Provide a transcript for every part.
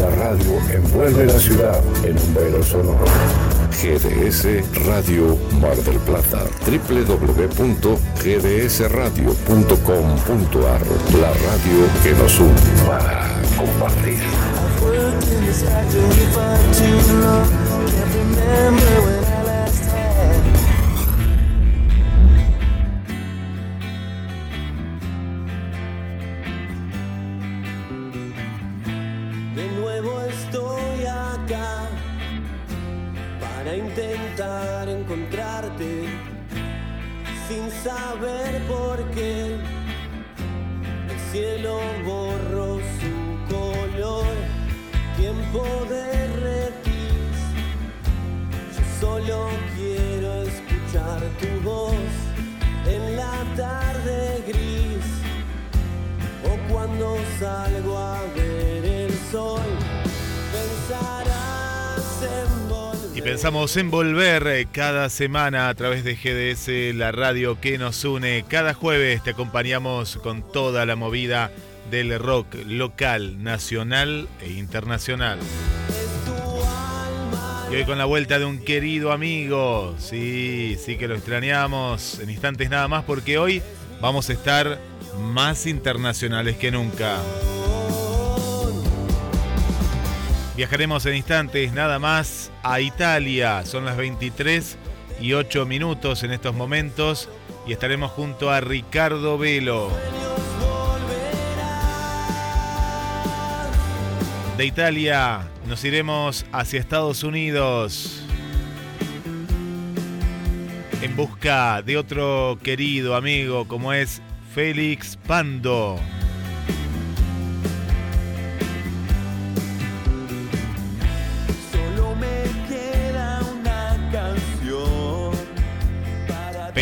la radio envuelve la ciudad en un velo sonoro. GDS Radio Mar del Plata. www.gdsradio.com.ar La radio que nos une para compartir. Cielo borró su color, tiempo de. Yo solo quiero escuchar tu voz en la tarde gris o cuando salgo a ver el sol, pensarás en. Y pensamos en volver eh, cada semana a través de GDS, la radio que nos une. Cada jueves te acompañamos con toda la movida del rock local, nacional e internacional. Y hoy con la vuelta de un querido amigo. Sí, sí que lo extrañamos en instantes nada más porque hoy vamos a estar más internacionales que nunca. Viajaremos en instantes nada más a Italia. Son las 23 y 8 minutos en estos momentos y estaremos junto a Ricardo Velo. De Italia nos iremos hacia Estados Unidos en busca de otro querido amigo como es Félix Pando.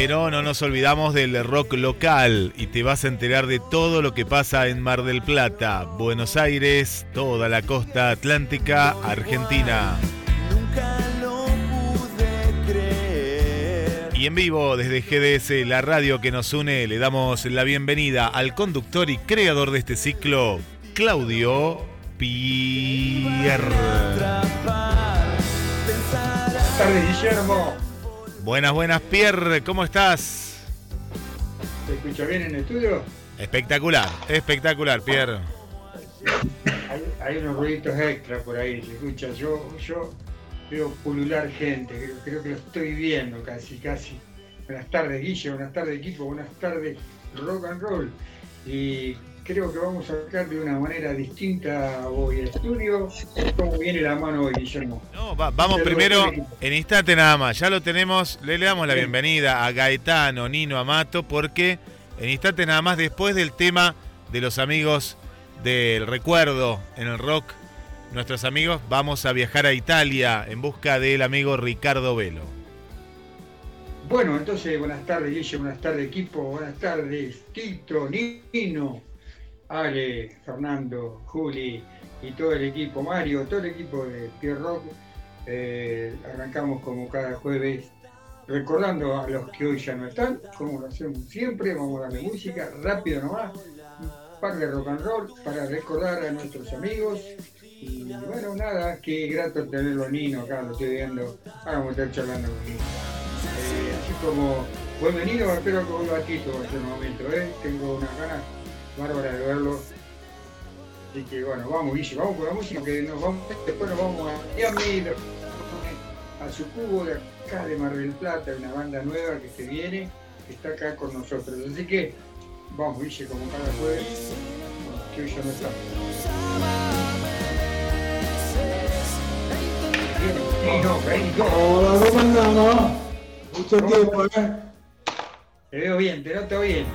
Pero no nos olvidamos del rock local y te vas a enterar de todo lo que pasa en Mar del Plata, Buenos Aires, toda la costa atlántica, Argentina. nunca lo pude creer. Y en vivo desde GDS, la radio que nos une, le damos la bienvenida al conductor y creador de este ciclo, Claudio Pierre. Buenas tardes, Guillermo. Buenas, buenas, Pierre, ¿cómo estás? ¿Se escucha bien en el estudio? Espectacular, espectacular, Pierre. Hay, hay unos ruiditos extra por ahí, se escucha. Yo, yo veo pulular gente, creo, creo que lo estoy viendo casi, casi. Buenas tardes, Guille, buenas tardes, equipo, buenas tardes, rock and roll. Y creo que vamos a sacar de una manera distinta hoy el estudio. ¿Cómo viene la mano hoy, Guillermo? No, va- vamos primero en instante nada más. Ya lo tenemos, le, le damos la bienvenida a Gaetano, Nino, Amato, porque en instante nada más, después del tema de los amigos del recuerdo en el rock, nuestros amigos, vamos a viajar a Italia en busca del amigo Ricardo Velo. Bueno, entonces, buenas tardes, Guille, buenas tardes, equipo, buenas tardes, Tito, Nino, Ale, Fernando, Juli y todo el equipo, Mario, todo el equipo de Pierre Rock. Eh, arrancamos como cada jueves recordando a los que hoy ya no están, como lo hacemos siempre, vamos a darle música, rápido nomás, un par de rock and roll para recordar a nuestros amigos. Y bueno, nada, qué grato tenerlo Nino acá, lo estoy viendo, ahora vamos a estar charlando con Nino. Eh, así como, buen venido, espero que vuelva Tito en este momento, ¿eh? tengo unas ganas bárbaras de verlo. Así que bueno, vamos Guille, vamos con la música, que nos vamos, después nos vamos a Miami, a su cubo de acá de Mar del Plata, una banda nueva que se viene, que está acá con nosotros. Así que vamos Guille, como cada jueves, que hoy ya no está. Hola, ¿cómo andamos? Mucho ¿Cómo tiempo? ¿eh? Te veo bien, te noto bien.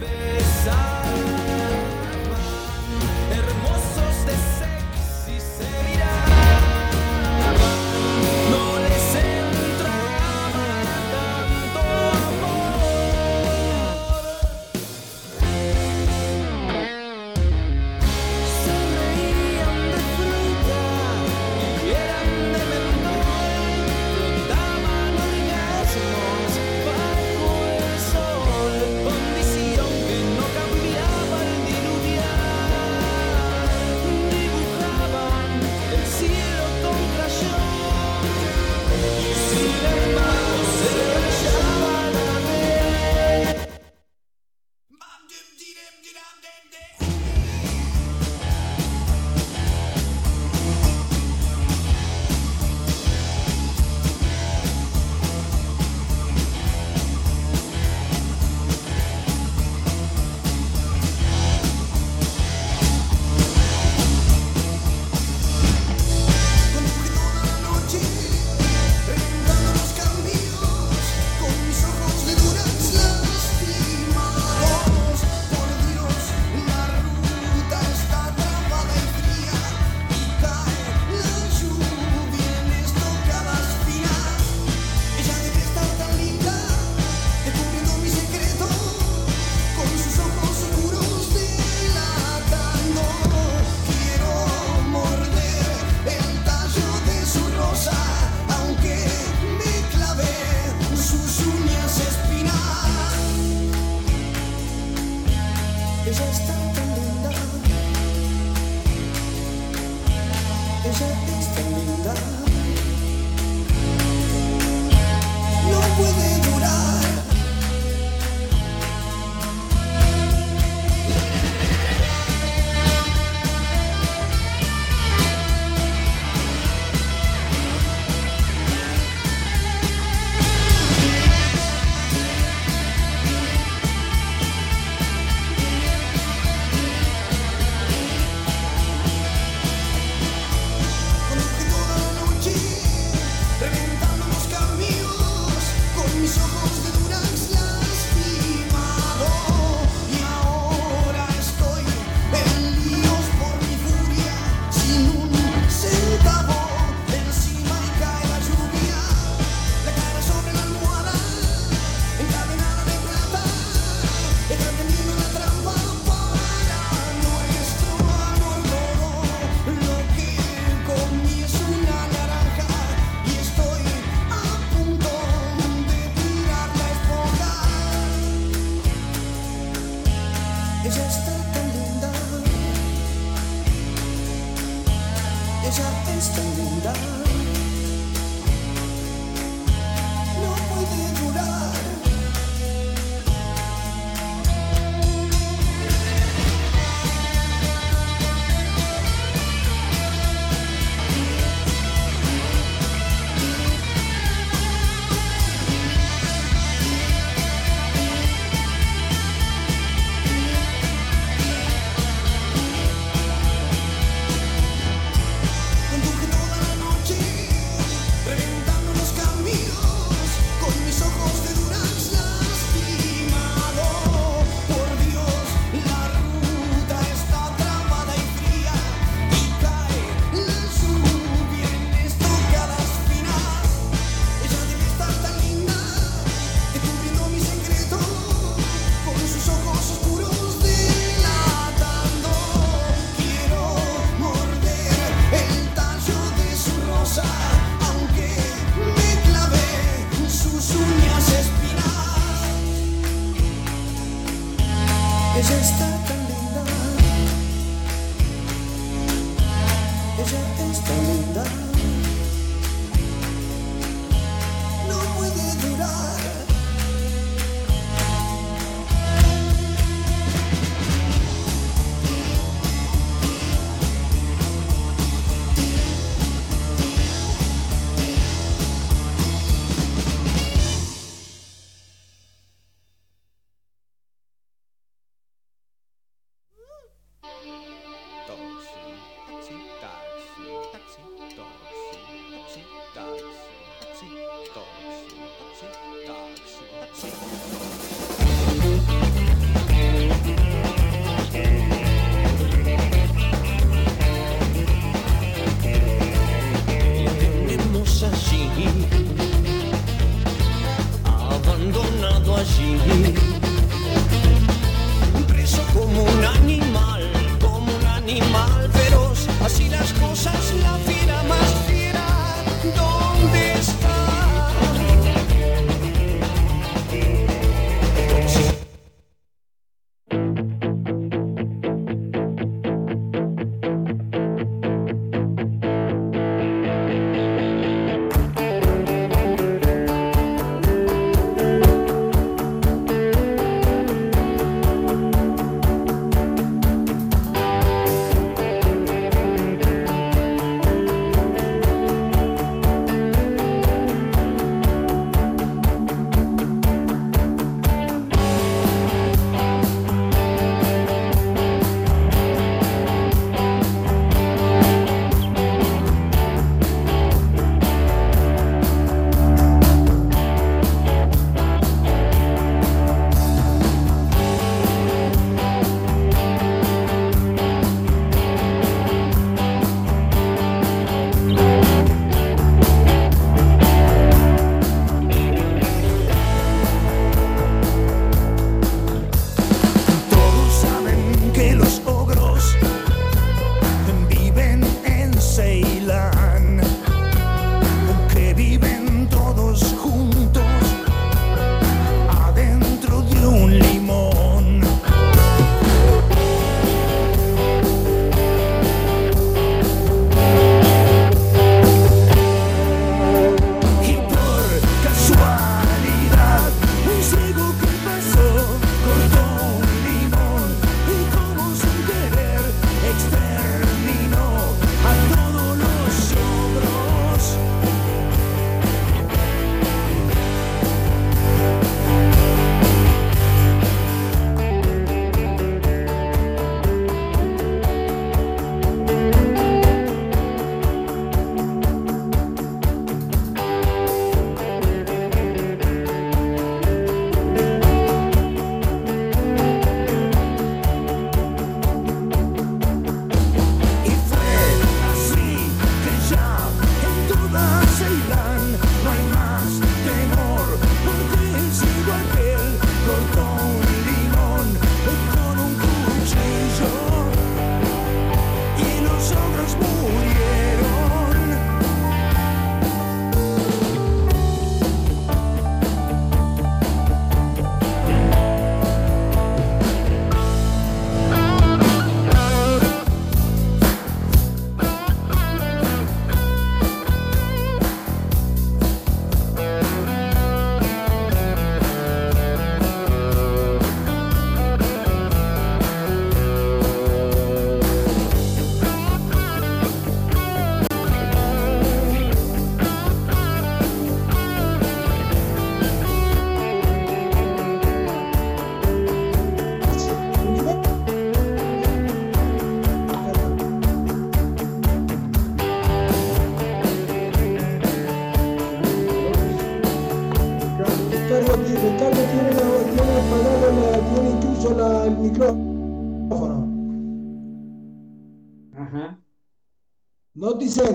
dizendo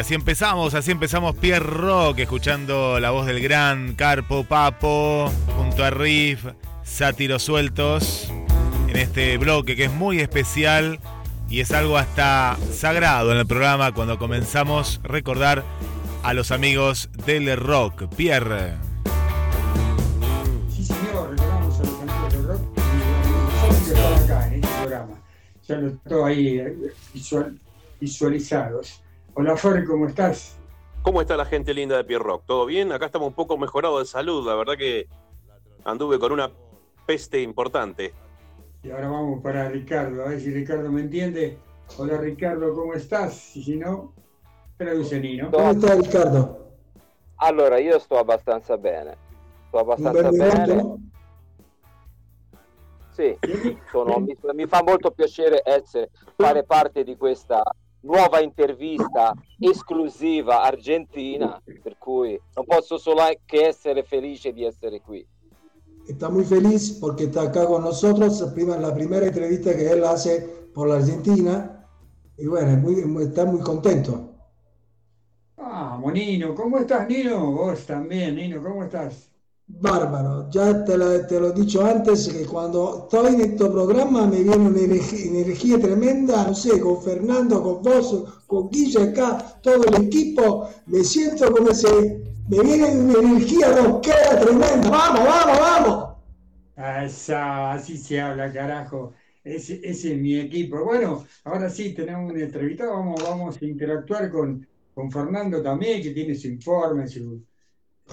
así empezamos, así empezamos Pierre Rock, escuchando la voz del gran Carpo Papo, junto a Riff, Sátiros Sueltos, en este bloque que es muy especial y es algo hasta sagrado en el programa cuando comenzamos a recordar a los amigos del rock. Pierre. Sí, señor, recordamos a los amigos del rock y están acá en este programa. Ahí eh, visual- visualizados. Hola, Fer, ¿cómo estás? ¿Cómo está la gente linda de Pierre Rock? ¿Todo bien? Acá estamos un poco mejorados de salud. La verdad que anduve con una peste importante. Y ahora vamos para Ricardo, a ver si Ricardo me entiende. Hola, Ricardo, ¿cómo estás? Y si no, traduce Nino. Come sta Riccardo? Allora, io sto abbastanza bene. Sto abbastanza bene. Sì, sono- mi, mi fa molto piacere essere, fare parte di questa nuova intervista esclusiva argentina, per cui non posso solo che essere felice di essere qui. Está muy feliz porque está acá con nosotros. Prima, la primera entrevista que él hace por la Argentina. Y bueno, muy- muy- está muy contento. Vamos, Nino, ¿cómo estás, Nino? Vos también, Nino, ¿cómo estás? Bárbaro, ya te, la- te lo he dicho antes que cuando estoy en este programa me viene una energía, tremenda, no sé, con Fernando, con vos, con Guilla acá, todo el equipo, me siento como si me viene una energía rockera tremenda, vamos, vamos, vamos. Esa, así se habla, carajo. Ese, ese es mi equipo. Bueno, ahora sí tenemos una entrevista. Vamos, vamos a interactuar con, con Fernando también, que tiene su informe, su,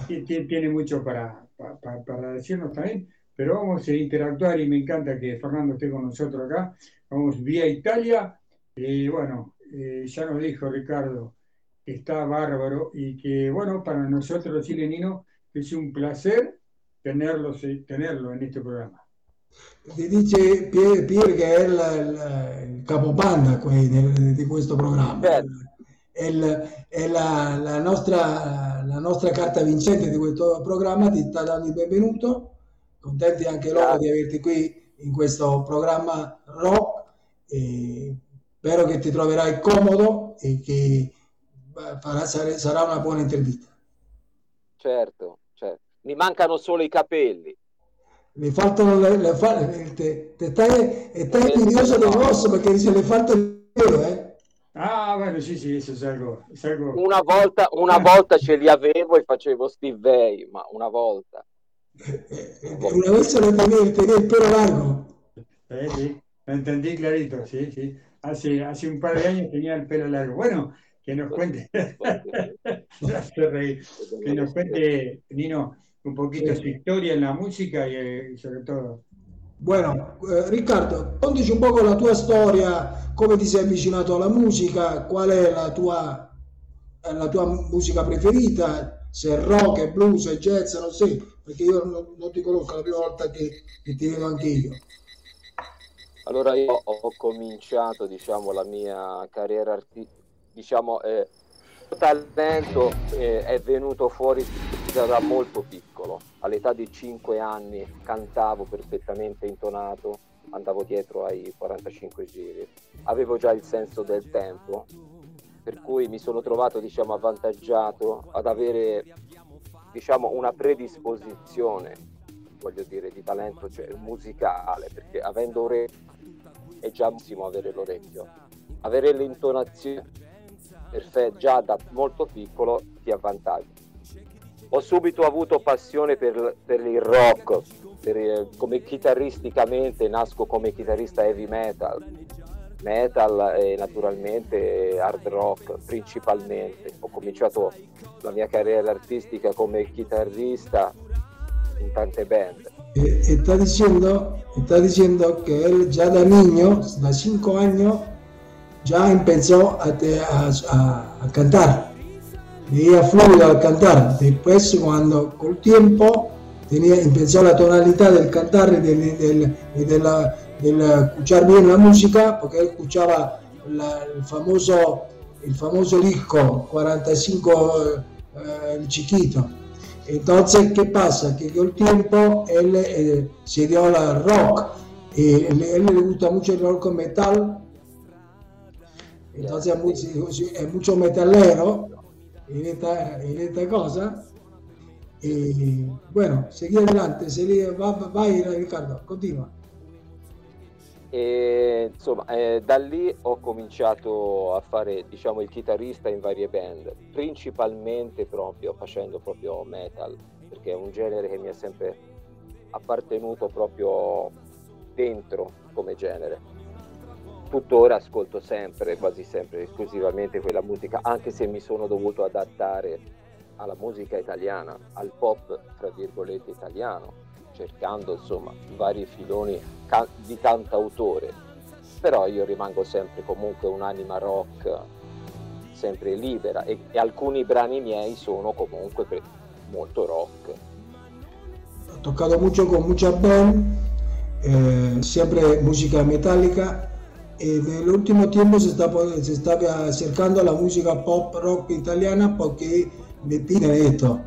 ti- ti- tiene mucho para, pa- pa- para decirnos también. Pero vamos a interactuar y me encanta que Fernando esté con nosotros acá. Vamos vía Italia. Y bueno, eh, ya nos dijo Ricardo que está bárbaro y que, bueno, para nosotros, Chile Nino, es un placer tenerlo, tenerlo en este programa. Ti dice Pier, Pier che è il, il- il capobanda qui di questo programma. È, il- è la, la nostra, la nostra carta vincente di questo programma, ti sta dando il benvenuto. Contenti anche loro di averti qui in questo programma rock. E spero che ti troverai comodo e che farà- sarà una buona intervista. Certo, certo. Mi mancano solo i capelli. Le faltano le, le fa- te, te stai, stai invidioso del rosso perché dice le falta il pelo, eh? Ah, eso es algo, es algo. Una volta, una volta ce li avevo e facevo Steve Vai, ma una volta. Una vez se lo tenía, tenía el pelo largo. Sí, sí, lo entendí clarito, sí, sí. Hace, hace un par de años tenía el pelo largo. Bueno, que nos cuente, que nos cuente, Nino, un poquito su historia en la música y, eh, sobre todo. Bueno, eh, Riccardo, contaci un poco la tua storia, come ti sei avvicinato alla musica, qual è la tua, eh, la tua musica preferita, se è rock, è blues, è jazz, non so, perché io non, non ti conosco, è la prima volta che, che ti vedo anche io. Allora io ho cominciato, diciamo, la mia carriera artistica, diciamo, eh, il talento eh, è venuto fuori da molto piccolo. All'età di 5 anni cantavo perfettamente intonato, andavo dietro ai 45 giri. Avevo già il senso del tempo, per cui mi sono trovato, diciamo, avvantaggiato ad avere, diciamo, una predisposizione, voglio dire, di talento cioè, musicale, perché avendo orecchio è già massimo avere l'orecchio. Avere l'intonazione perfetta già da molto piccolo ti avvantaggia. Ho subito avuto passione per, per il rock, per, eh, come chitarristicamente nasco come chitarrista heavy metal, metal e naturalmente hard rock principalmente. Ho cominciato la mia carriera artistica come chitarrista in tante band. Está diciendo, está diciendo que él ya de niño, de 5 años, ya empezó a, a- a- a cantar. Veía fluido al cantar. Después, cuando con el tiempo tenía, empezó la tonalidad del cantar y del, del- y de la- del escuchar bien la música, porque él escuchaba la- el famoso el famoso disco 45 eh, el chiquito. Entonces, ¿qué pasa? Que con el tiempo él eh, se dio al rock. Y él, él le gusta mucho el rock metal. Entonces es mucho metalero en esta, en esta cosa. Y bueno, seguí adelante, seguí, va, vai Riccardo, continua. E insomma, eh, da lì ho cominciato a fare, diciamo, il chitarrista in varie band, principalmente proprio facendo proprio metal, perché è un genere che mi è sempre appartenuto proprio dentro come genere. Tuttora ascolto sempre, quasi sempre, esclusivamente quella musica, anche se mi sono dovuto adattare alla musica italiana, al pop, tra virgolette, italiano, cercando insomma vari filoni ca- di cantautore, però io rimango sempre comunque un'anima rock, sempre libera e, e alcuni brani miei sono comunque pre- molto rock. He tocado mucho con muchas band, eh, siempre música metálica. En el último tiempo se está, se está acercando a la música pop rock italiana porque piden esto.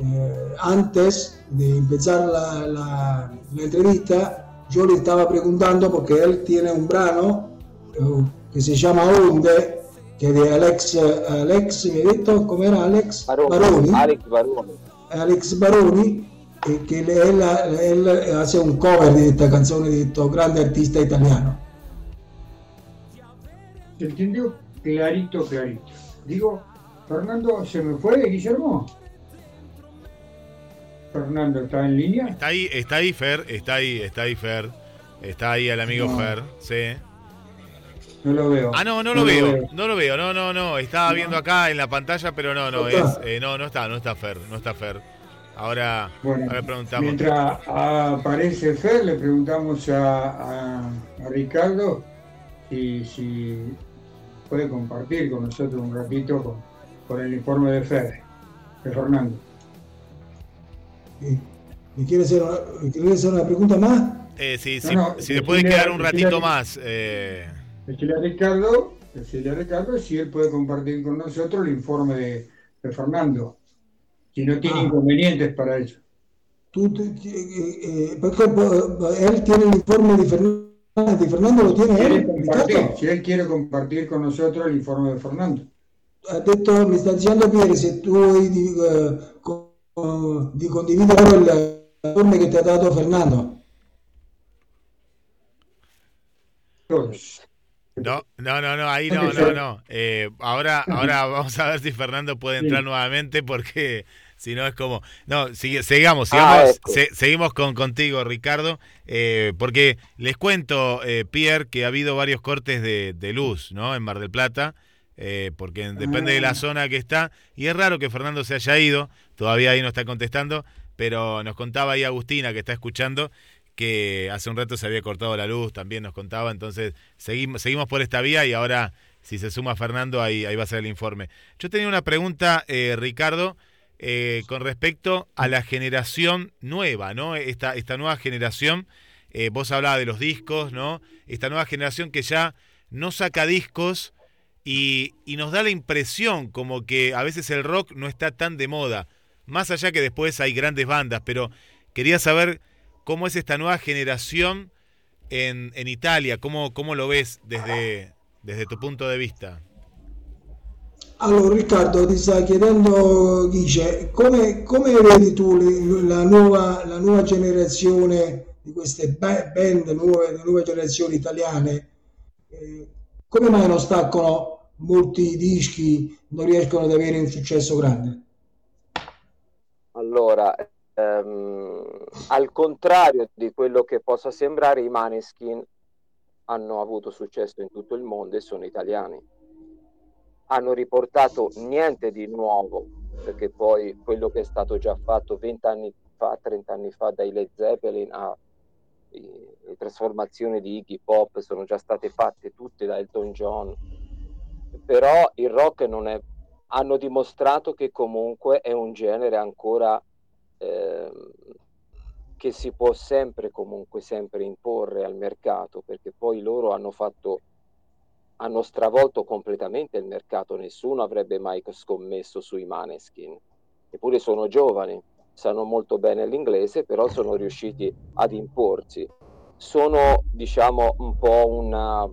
Eh, antes de empezar la, la- la entrevista, yo le estaba preguntando porque él tiene un brano eh, que se llama Onde, que de Alex, Alex, me ha dicho, ¿cómo era Alex? Baroni. Alex Baroni. Alex Baroni e che él, él hace un cover di questa canzone di questo grande artista italiano. Se entendió clarito, clarito. Digo, Fernando, ¿se me fue, Guillermo? Fernando, ¿está en línea? Está ahí, está ahí Fer, está ahí, está ahí Fer. Está ahí el amigo No. Fer, sí. No lo veo. Ah, no, no lo veo, no lo veo, no, no, no. Estaba viendo acá en la pantalla, pero no, no, No es, está. eh, no, no está, no está Fer, no está Fer. Ahora, Bueno, ahora preguntamos. Mientras aparece Fer, le preguntamos a, a- a Ricardo si, si puede compartir con nosotros un ratito con, con el informe de Fer, de Fernando. ¿Me quiere hacer una, me quiere hacer una pregunta más? Eh, sí, No, sí, no, si le puede quedar un decirle- ratito más. eh, Decirle a Ricardo, decirle a Ricardo si él puede compartir con nosotros el informe de, de Fernando, si no tiene Ah. inconvenientes para eso. Tú, eh, eh, él tiene el informe de Fernando, Fernando lo tiene él, si él quiere compartir con nosotros el informe de Fernando. Ha detto, mi sta dicendo Pieri, se tu vuoi di, co- di condividere il informe che ti ha dato Fernando. No, no, no, no, ahí no, no, no. Eh, ahora, ahora vamos a ver si Fernando puede entrar nuevamente porque si no es como... No, sigue- sigamos, sigamos, Ah, esto. se- seguimos con contigo, Ricardo, eh, porque les cuento, eh, Pierre, que ha habido varios cortes de, de luz, ¿no? En Mar del Plata, eh, porque depende de la zona que está, y es raro que Fernando se haya ido, todavía ahí no está contestando, pero nos contaba ahí Agustina, que está escuchando, que hace un rato se había cortado la luz, también nos contaba, entonces seguimos, seguimos por esta vía y ahora si se suma Fernando ahí, ahí va a ser el informe. Yo tenía una pregunta, eh, Ricardo, eh, con respecto a la generación nueva, ¿no? Esta, nueva generación, eh, vos hablabas de los discos, ¿no? Esta nueva generación que ya no saca discos y, nos da la impresión como que a veces el rock no está tan de moda, más allá que después hay grandes bandas, pero quería saber cómo es esta nueva generación en, en Italia, cómo, cómo lo ves desde tu punto de vista. Allora Riccardo ti sta chiedendo Ghice, come, come vedi tu la nuova, la nuova generazione di queste ba- band nuove, le nuove generazioni italiane? Eh, come mai non staccano molti dischi, non riescono ad avere un successo grande? Allora, ehm, al contrario di quello che possa sembrare, i Maneskin hanno avuto successo in tutto il mondo e sono italiani. Hanno riportato niente di nuovo, perché poi quello che è stato già fatto 20 anni fa, 30 anni fa dai Led Zeppelin a le trasformazioni di Iggy Pop sono già state fatte tutte da Elton John. Però il rock non è hanno dimostrato che comunque è un genere ancora ehm, che si può sempre comunque sempre imporre al mercato perché poi loro hanno fatto hanno stravolto completamente il mercato nessuno avrebbe mai scommesso sui Maneskin. Eppure sono giovani sanno molto bene l'inglese però sono riusciti ad imporsi. Sono diciamo un po' una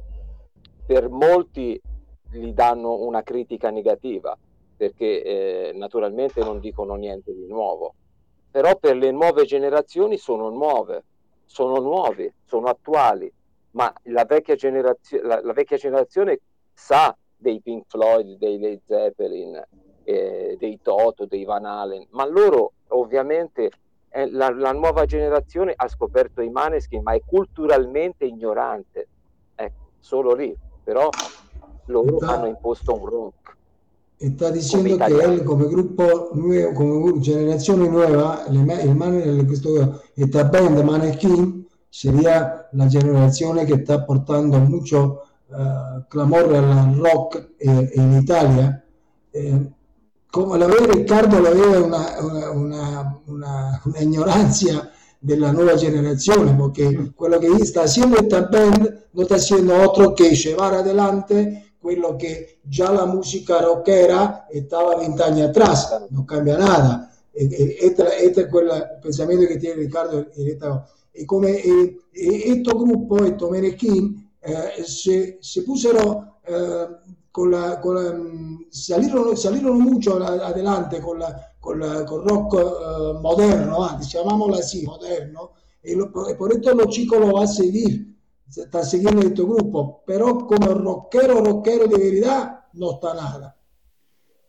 per molti gli danno una critica negativa, perché eh, naturalmente non dicono niente di nuovo. Però per le nuove generazioni sono nuove, sono nuovi, sono attuali, ma la vecchia, generazio- la, la vecchia generazione sa dei Pink Floyd, dei Led Zeppelin, eh, dei Toto, dei Van Halen, ma loro ovviamente eh, la, la nuova generazione ha scoperto i Maneskin, ma è culturalmente ignorante, ecco, solo lì, però loro Sta- hanno imposto un rock. Está diciendo Come que italiano. él como grupo nuevo, como generazione nuova, le il man- questo, esta band Maneskin sería la generazione che sta portando mucho eh, clamor al rock eh, in Italia. Eh, come la ve Riccardo, la ve una, una, una, una- una ignorancia della nuova generazione, perché quello che sta haciendo esta band non sta haciendo altro che llevar adelante quello che già la musica rockera 20 años atrás, no cambia nada. E- Este, es quel- il pensamento che tiene Riccardo. in esta- E come e, e questo gruppo, estos Meneskin, eh, se, se pusero eh, con la, con la- mm, salieron, salieron mucho adelante con, la, con, la- con rock eh, moderno, antes, llamámoslo así, moderno, y, lo- y por esto los chicos lo van a seguir, se está siguiendo este grupo, pero como rockero, rockero de verdad, no está nada.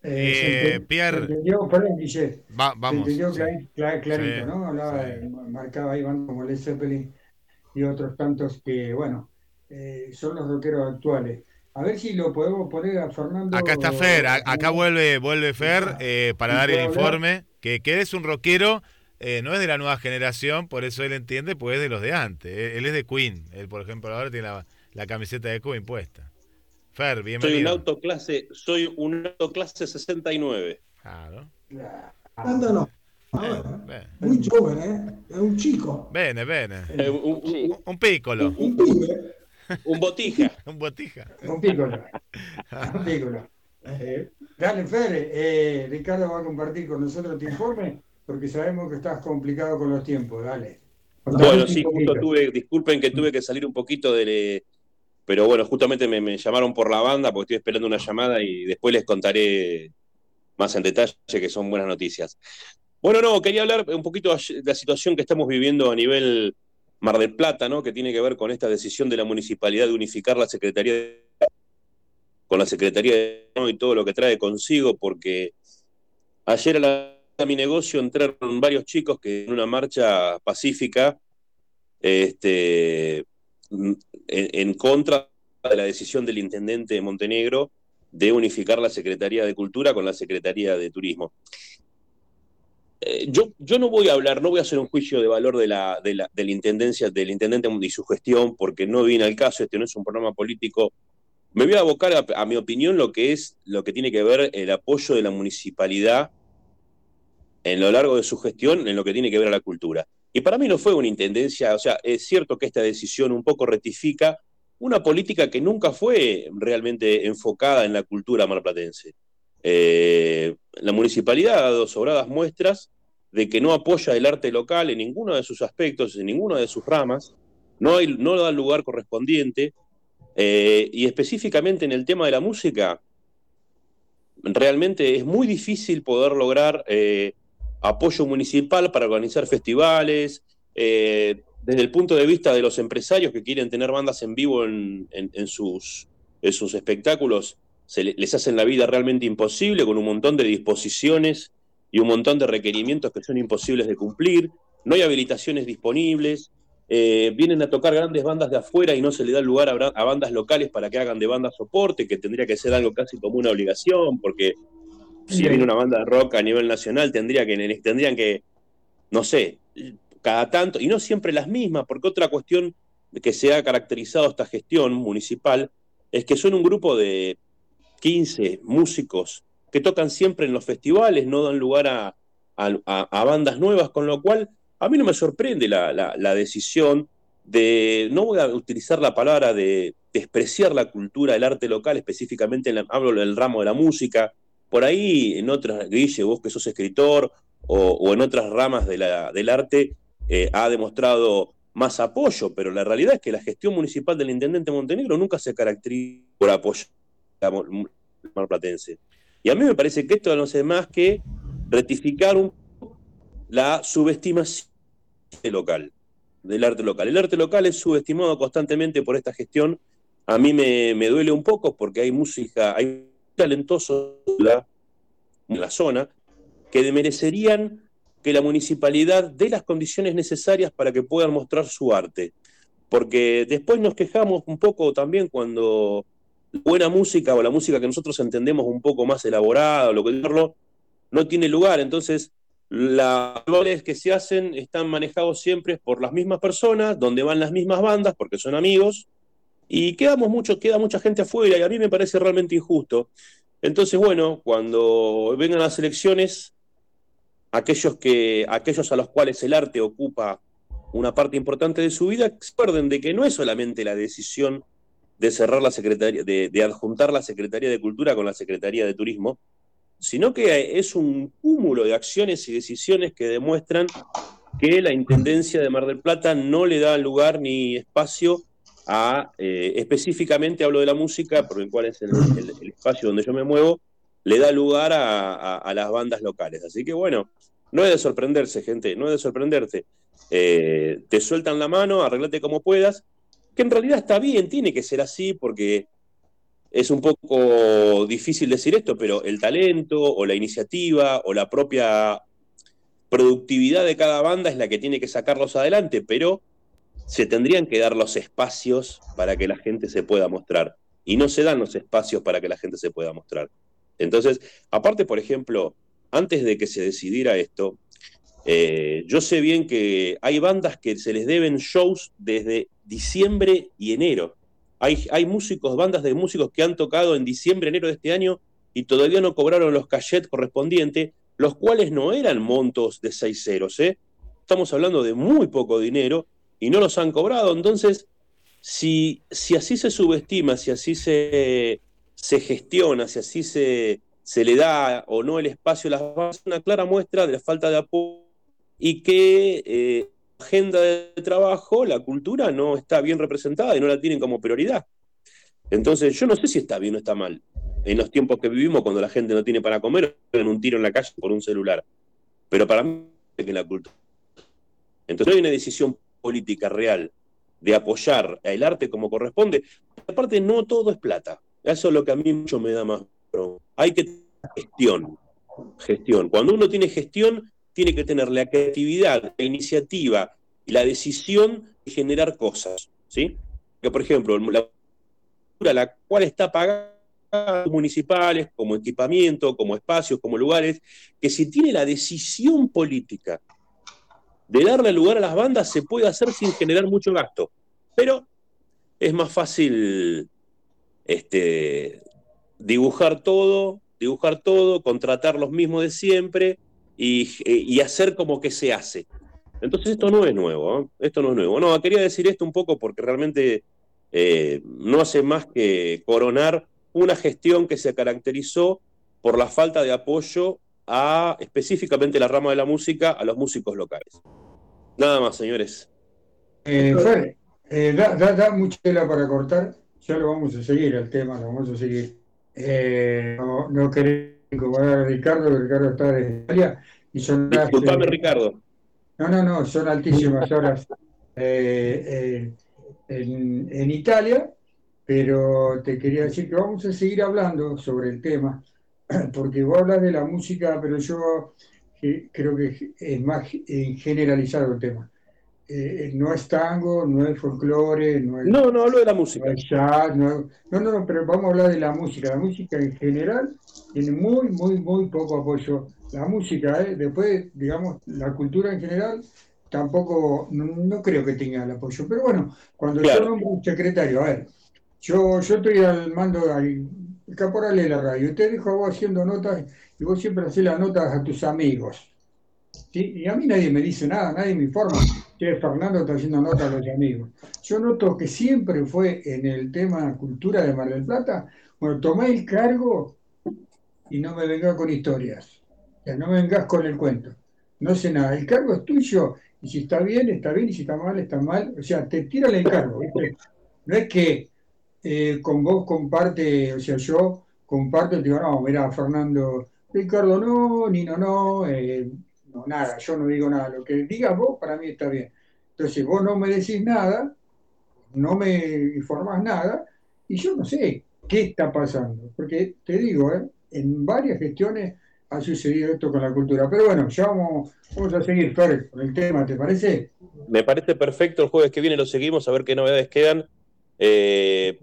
Eh, se Eh, Pierre. se entendió, perdón, Guille, Va- se vamos. entendió sí. clari- cla- clarito, Sí, ¿no? Hablaba, sí. marcaba ahí bandas como Led Zeppelin y otros tantos que, bueno, eh, son los rockeros actuales. A ver si lo podemos poner a Fernando. Acá está Fer, a- acá vuelve, vuelve Fer eh, para ¿Y dar el hablar? informe, que, que es un rockero, eh, no es de la nueva generación, por eso él entiende, pues es de los de antes. Él, él es de Queen, él por ejemplo ahora tiene la, la camiseta de Queen puesta. Fer, Soy un bienvenido. autoclase, soy un autoclase 69. Claro. Anda no, Bene, muy joven, ¿eh? Es un chico, bene, bene. Eh, un, un- Un piccolo, un pibe. un botija. un botija. Un piccolo. Un piccolo. Eh, dale, Fer, eh, Ricardo va a compartir con nosotros tu informe porque sabemos que estás complicado con los tiempos. Dale. Bueno, sí, justo tuve, disculpen que tuve que salir un poquito de... Pero bueno, justamente me, llamaron por la banda porque estoy esperando una llamada y después les contaré más en detalle que son buenas noticias. Bueno, no, quería hablar un poquito de la situación que estamos viviendo a nivel Mar del Plata, ¿no? Que tiene que ver con esta decisión de la municipalidad de unificar la Secretaría de- con la Secretaría de ¿no? y todo lo que trae consigo, porque ayer a, la- a mi negocio entraron varios chicos que en una marcha pacífica este, en, contra de la decisión del intendente de Montenegro de unificar la Secretaría de Cultura con la Secretaría de Turismo. Eh, yo, yo no voy a hablar, no voy a hacer un juicio de valor de la, de la, de la intendencia, del intendente y su gestión, porque no viene al caso, este no es un programa político. Me voy a abocar a, a mi opinión lo que es lo que tiene que ver el apoyo de la municipalidad en lo largo de su gestión en lo que tiene que ver a la cultura. Y para mí no fue una intendencia, o sea, es cierto que esta decisión un poco rectifica una política que nunca fue realmente enfocada en la cultura marplatense. Eh, la municipalidad ha dado sobradas muestras de que no apoya el arte local en ninguno de sus aspectos, en ninguna de sus ramas, no, hay, no da el lugar correspondiente, eh, y específicamente en el tema de la música, realmente es muy difícil poder lograr eh, apoyo municipal para organizar festivales, eh, desde el punto de vista de los empresarios que quieren tener bandas en vivo en, sus, espectáculos, se le- les hacen la vida realmente imposible con un montón de disposiciones y un montón de requerimientos que son imposibles de cumplir, no hay habilitaciones disponibles, eh, vienen a tocar grandes bandas de afuera y no se le da lugar a, a bandas locales para que hagan de banda soporte, que tendría que ser algo casi como una obligación, porque si viene una banda de rock a nivel nacional, tendría que, tendrían que, no sé, cada tanto, y no siempre las mismas, porque otra cuestión que se ha caracterizado esta gestión municipal es que son un grupo de 15 músicos que tocan siempre en los festivales, no dan lugar a, a- a- a bandas nuevas, con lo cual a mí no me sorprende la, la- la decisión de, no voy a utilizar la palabra de despreciar la cultura, el arte local, específicamente en la- hablo del ramo de la música, por ahí en otras, Guille, vos que sos escritor, o, en otras ramas del arte, eh, ha demostrado más apoyo, pero la realidad es que la gestión municipal del intendente Montenegro nunca se caracteriza por apoyar marplatense. Y a mí me parece que esto no hace más que rectificar un poco la subestimación local, del arte local. El arte local es subestimado constantemente por esta gestión. A mí me, me duele un poco porque hay música, hay talentosos en la, zona que merecerían que la municipalidad dé las condiciones necesarias para que puedan mostrar su arte. Porque después nos quejamos un poco también cuando buena música o la música que nosotros entendemos un poco más elaborada o lo que decirlo, no tiene lugar. Entonces, los valores que se hacen están manejados siempre por las mismas personas, donde van las mismas bandas, porque son amigos, y quedamos mucho, queda mucha gente afuera, y a mí me parece realmente injusto. Entonces, bueno, cuando vengan las elecciones, aquellos, que, aquellos a los cuales el arte ocupa una parte importante de su vida, recuerden de que no es solamente la decisión de cerrar la Secretaría, de, de adjuntar la Secretaría de Cultura con la Secretaría de Turismo, sino que es un cúmulo de acciones y decisiones que demuestran que la Intendencia de Mar del Plata no le da lugar ni espacio eh, específicamente hablo de la música, por el cual es el, espacio donde yo me muevo, le da lugar a las bandas locales. Así que bueno, no es de sorprenderse, gente, no es de sorprenderte. Eh, te sueltan la mano, arreglate como puedas, que en realidad está bien, tiene que ser así porque es un poco difícil decir esto, pero el talento o la iniciativa o la propia productividad de cada banda es la que tiene que sacarlos adelante, pero se tendrían que dar los espacios para que la gente se pueda mostrar. Y no se dan los espacios para que la gente se pueda mostrar. Entonces, aparte, por ejemplo, antes de que se decidiera esto, eh, yo sé bien que hay bandas que se les deben shows desde diciembre y enero. Hay, hay músicos, bandas de músicos que han tocado en diciembre, enero de este año y todavía no cobraron los cachets correspondientes, los cuales no eran montos de seis ceros. ¿eh? Estamos hablando de muy poco dinero y no los han cobrado. Entonces, si, si así se subestima, si así se, se gestiona, si así se, se le da o no el espacio a las bandas, es una clara muestra de la falta de apoyo y que eh, agenda de trabajo, la cultura no está bien representada y no la tienen como prioridad. Entonces, yo no sé si está bien o está mal. En los tiempos que vivimos, cuando la gente no tiene para comer, en un tiro en la calle por un celular. Pero para mí, es que la cultura. Entonces, no hay una decisión política real de apoyar el arte como corresponde. Aparte, no todo es plata. Eso es lo que a mí mucho me da más. bronca. Hay que tener gestión. Gestión. Cuando uno tiene gestión, tiene que tener la creatividad, la iniciativa y la decisión de generar cosas. ¿sí? Que, por ejemplo, la la cual está pagada municipales, como equipamiento, como espacios, como lugares, que si tiene la decisión política de darle lugar a las bandas, se puede hacer sin generar mucho gasto. Pero es más fácil este, dibujar todo, dibujar todo, contratar los mismos de siempre y, y hacer como que se hace. Entonces esto no es nuevo, ¿eh? esto no es nuevo. No, quería decir esto un poco porque realmente eh, no hace más que coronar una gestión que se caracterizó por la falta de apoyo a específicamente la rama de la música, a los músicos locales. Nada más, señores. Eh, Fer, eh, da, da- da mucha tela para cortar, ya lo vamos a seguir el tema, lo vamos a seguir. Eh, no, no querés incomodar a Ricardo, Ricardo está de Italia y son Disculpame, eh, Ricardo. No, no, no, son altísimas horas en, en Italia, pero te quería decir que vamos a seguir hablando sobre el tema, porque vos hablas de la música, pero yo eh, creo que es más generalizado el tema. Eh, no es tango, no es folclore, no es, No, no hablo de la música. no es jazz, no, no, no, no, pero vamos a hablar de la música. La música en general tiene muy, muy, muy poco apoyo. La música, ¿eh? después, digamos, la cultura en general tampoco, no, no creo que tenga el apoyo. Pero bueno, cuando Claro. yo nombro un secretario, a ver, yo, yo estoy al mando, al el caporal de la radio, usted dijo a vos haciendo notas y vos siempre haces las notas a tus amigos. ¿sí? Y a mí nadie me dice nada, nadie me informa. Che, Fernando está haciendo notas a los amigos. Yo noto que siempre fue en el tema cultura de Mar del Plata, bueno, tomé el cargo y no me vengas con historias. O sea, no me vengas con el cuento. No sé nada. El cargo es tuyo y si está bien, está bien y si está mal, está mal. O sea, te tira el encargo. ¿viste? No es que eh, con vos comparte, o sea, yo comparto, te digo, no, mira, Fernando, Ricardo no, Nino no, eh, no, nada, yo no digo nada. Lo que digas vos, para mí está bien. Entonces, vos no me decís nada, no me informás nada, y yo no sé qué está pasando. Porque te digo, ¿eh? en varias gestiones ha sucedido esto con la cultura. Pero bueno, ya vamos, vamos a seguir, Fer, con el tema, ¿te parece? Me parece perfecto, el jueves que viene lo seguimos, a ver qué novedades quedan. Eh,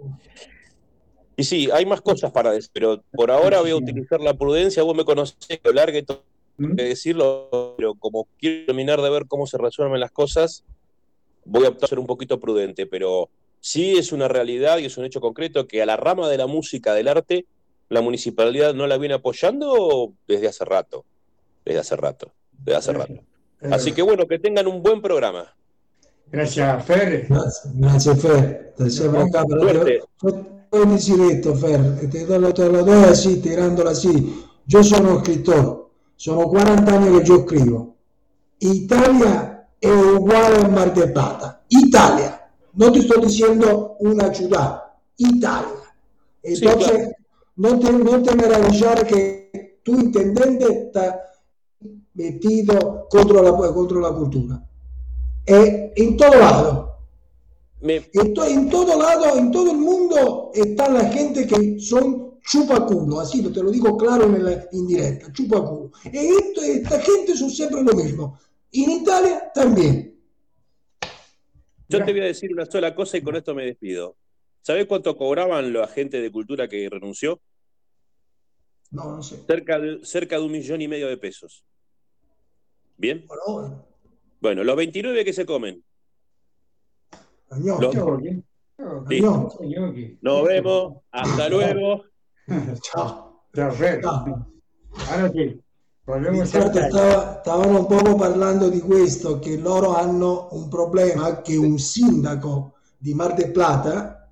y sí, hay más cosas para decir, pero por ahora voy a utilizar la prudencia. Vos me conocés, que largue todo que decirlo, pero como quiero terminar de ver cómo se resuelven las cosas, voy a optar a ser un poquito prudente. Pero sí es una realidad y es un hecho concreto que a la rama de la música, del arte, la municipalidad no la viene apoyando desde hace rato. Desde hace rato. Desde hace rato. Así que bueno, que tengan un buen programa. Gracias, Fer. Grazie, grazie Fer. Te sembra acá, pero Suerte. yo, yo te decir esto, Fer, te, do- te lo doy así, tirandola así. Yo sono scrittore, sono 40 anni che io scrivo. Italia è uguale a Mar del Plata. Italia. No te estoy diciendo una ciudad. Italia. Entonces, no, te, no te maravillar que tu intendente está metido contra la, contra la cultura. Eh, en todo lado. En, to- en todo lado, en todo el mundo está la gente que son chupaculo, así te lo digo claro en la indirecta, chupaculo. Y esto- esta gente son siempre lo mismo. En Italia también. Yo te voy a decir una sola cosa y con esto me despido. ¿Sabés cuánto cobraban los agentes de cultura que renunció? No, no sé. Cerca de, cerca de un millón y medio de pesos. ¿Bien? Bueno, los 29 que se comen. Los- Listo. Nos vemos. Hasta luego. Ciao. Ciao, Fer. Ahora sì, stavano un poco parlando di questo, che loro hanno un problema che un sindaco di Mar del Plata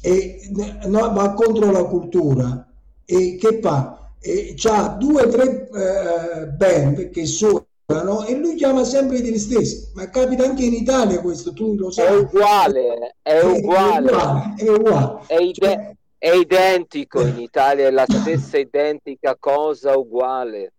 e, no, va contro la cultura e che fa? E c'ha due o tre eh, band che suonano e lui chiama sempre gli stessi, ma capita anche in Italia questo, tu lo sai. È uguale, è uguale. È uguale. È, ide- è identico in Italia, è la stessa identica cosa uguale.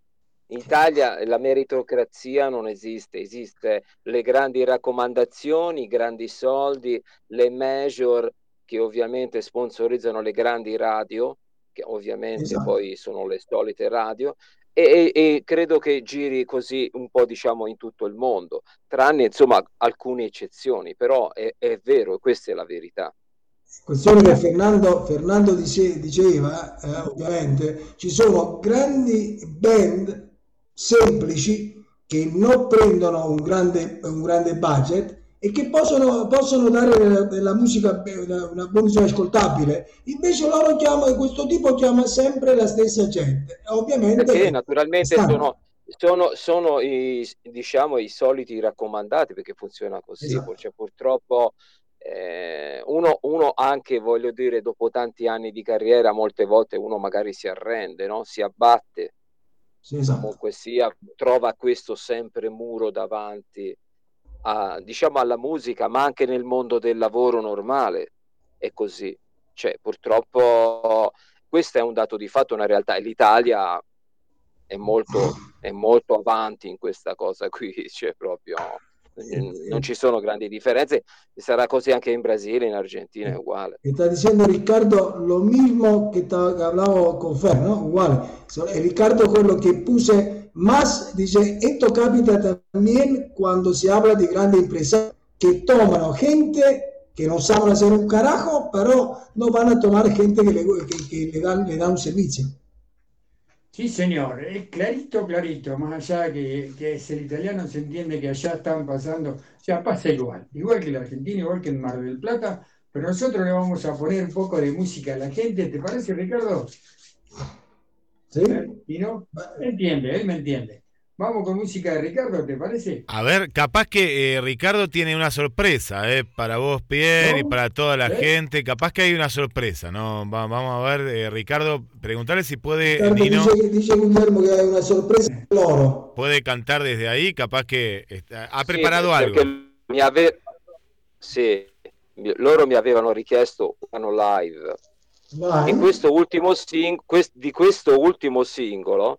In Italia la meritocrazia non esiste, esiste le grandi raccomandazioni, i grandi soldi, le major che ovviamente sponsorizzano le grandi radio, che ovviamente Esatto. poi sono le solite radio, e, e- credo che giri così un po' diciamo in tutto il mondo, tranne insomma alcune eccezioni, però è, è vero, questa è la verità. questione che Fernando, Fernando dice- diceva, eh, ovviamente, ci sono grandi band semplici che non prendono un grande, un grande budget e che possono, possono dare della, musica, una, buona musica ascoltabile. Invece loro chiamano, questo tipo chiama sempre la stessa gente. Ovviamente Perché naturalmente sono, sono, sono i, diciamo, i soliti raccomandati perché funziona così. Esatto. Cioè, purtroppo eh, uno, uno anche, voglio dire, dopo tanti anni di carriera, molte volte uno magari si arrende, no? si abbatte. Sì, esatto. Comunque sia, trova questo sempre muro davanti a, diciamo, alla musica, ma anche nel mondo del lavoro normale. È così. Cioè, purtroppo questo è un dato di fatto, una realtà. L'Italia è molto, è molto avanti in questa cosa qui, cioè proprio non ci sono grandi differenze. Sarà così anche in Brasile, in Argentina è uguale. Está diciendo Ricardo lo mismo que, que hablaba con Fer, ¿no? Igual. So- eh, Ricardo con lo que puse más, dice, esto capita también cuando se habla de grandes empresas que toman gente que no saben hacer un carajo, pero no van a tomar gente que le, que, le dan, da un servicio. Sí, señor, es clarito, clarito, más allá que, que el italiano, se entiende que allá están pasando, sea, pasa igual, igual que la Argentina, igual que en Mar del Plata, pero nosotros le vamos a poner un poco de música a la gente, ¿te parece, Ricardo? ¿Sí? ¿Y no? Me entiende, él me entiende. Vamos con música de Ricardo, ¿te parece? A ver, capaz que eh, Ricardo tiene una sorpresa, eh, para vos, Pierre, y para toda la ¿Sí? gente. Capaz que hay una sorpresa, ¿no? Va- vamos a ver, eh, Ricardo, preguntarle si puede, Ricardo Nino, dice, dice Guillermo que hay una sorpresa loro. puede cantar desde ahí. Capaz que está- ha preparado algo. mi ave- mi- loro mi avevano richiesto un live. Vai. Di questo ultimo, sing- quest- di questo ultimo singolo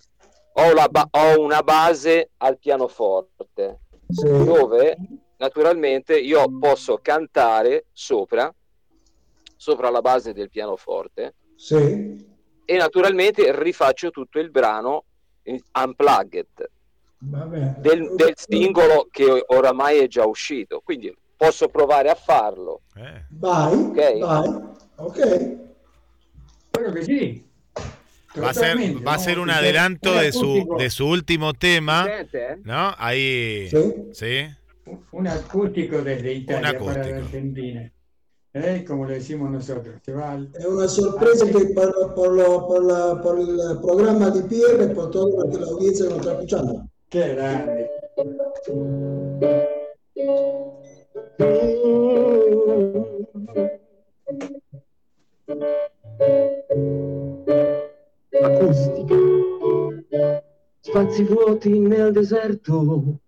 ho, la ba- ho una base al pianoforte Sì. dove naturalmente io posso cantare sopra, sopra la base del pianoforte Sì. e naturalmente rifaccio tutto il brano in- unplugged Vabbè. del, del singolo che oramai è già uscito. Quindi posso provare a farlo. Eh. Vai. Ok. Vai. Ok. Claro que sí. Va a ser, va a ser un adelanto de su, de su último tema, eh? ¿no? Ahí. Sí. Sí. Un acústico desde Italia para acústico. la Argentina. ¿Eh? Como lo decimos nosotros. Se va al- È una sorpresa che per, per lo- per la- per il programma di Pierre e per tutto perché l'audienza non sta escuchando. Qué grande. Acustica. Spazi vuoti nel deserto,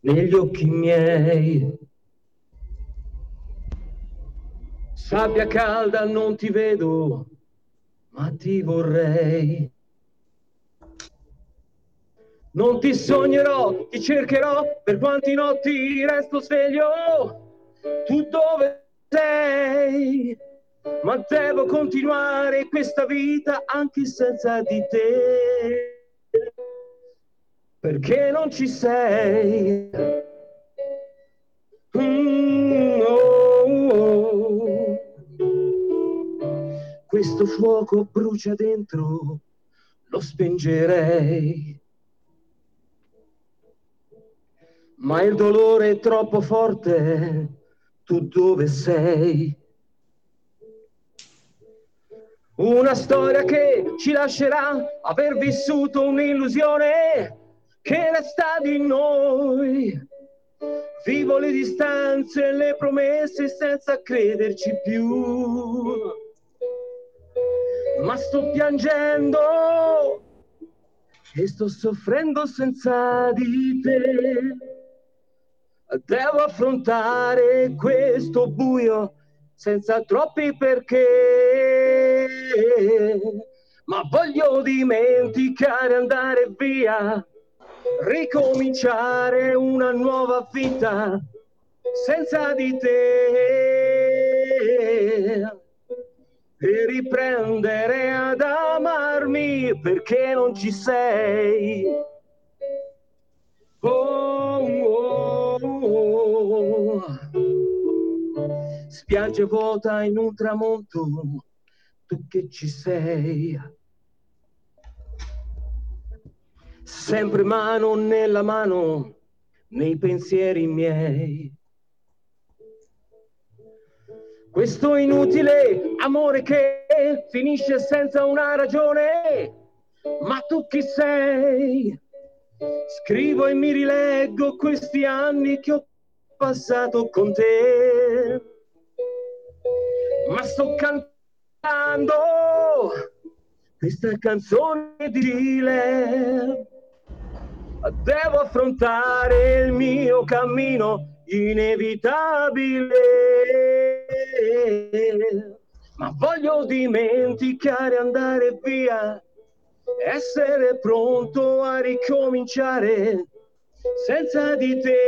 negli occhi miei. Sabbia calda, non ti vedo, ma ti vorrei. Non ti sognerò, ti cercherò, per quanti notti resto sveglio. Tu dove sei? Ma devo continuare questa vita anche senza di te. Perché non ci sei? Mm, oh, oh. Questo fuoco brucia dentro, lo spengerei. Ma il dolore è troppo forte, tu dove sei? Una storia che ci lascerà aver vissuto un'illusione che resta di noi. Vivo le distanze e le promesse senza crederci più. Ma sto piangendo e sto soffrendo senza di te. Devo affrontare questo buio senza troppi perché. Ma voglio dimenticare, andare via, ricominciare una nuova vita senza di te. E riprendere ad amarmi perché non ci sei. Oh, Spiaggia vuota in un tramonto, tu che ci sei. Sempre mano nella mano, nei pensieri miei. Questo inutile amore che finisce senza una ragione, ma tu chi sei? Scrivo e mi rileggo questi anni che ho passato con te. Ma sto cantando questa canzone di Rile. Devo affrontare il mio cammino inevitabile. Ma voglio dimenticare, andare via, essere pronto a ricominciare senza di te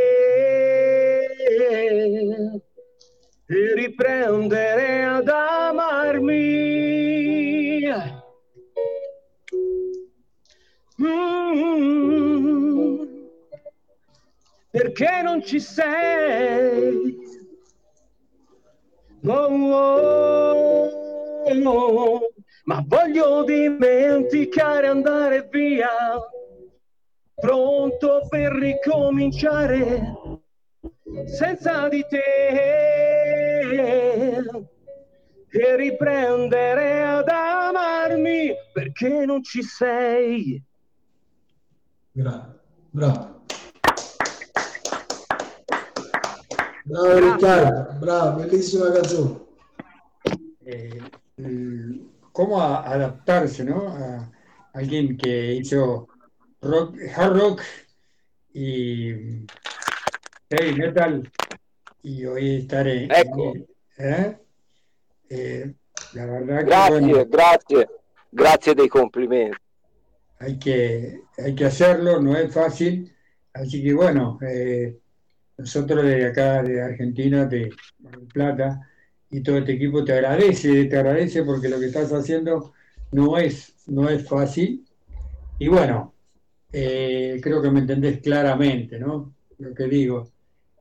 e riprendere ad amarmi. Mm, perché non ci sei? Oh, oh, oh, ma voglio dimenticare, andare via, pronto per ricominciare senza di te e riprendere ad amarmi perché non ci sei. Bravo, bravo. Bravo Riccardo, bravo, bellissima canzone. eh, el- cómo a- adaptarse, ¿no? A alguien que hizo rock, hard rock y heavy metal y hoy estar en, Ecco. ¿eh? Eh, la verdad que bueno, grazie, grazie dei complimenti. hay que, hay que hacerlo, no es fácil. Así que bueno, eh, nosotros de acá, de Argentina, de Mar del Plata, y todo este equipo te agradece, te agradece porque lo que estás haciendo no es, no es fácil. Y bueno, eh, creo que me entendés claramente, ¿no? Lo que digo.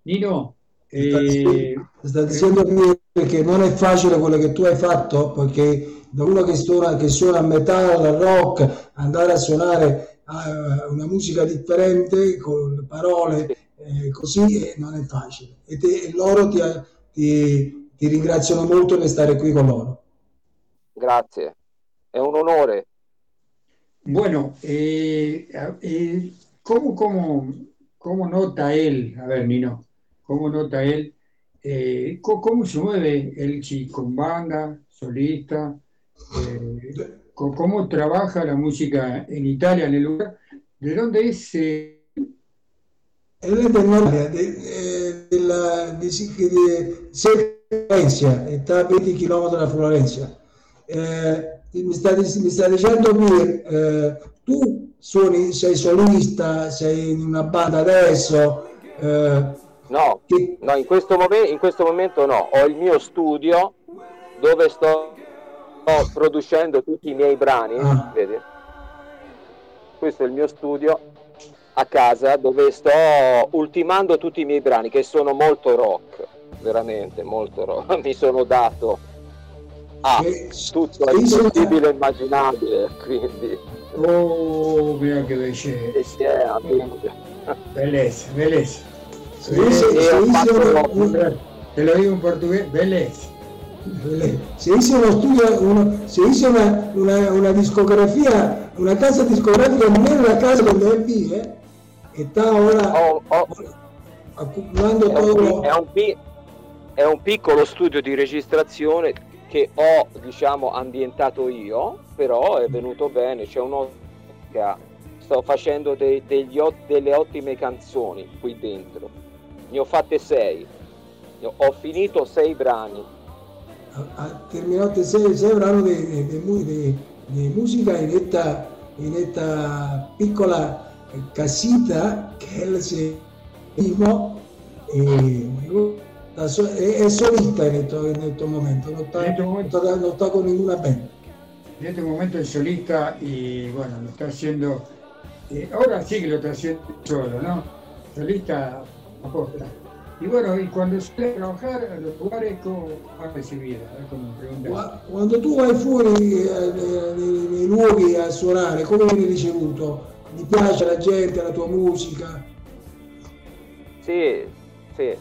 Nino, eh, sta dicendo che, che non è facile quello che tu hai fatto perché da uno che suona, che suona metal, rock, andare a suonare eh, una musica differente con parole eh, così eh, non è facile. E, te- e loro ti, ti- ti ringraziano molto per stare qui con loro. Grazie, è un onore. Bueno, eh, eh, ¿cómo, cómo, cómo nota él, a ver, Nino, cómo nota él, eh, cómo, se mueve él si con banda, solista, eh, cómo trabaja la música en Italia, en el lugar, de dónde es, eh, Él es de Nordia, de, della- di, Sic- di Florencia, está a 20 km da Florencia. Eh, mi, sta, mi sta dicendo che eh, tu suoni, sei solista, sei in una banda adesso, eh, No, no, in questo, momen- in questo momento no, ho il mio studio dove sto, sto producendo tutti i miei brani, Ah. vedi? Questo è il mio studio a casa dove sto ultimando tutti i miei brani che sono molto rock, veramente molto rock. Mi sono dato a tutto il possibile e immaginabile, quindi oh, mira qué belleza, e Se dice- Eh, se dice una- te lo digo en portugués, belleza. se hice uno studio, uno- se hice una, una- una discografia, una casa discografica non è una casa donde él vive, está ahora accumulando È un, todo. è un è un piccolo studio di registrazione che ho diciamo ambientato io, però è venuto bene, c'è un'ottica, sto facendo dei- degli delle ottime canzoni qui dentro, ne ho fatte sei, ho- finito sei brani, ha terminato sei, sei brani di, di- di di- musica in esta, in esta piccola casita che él se mismo eh, è solista in questo, in questo momento, non sta, non sta- non sta con ninguna band. En este momento es solista y bueno, lo está haciendo, eh, ahora sí que lo está haciendo solo, ¿no? Solista aposta. Y bueno, y cuando suele trabajar a los lugares, ¿cómo? A preguntan. Qua- Quando tu vai fuori eh, nei, nei luoghi a suonare, come vieni ricevuto? Ti piace la gente, la tua musica? Sì, sì,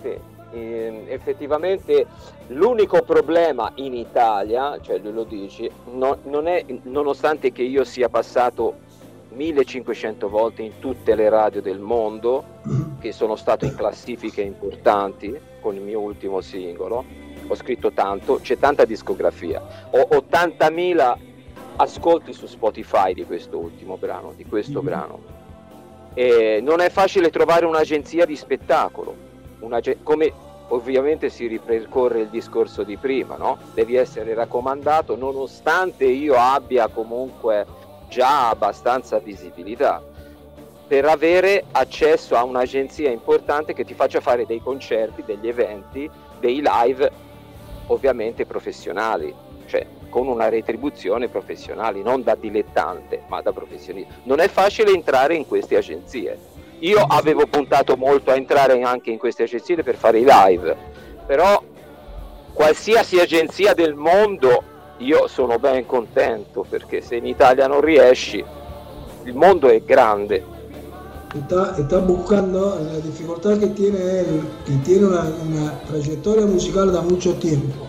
sì. Ehm, effettivamente l'unico problema in Italia, cioè lui lo dici, no- non è, nonostante che io sia passato 1500 volte in tutte le radio del mondo, che sono stato in classifiche importanti con il mio ultimo singolo, ho scritto tanto, c'è tanta discografia, ho 80.000 ascolti su Spotify di questo ultimo brano, di questo brano. E non è facile trovare un'agenzia di spettacolo, un'age- come ovviamente si ripercorre il discorso di prima, no? Devi essere raccomandato nonostante io abbia comunque già abbastanza visibilità per avere accesso a un'agenzia importante che ti faccia fare dei concerti, degli eventi, dei live ovviamente professionali, cioè con una retribuzione professionale, non da dilettante, ma da professionista. Non è facile entrare in queste agenzie. Io avevo puntato molto a entrare anche in queste agenzie per fare i live, però qualsiasi agenzia del mondo io sono ben contento perché se in Italia non riesci, il mondo è grande. Está, está buscando la dificultad que tiene él, que tiene una, una trayectoria musical da mucho tiempo.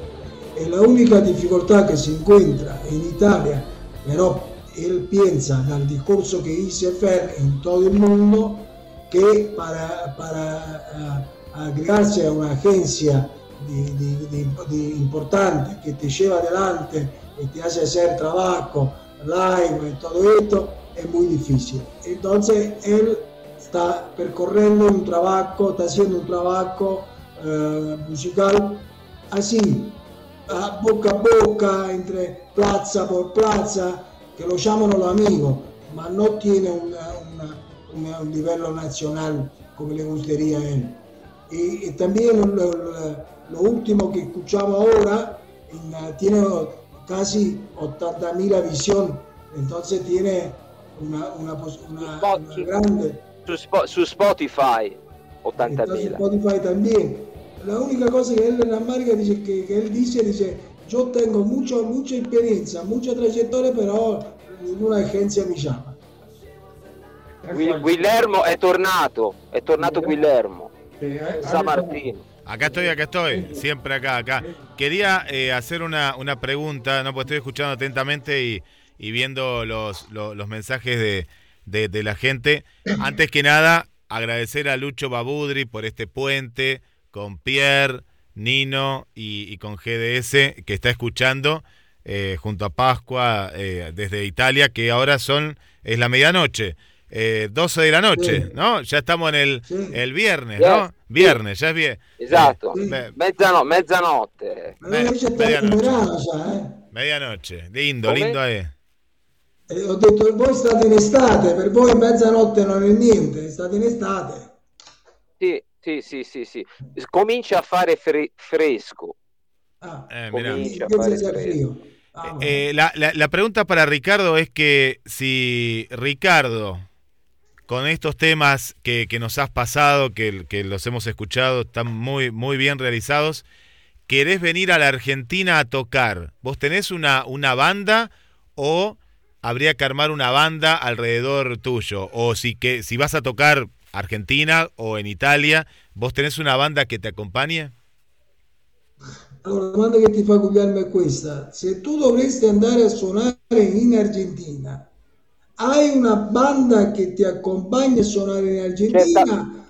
Es la única dificultad que se encuentra en Italia, pero él piensa en el discurso que hice Fer en todo el mundo, que para, para ah, agregarse a una agencia de- de- de- importante que te lleva adelante y te hace hacer trabajo, live y todo esto, es muy difícil. Entonces él está percorriendo un trabajo, está haciendo un trabajo eh, musical así, a boca a boca, entre plaza por plaza, que lo llamano lo amigo, ma no tiene una- una- una- un livello nacional come le gustaría a él. Y, y también lo, lo- lo último que escuchamos ahora en, eh, tiene casi 80.000 visión, entonces tiene una, una, una- una grande... Su, su Spotify, Entonces 80.000. Spotify también. La única cosa que él en América dice que, que él dice, dice, yo tengo mucho, mucha experiencia, mucha trayectoria, pero ninguna agencia mi llama. Gui- Guillermo è tornato, è tornato Guillermo. San Martino. Acá estoy, acá estoy, siempre acá, acá. Quería eh, hacer una, una pregunta, no, pues estoy escuchando atentamente y, y viendo los, los, los mensajes de, de- de la gente. Antes que nada, agradecer a Lucho Babudri por este puente con Pierre, Nino y, y con GDS que está escuchando eh, junto a Pascua eh, desde Italia, que ahora son, es la medianoche. Eh, 12 de la noche, Sí. ¿no? Ya estamos en el, el viernes. ¿no? Viernes, ya es bien. Esatto, Eh, Mezzano- mezzanotte. Eh. Medianoche, lindo, Come? lindo è. Ho detto, voi state in estate, per voi mezzanotte non è niente, state in estate. Sì, sì, sì, sì, sì. Comincia a fare fre- fresco. Eh, mirá. Comincia a fare fresco. frío. Eh, la, la- la pregunta para Ricardo es que si Ricardo, con estos temas que, nos has pasado, que, los hemos escuchado, están muy, muy bien realizados, querés venir a la Argentina a tocar, ¿vos tenés una, una banda o habría que armar una banda alrededor tuyo? O si, que, si vas a tocar Argentina o en Italia, ¿vos tenés una banda que te acompañe? Allora, la domanda che ti fa Guglielmo è questa. Se tu dovresti a suonare in Argentina, hai una banda che ti accompagna a suonare in Argentina?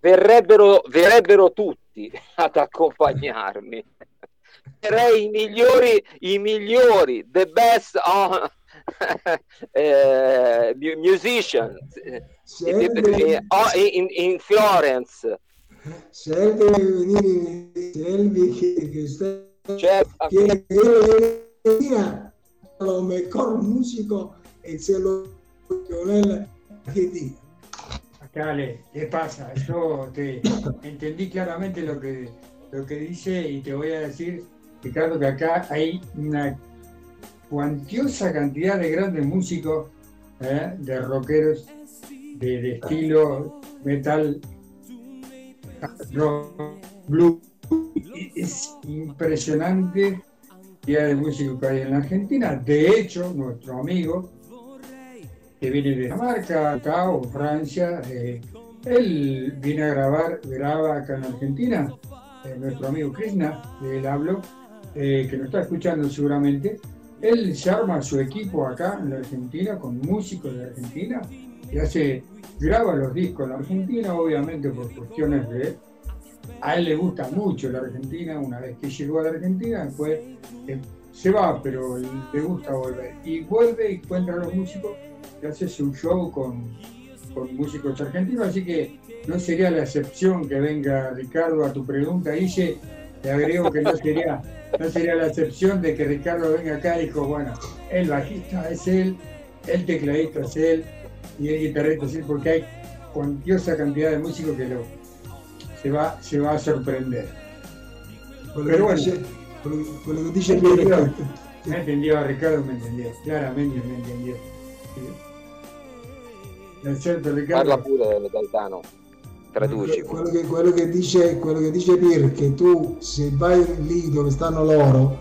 Verrebbero, verrebbero tutti ad accompagnarmi. Sarei i migliori, i migliori, the best uh, eh, mu- musicians eh, oh, in, in Florence. Se él deve venire in Selvi che, che sta Certo. che él Argentina, lo mejor músico e se lo con él Argentina. Dale, ¿qué pasa? Yo te entendí claramente lo que, lo que dice y te voy a decir, Ricardo, que acá hay una cuantiosa cantidad de grandes músicos, ¿eh? de rockeros, de, de estilo metal, rock, blues. Es impresionante la cantidad de músicos que hay en la Argentina. De hecho, nuestro amigo, que viene de Dinamarca, acá o Francia, eh, él viene a grabar, graba acá en Argentina, eh, nuestro amigo Krishna, de él hablo, eh, que nos está escuchando seguramente, él se arma su equipo acá en la Argentina con músicos de Argentina y hace, graba los discos en la Argentina, obviamente por cuestiones de a él le gusta mucho la Argentina, una vez que llegó a la Argentina, después eh, se va, pero le gusta volver. Y vuelve y encuentra a los músicos y hace su show con, con músicos argentinos, así que no sería la excepción que venga Ricardo a tu pregunta, Guille, te agrego que no sería, no sería la excepción de que Ricardo venga acá y dijo, bueno, el bajista es él, el tecladista es él y el guitarrista es él, porque hay cuantiosa cantidad de músicos que lo, se, va, se va a sorprender. Pero bueno, dice, quello che dice me entendió, me entendió, Ricardo me entendió, claramente me entendió. ¿No es cierto, Parla pure Gaetano, traduci. quello che, quello che dice, quello che dice Pier che tu se vai lì dove stanno loro,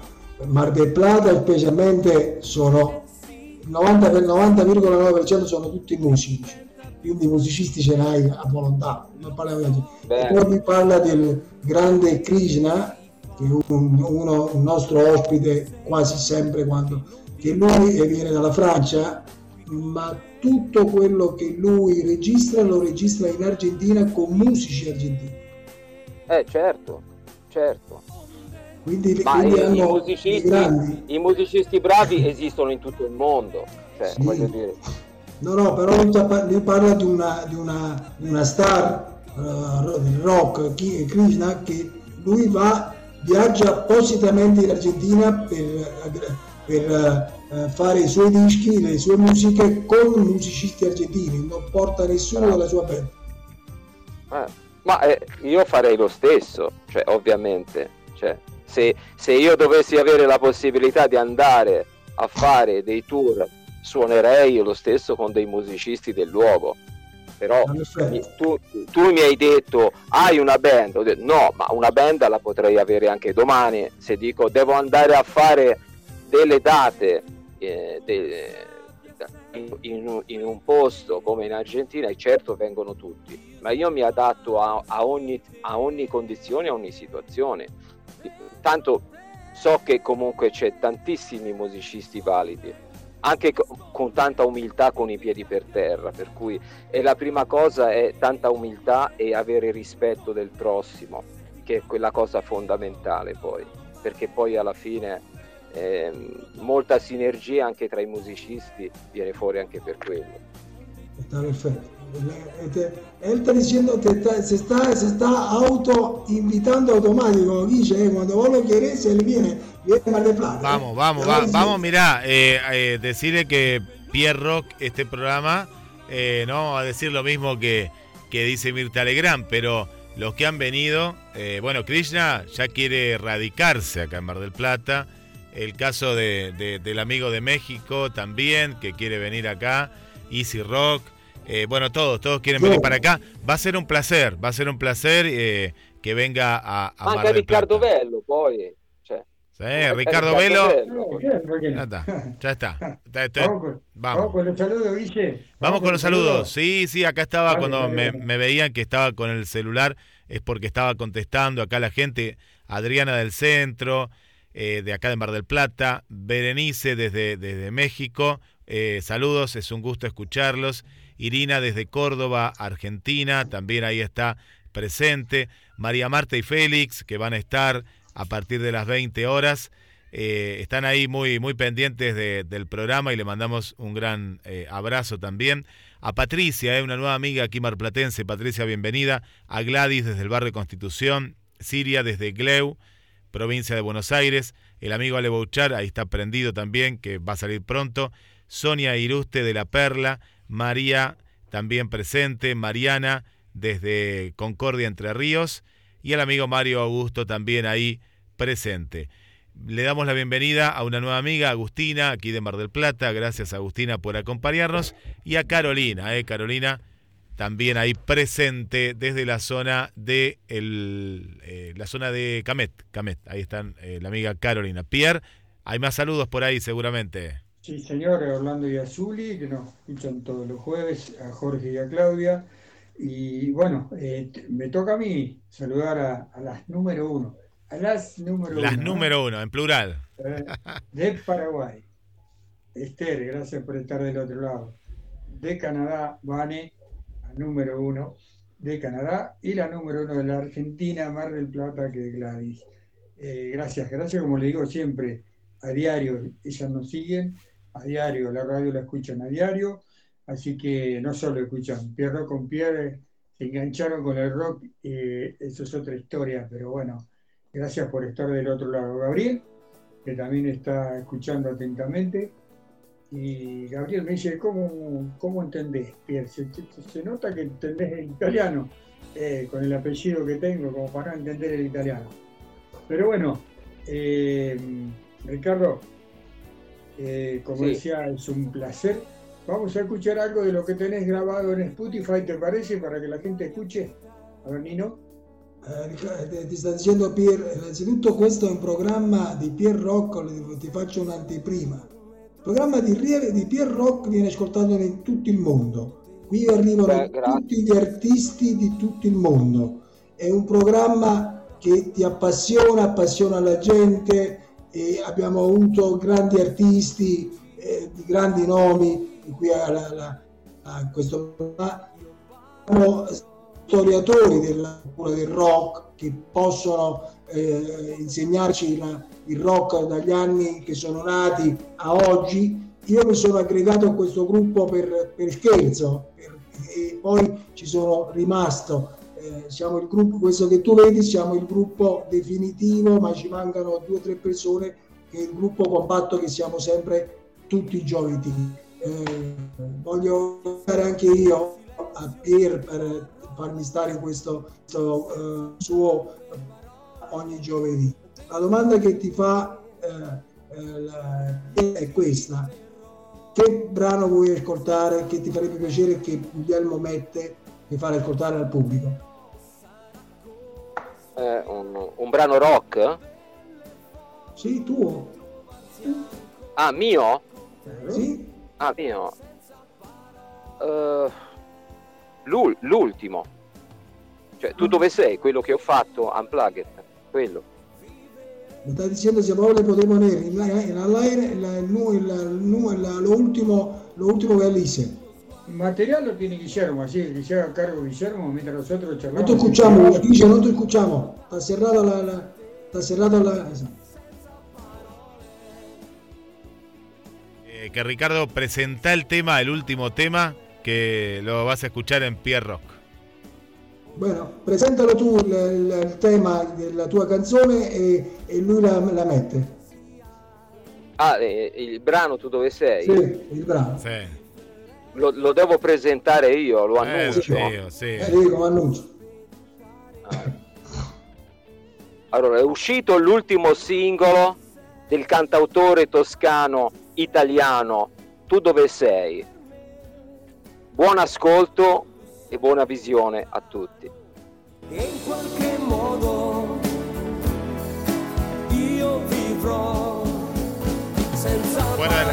Mar del Plata specialmente sono 90 per 90,9% sono tutti musici, quindi musicisti ce n'hai a volontà. Non parliamo poi mi parla del grande Krishna, che è un, uno- un nostro ospite quasi sempre quando che lui viene dalla Francia, ma tutto quello che lui registra lo registra in Argentina con musici argentini. Eh certo, certo. Quindi, Ma quindi i, musicisti, i musicisti bravi esistono in tutto il mondo. Cioè, voglio dire. No, no, però lui, parla di una, di una, di una star eh, del rock, Ki- Krishna, che lui va viaggia appositamente in Argentina per, per eh, fare i suoi dischi, le sue musiche con musicisti argentini, non porta nessuno della sua band. Eh, ma eh, io farei lo stesso, cioè ovviamente, cioè, se, se io dovessi avere la possibilità di andare a fare dei tour, suonerei lo stesso con dei musicisti del luogo. Però mi- tu, tu mi hai detto hai una band, detto no, ma una band la potrei avere anche domani. Se dico devo andare a fare delle date eh, de- in, in- un posto come in Argentina, e certo vengono tutti, ma io mi adatto a, a ogni, a ogni condizione, a ogni situazione. Tanto so che comunque c'è tantissimi musicisti validi, anche co- con tanta umiltà con i piedi per terra, per cui la prima cosa è tanta umiltà e avere rispetto del prossimo, che è quella cosa fondamentale poi, perché poi alla fine ehm, molta sinergia anche tra i musicisti viene fuori anche per quello. Está perfecto. Este, él está diciendo que está- se, está, se está auto invitando automático, Guille, eh, cuando vos lo querés, él viene, viene a Mar del Plata. Vamos, vamos, Te va- vamos, mirá, eh, eh, decirle que Pierre Rock, este programa, eh, no vamos a decir lo mismo que, que dice Mirta Legrand, pero los que han venido, eh, bueno, Krishna ya quiere radicarse acá en Mar del Plata, el caso de- de- del amigo de México también, que quiere venir acá, Easy Rock, eh, bueno, todos, todos quieren venir para acá, va a ser un placer, va a ser un placer eh, que venga a, a Mar Anche. Riccardo Bello poi, cioè, Sí, anche Ricardo Velo. No, bien, ¿por qué Ya está, ya está. Está- está- Vamos con, Vamos. vamos con los saludos. Vamos con los saludos. Sí, sí, acá estaba cuando me, me veían que estaba con el celular, es porque estaba contestando acá la gente. Adriana del Centro, eh, de acá de Mar del Plata, Berenice desde, desde México, eh, saludos, es un gusto escucharlos. Irina desde Córdoba, Argentina, también ahí está presente. María Marta y Félix, que van a estar a partir de las 20 horas. Eh, están ahí muy, muy pendientes de- del programa y le mandamos un gran abrazo también. A Patricia, eh, una nueva amiga aquí marplatense. Patricia, bienvenida. A Gladys desde el barrio Constitución. Siria desde Gleu, provincia de Buenos Aires. El amigo Ale Bouchar, ahí está prendido también, que va a salir pronto. Sonia Iruste de La Perla. María, también presente. Mariana desde Concordia, Entre Ríos. Y el amigo Mario Augusto también ahí presente. Le damos la bienvenida a una nueva amiga, Agustina, aquí de Mar del Plata. Gracias, Agustina, por acompañarnos. Y a Carolina, ¿eh? Carolina, también ahí presente desde la zona de el, eh, la zona de Camet. Camet, ahí están eh, la amiga Carolina. Pierre, hay más saludos por ahí seguramente. Sí, señor, Orlando y a Zuli, que nos escuchan todos los jueves, a Jorge y a Claudia. Y bueno, eh, me toca a mí saludar a, a las número uno, a las número Las uno, ¿no? número uno, en plural. De Paraguay. Esther, gracias por estar del otro lado. De Canadá, Vane, número uno de Canadá. Y la número uno de la Argentina, Mar del Plata, que Gladys. Eh, gracias, gracias, como le digo siempre, a diario, ellas nos siguen, a diario, la radio la escuchan a diario. Así que no solo escuchan Pierro con Pierre, se engancharon con el rock, eh, eso es otra historia, pero bueno, gracias por estar del otro lado. Gabriel, que también está escuchando atentamente. Y Gabriel me dice, ¿cómo, cómo entendés, Pierre? Se, se- se nota que entendés el italiano, eh, con el apellido que tengo, como para no entender el italiano. Pero bueno, eh, Ricardo, eh, como Sí. decía, es un placer. Vamos a escuchar algo de lo que tenés grabado en Spotify, ¿te parece? Para que la gente escuche. A ver, Nino. Eh, Riccardo, ti sta dicendo Pier, innanzitutto questo è un programma di Pier Rock, ti faccio un'anteprima. Il programma di, Rie- di Pier Rock viene ascoltato in tutto il mondo. Qui arrivano Beh, tutti gli artisti di tutto il mondo. È un programma che ti appassiona, appassiona la gente e abbiamo avuto grandi artisti eh, di grandi nomi qui a, a- a questo programma storiatori della cultura del rock che possono eh, insegnarci la- il rock dagli anni che sono nati a oggi. Io mi sono aggregato a questo gruppo per, per scherzo per- e poi ci sono rimasto. eh, siamo il gruppo, questo che tu vedi, siamo il gruppo definitivo, ma ci mancano due o tre persone che è il gruppo compatto che siamo sempre tutti i giovedì. Eh, voglio fare anche io a Pier per farmi stare in questo, questo, eh, suo ogni giovedì. La domanda che ti fa eh, eh, è questa. Che brano vuoi ascoltare che ti farebbe piacere che Guglielmo mette di fare ascoltare al pubblico? Eh, un, un brano rock? Sì, tuo. Ah, mio? Sì? Ah, mio. Eh, l'ul- l'ultimo. Cioè, tu dove sei? Quello che ho fatto, Unplugged. Quello. Mi stai dicendo se vuole potremmo avere in in online il- il il- il il- material lo tiene Guillermo, así que se haga cargo Guillermo mientras nosotros No charlamos. te escuchamos, dice no te escuchamos. Está cerrada la, la- está cerrada la. Eh, que Ricardo presenta el tema, el último tema, que lo vas a escuchar en Pierre Rock. Bueno, presentalo tu il, il- il tema della tua canzone e, e lui la, la mette. Ah, eh, il brano Tu dove sei? Sì, il brano. Lo, lo devo presentare io, lo Eh, annuncio. Dio, sì. Eh, sì, come annuncio. Allora, è uscito l'ultimo singolo del cantautore toscano italiano Tu dove sei? Buon ascolto e buona visione a tutti. E in qualche modo io vivrò senza Fuera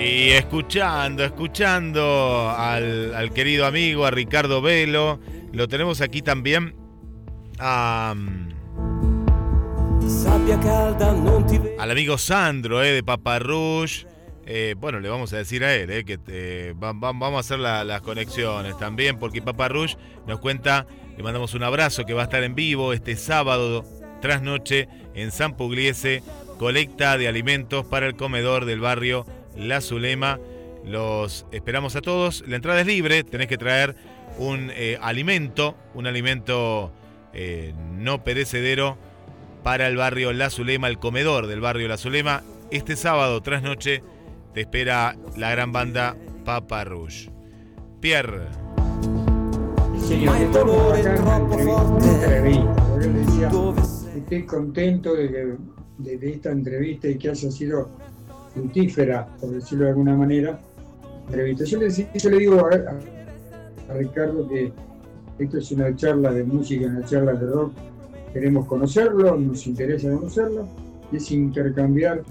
Y escuchando, escuchando al, al querido amigo, a Ricardo Velo, lo tenemos aquí también. A, al amigo Sandro eh, de Paparrush. Eh, bueno, le vamos a decir a él eh, que eh, va- va- vamos a hacer la- las conexiones también, porque Paparrush nos cuenta, le mandamos un abrazo, que va a estar en vivo este sábado tras noche en San Pugliese, colecta de alimentos para el comedor del barrio La Zulema. Los esperamos a todos. La entrada es libre, tenés que traer un eh, alimento, un alimento eh, no perecedero para el barrio La Zulema, el comedor del barrio La Zulema. Este sábado, tras noche, te espera la gran banda Papa Rouge. Pierre. Estoy contento de, que- de- esta entrevista y que haya sido fructífera, por decirlo de alguna manera. Entrevista. Yo, le, digo a, Ricardo que esto es una charla de música, una charla de rock. Queremos conocerlo, nos interesa conocerlo, y es intercambiar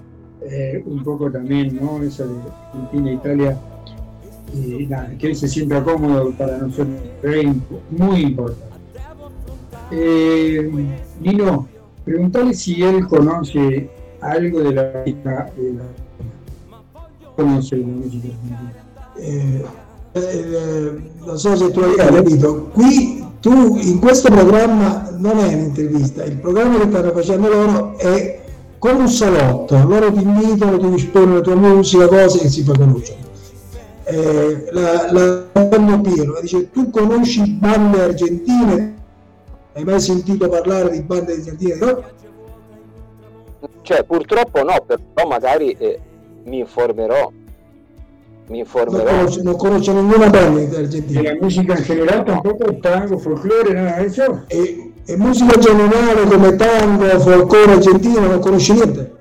eh, un poco también, ¿no? Eso de Argentina, Italia, que él se sienta cómodo para nosotros es muy importante. Eh, Nino, preguntale si él conoce algo de la música. la- conoce la argentina. Eh, eh, non so se tu hai capito, qui tu in questo programma non è un'intervista, il programma che stanno facendo loro è come un salotto, loro ti invitano, ti rispondono la tua musica, cose che si fa conoscere. Eh, la, la Antonio Piero dice tu conosci bande argentine? Hai mai sentito parlare di bande argentine? No? Cioè, purtroppo no, però magari eh, mi informerò. Mi Non informerò. conosce, non conosce ninguna banda argentina. De la música en general tampoco, tango, folclore, nada eso. E, e musica generale come tango, folklore argentino non conosci niente?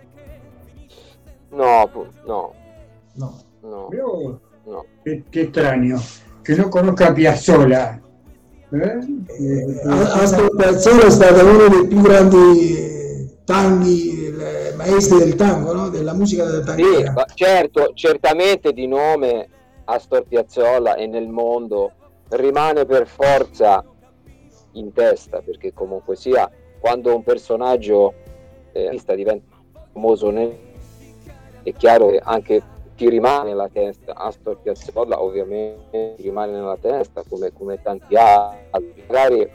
No, no. No. No. Pero, no. Qué, qué extraño. Que no conozca a Piazzolla. ¿Eh? Astor Piazzolla è stato uno dei più grandi tanghi, maestri del tango, no? della musica della Sì, tanghera. ma certo, certamente di nome Astor Piazzolla e nel mondo rimane per forza in testa, perché comunque sia quando un personaggio eh, diventa famoso nel- è chiaro che anche ti rimane nella testa. Astor Piazzolla ovviamente ti rimane nella testa come, come tanti altri. Magari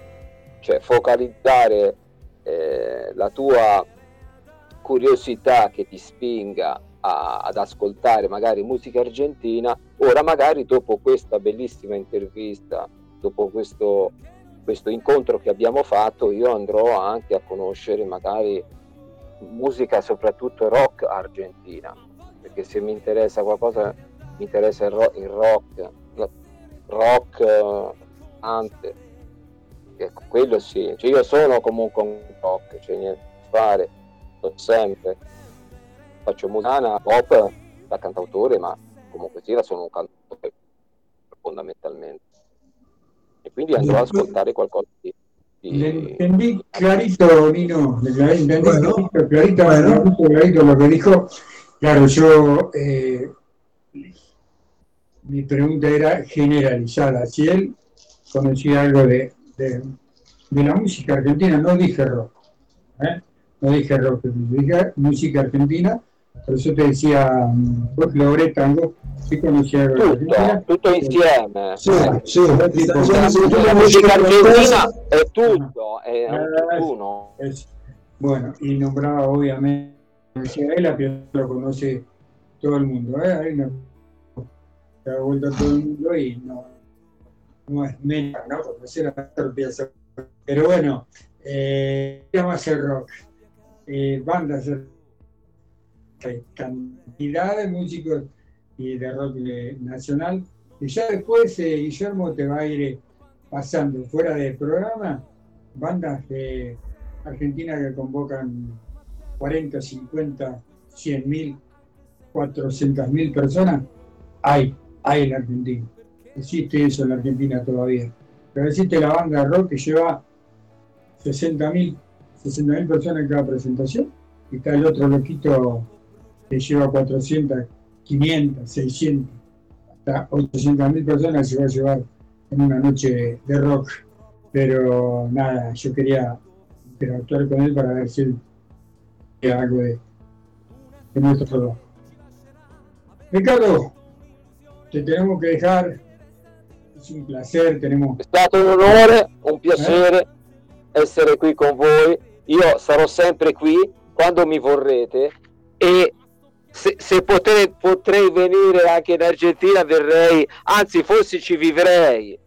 cioè, focalizzare eh, la tua curiosità che ti spinga a- ad ascoltare magari musica argentina, ora magari dopo questa bellissima intervista, dopo questo, questo incontro che abbiamo fatto, io andrò anche a conoscere magari musica soprattutto rock argentina, perché se mi interessa qualcosa mi interessa il, ro- il rock, rock eh, ante, ecco, quello sì, cioè io sono comunque un rock, c'è niente da fare, sto sempre, faccio musica pop da cantautore, ma comunque sia sono un cantautore fondamentalmente. E quindi andrò ad ascoltare qualcosa di... Le entendí clarito, Nino, le entendí clarito, clarito, Bueno. clarito, clarito lo que dijo. Claro, yo, eh, mi pregunta era generalizada. Si él conocía algo de, de- de la música argentina, no dije rock, ¿eh? no dije rock, dije música argentina, por eso te decía, mm, vos logré tango, sí conocía algo de Argentina. Tutto, insieme. Se tu La musica argentina qualcosa- è tutto, Eh. Es- bueno, y nombraba obviamente, decía él, a que lo conoce todo el mundo, ¿eh? Ahí no, se ha vuelto a todo el mundo y no, no es menos, ¿no? Conocer a Piazzolla. Pero bueno, eh, ¿qué más el rock? Eh, bandas, hay cantidad de músicos y de rock eh, nacional, y ya después eh, Guillermo te va a ir pasando fuera del programa bandas de Argentina que convocan 40, 50, 100 mil, 400 mil personas, hay, hay en Argentina. Existe eso en la Argentina todavía. Pero existe la banda rock que lleva 60 mil 60 mil personas en cada presentación. Y está el otro loquito que lleva 400, 500, 600, hasta 800 mil personas se va a llevar en una noche de rock pero nada, yo quería interactuar con él para ver si él algo de, de nuestro trabajo. Ricardo, te tenemos que dejar, es un placer, tenemos... È stato un onore, un piacere essere qui con voi. Io sarò sempre qui quando mi vorrete e se, se potrei, potrei venire anche in Argentina verrei, anzi forse ci vivrei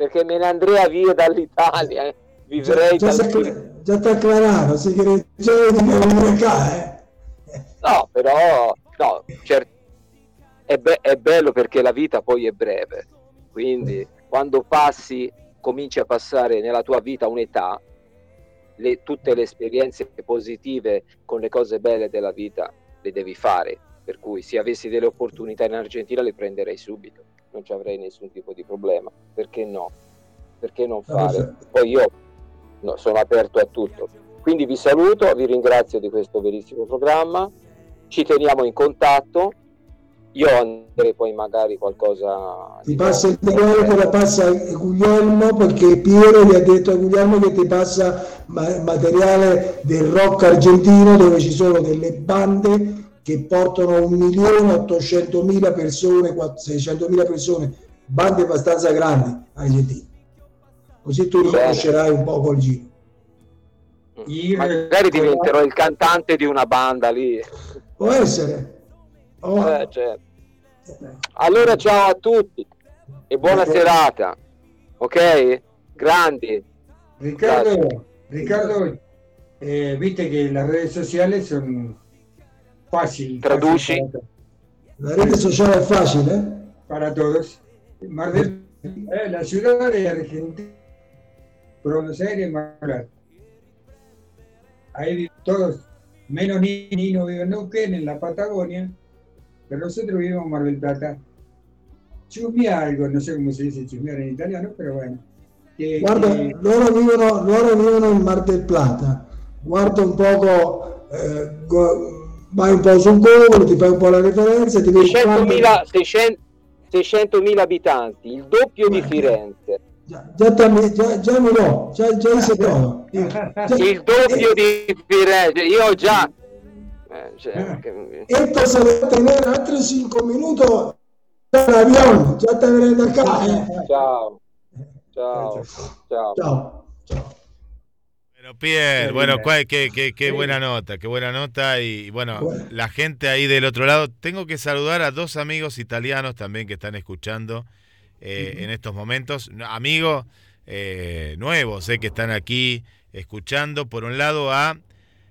perché me ne andrei via dall'Italia, eh. Vivrei Ya, dal- está, ya está aclarado, así que ya viene a venir acá, ¿eh? No, però no, cer- è, be- è bello perché la vita poi è breve, quindi quando passi, cominci a passare nella tua vita un'età, le- tutte le esperienze positive con le cose belle della vita le devi fare, per cui se avessi delle opportunità in Argentina le prenderei subito, non ci avrei nessun tipo di problema, perché no? Perché non Ah, fare? Poi io no, sono aperto a tutto. Quindi vi saluto, vi ringrazio di questo verissimo programma, ci teniamo in contatto, io andrei poi magari qualcosa Ti passa il telefono, la passa Guglielmo perché Piero gli ha detto a Guglielmo che ti passa ma- materiale del rock argentino dove ci sono delle bande che portano 1.800.000 persone, 600.000 persone, bande abbastanza grandi argentine. Così tu riconoscerai un po' col giro. magari diventerò il cantante di una banda lì. Può essere. Oh. Eh, certo. Allora ciao a tutti e buona Ok. serata, ok? Grandi. Ricardo, Ricardo, eh, viste que las redes sociales son fácil. Traduci. fácil La rete sociale è facile, eh? para todos. Mar del- eh, la ciudad de Argentina, Buenos Aires, Mar del Plata. Ahí viven todos, menos Ni- Nino vive en Neuquén, en la Patagonia, pero nosotros vivimos en Mar del Plata. Chusmea algo, no sé cómo se dice chusmear en italiano, pero bueno. Que- Guarda, que- loro vivono, loro vivono in Mar del Plata. Guarda un poco, eh, vai un po' sul Google, ti fai un po' la referenza, ti vedi 600.000 600 600.000 abitanti, il doppio di Firenze. Già, te- già, già mi no, già, già dice todo. Il doppio di Firenze, io già... eh, cioè, che- Esto se va a tener altri 5 minuti dall'avion, già te venendo acá. Eh. Ciao. Ciao. Ciao. Ciao. Bueno, Pierre, bueno, cuál- qué, qué- qué buena nota, qué buena nota. Y bueno, la gente ahí del otro lado. Tengo que saludar a dos amigos italianos también que están escuchando eh, en estos momentos. Amigos eh, nuevos que están aquí escuchando. Por un lado a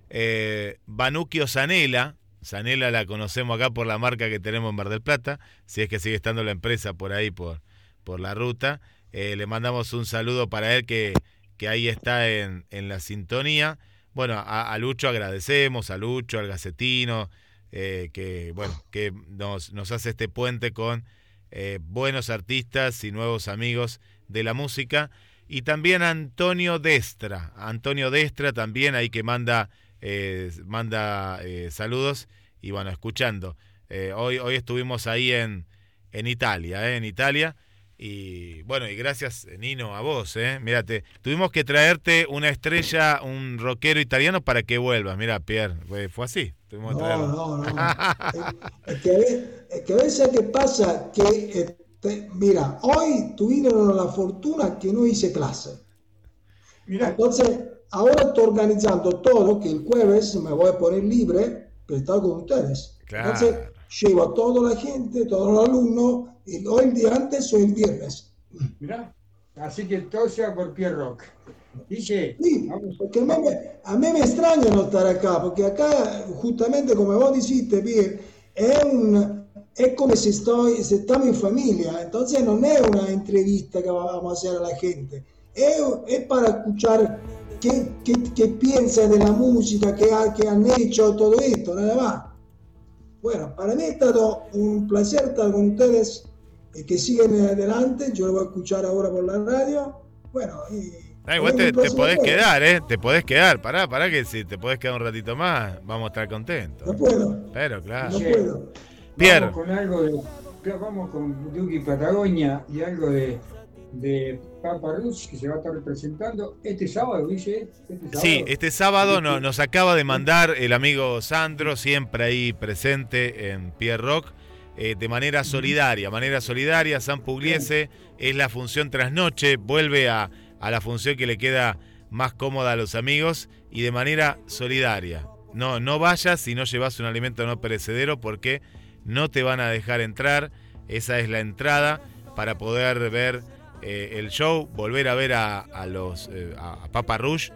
eh, Banucchio Zanella, Zanela la conocemos acá por la marca que tenemos en Mar del Plata, si es que sigue estando la empresa por ahí, por, por la ruta. Eh, le mandamos un saludo para él que, que ahí está en, en la sintonía. Bueno, a, a Lucho agradecemos, a Lucho, al Gacetino, eh, que bueno, que nos, nos hace este puente con eh, buenos artistas y nuevos amigos de la música. Y también Antonio Destra, Antonio Destra también ahí que manda, eh, manda eh, saludos y bueno, escuchando. Hoy, hoy estuvimos ahí en, en Italia, en Italia. Y bueno, y gracias Nino a vos, eh. Mírate, tuvimos que traerte una estrella, un rockero italiano para que vuelvas. Mira, Pierre, fue fue así. Tuvimos que No, no, no. Es que, es que a veces que pasa que, este, mira, hoy tuvieron la fortuna que no hice clase. Entonces, ahora estoy organizando todo, que el jueves me voy a poner libre para estar con ustedes. Claro. Entonces, llevo a toda la gente, todos los alumnos, y hoy el día antes o el viernes. Mirá, así que todo sea por Pierre Rock. Dice, Sí, porque a mí, me, a mí me extraña no estar acá, porque acá, justamente como vos dijiste, Pierre, es, un, es como si, estoy, si estamos en familia, entonces no es una entrevista que vamos a hacer a la gente, es, es para escuchar qué, qué, qué piensa de la música, qué, qué han hecho, todo esto, nada más. Bueno, para mí ha estado un placer estar con ustedes y que siguen adelante, yo lo voy a escuchar ahora por la radio. Bueno, y te, te podés quedar, ¿eh? Te podés quedar. Pará, pará que si te podés quedar un ratito más, vamos a estar contentos. No puedo. Pero claro. No puedo. Pierre. Vamos con algo de. Vamos con Duki Patagonia y algo de, de Papa Rus que se va a estar representando este sábado, dice. Este sábado. Sí, este sábado no- nos acaba de mandar el amigo Sandro, siempre ahí presente en Pierre Rock, eh, de manera solidaria. Manera solidaria, San Pugliese es la función trasnoche, vuelve a, a la función que le queda más cómoda a los amigos y de manera solidaria. No, no vayas si no llevas un alimento no perecedero porque no te van a dejar entrar. Esa es la entrada para poder ver eh, el show, volver a ver a, los eh, a, Papa Rush,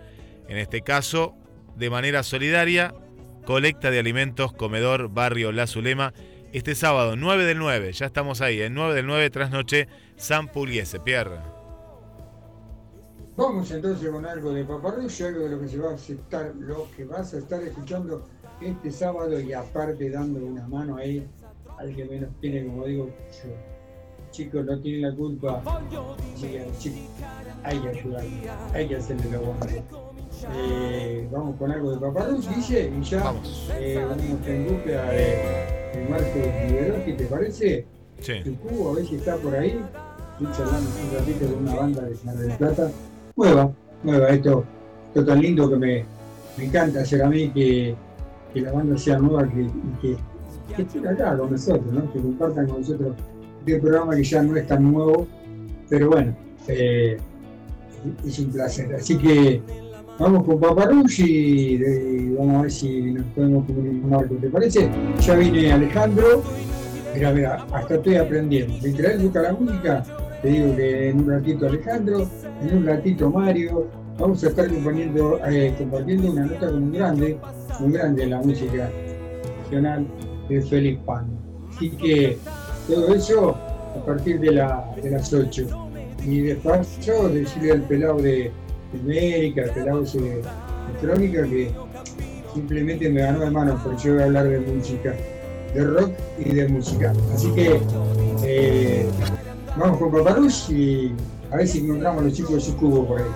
en este caso, de manera solidaria, colecta de alimentos, comedor, barrio La Zulema, este sábado, 9 del 9, ya estamos ahí, en 9 del 9, trasnoche, San Pugliese, Pierre. Vamos entonces con algo de Papa y algo de lo que se va a aceptar, lo que vas a estar escuchando este sábado y aparte dando una mano ahí al que menos tiene, como digo, yo. Chicos, no tienen la culpa. Chicos, hay que ayudar, hay que hacerle lo bueno. Eh, vamos con algo de Papa Rus, dice, y ya eh, vamos en búsqueda de, de Marcos Liberotti, ¿te parece? Sí. El cubo, a ver si está por ahí. Estoy charlando un ratito con una banda de Mar del Plata. Nueva, nueva, esto, esto tan lindo que me, me encanta hacer a mí que, que la banda sea nueva que, y que, que esté acá con nosotros, ¿no? que compartan con nosotros este programa que ya no es tan nuevo, pero bueno, eh, es un placer. Así que vamos con Paparrush y de- vamos a ver si nos podemos comunicar ¿te parece? Ya viene Alejandro, mira, mira, hasta estoy aprendiendo. Mientras él busca la música, te digo que en un ratito Alejandro, en un ratito Mario, vamos a estar compartiendo, eh, una nota con un grande, un grande en la música nacional, de Félix Pan. Así que todo eso a partir de, la, de las 8. Y después yo decirle al pelado de, de América, al pelado de, de Crónica, que simplemente me ganó de mano, porque yo voy a hablar de música, de rock y de música. Así que eh, vamos con Paparus y a ver si encontramos a los chicos de su cubo por ahí.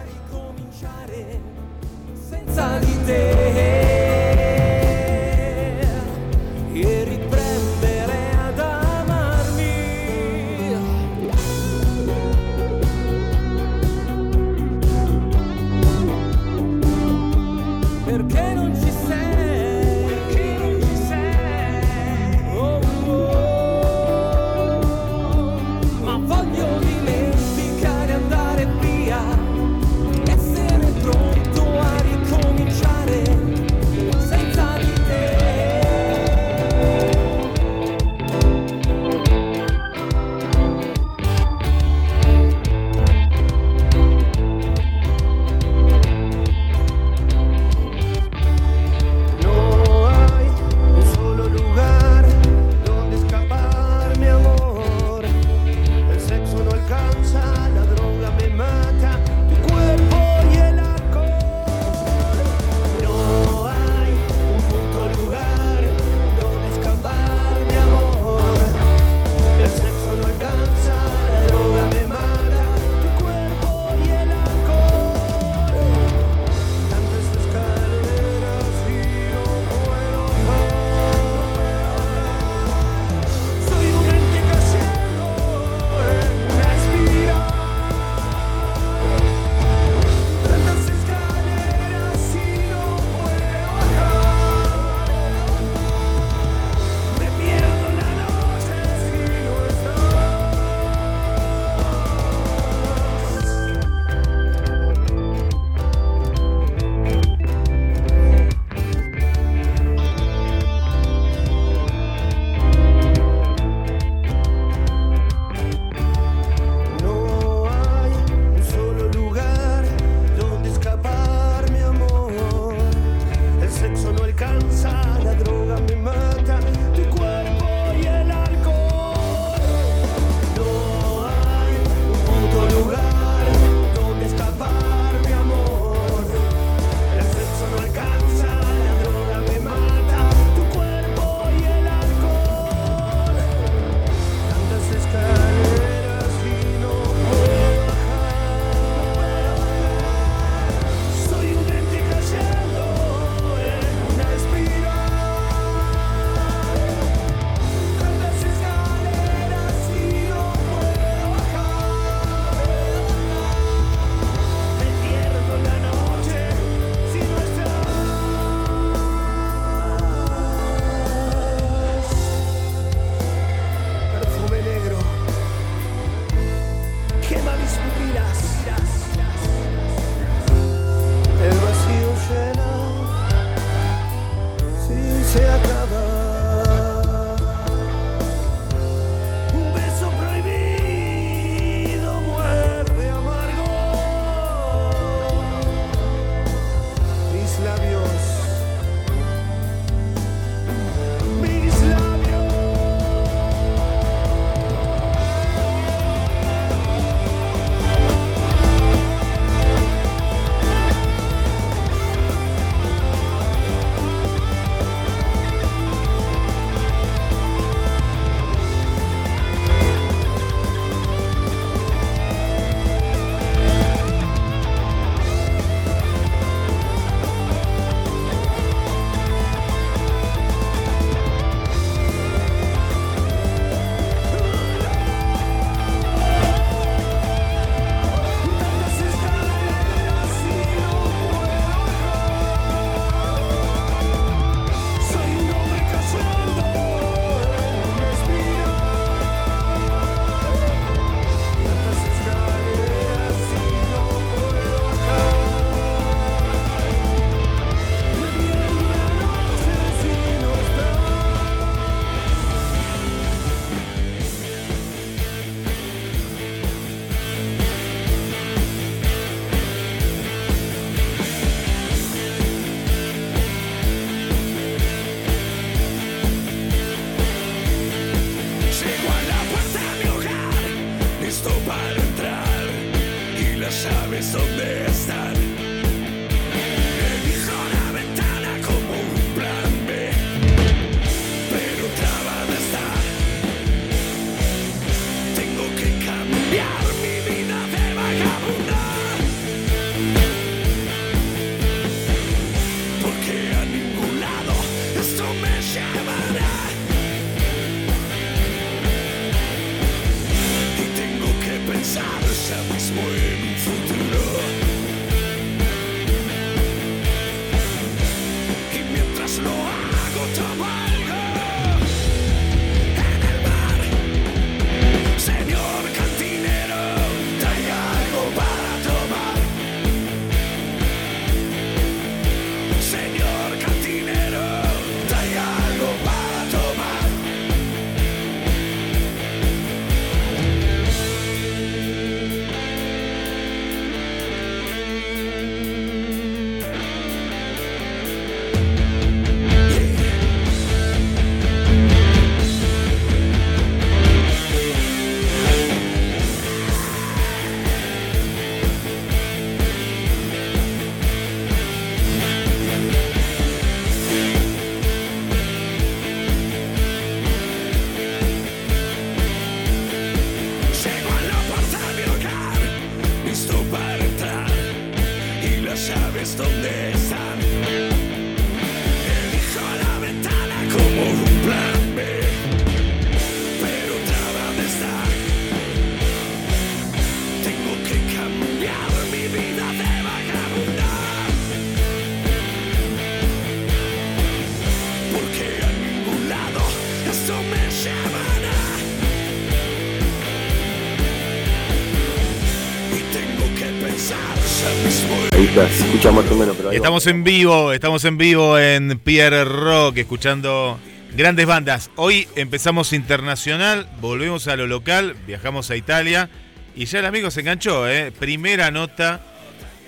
Escucha más o menos, pero ahí Estamos en vivo, estamos en vivo en Pierre Rock, escuchando grandes bandas. Hoy empezamos internacional, volvemos a lo local, viajamos a Italia y ya el amigo se enganchó, ¿eh? Primera nota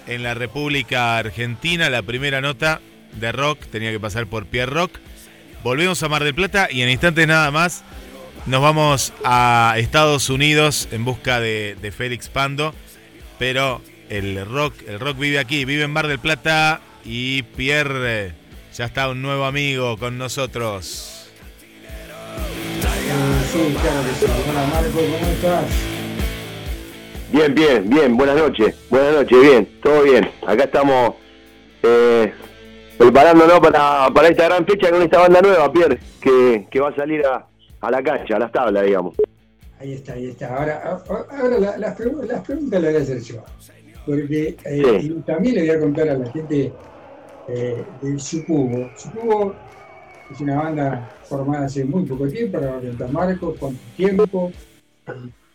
en la República Argentina, la primera nota de rock, tenía que pasar por Pierre Rock. Volvemos a Mar del Plata y en instantes nada más nos vamos a Estados Unidos en busca de, de Félix Pando, pero el rock, el rock vive aquí, vive en Mar del Plata y Pierre ya está un nuevo amigo con nosotros. Sí, claro que sí. Hola Marco, ¿cómo estás? Bien, bien, bien, buenas noches, buenas noches, bien, todo bien. Acá estamos eh, preparándonos para, para esta gran fecha con esta banda nueva, Pierre, que, que va a salir a, a la cancha, a las tablas, digamos. Ahí está, ahí está. Ahora, ahora la- las, las preguntas las voy a hacer yo. Porque eh, Sí. y también le voy a contar a la gente eh, de Sucubo. Sucubo es una banda formada hace muy poco tiempo, para contar Marcos, cuánto tiempo,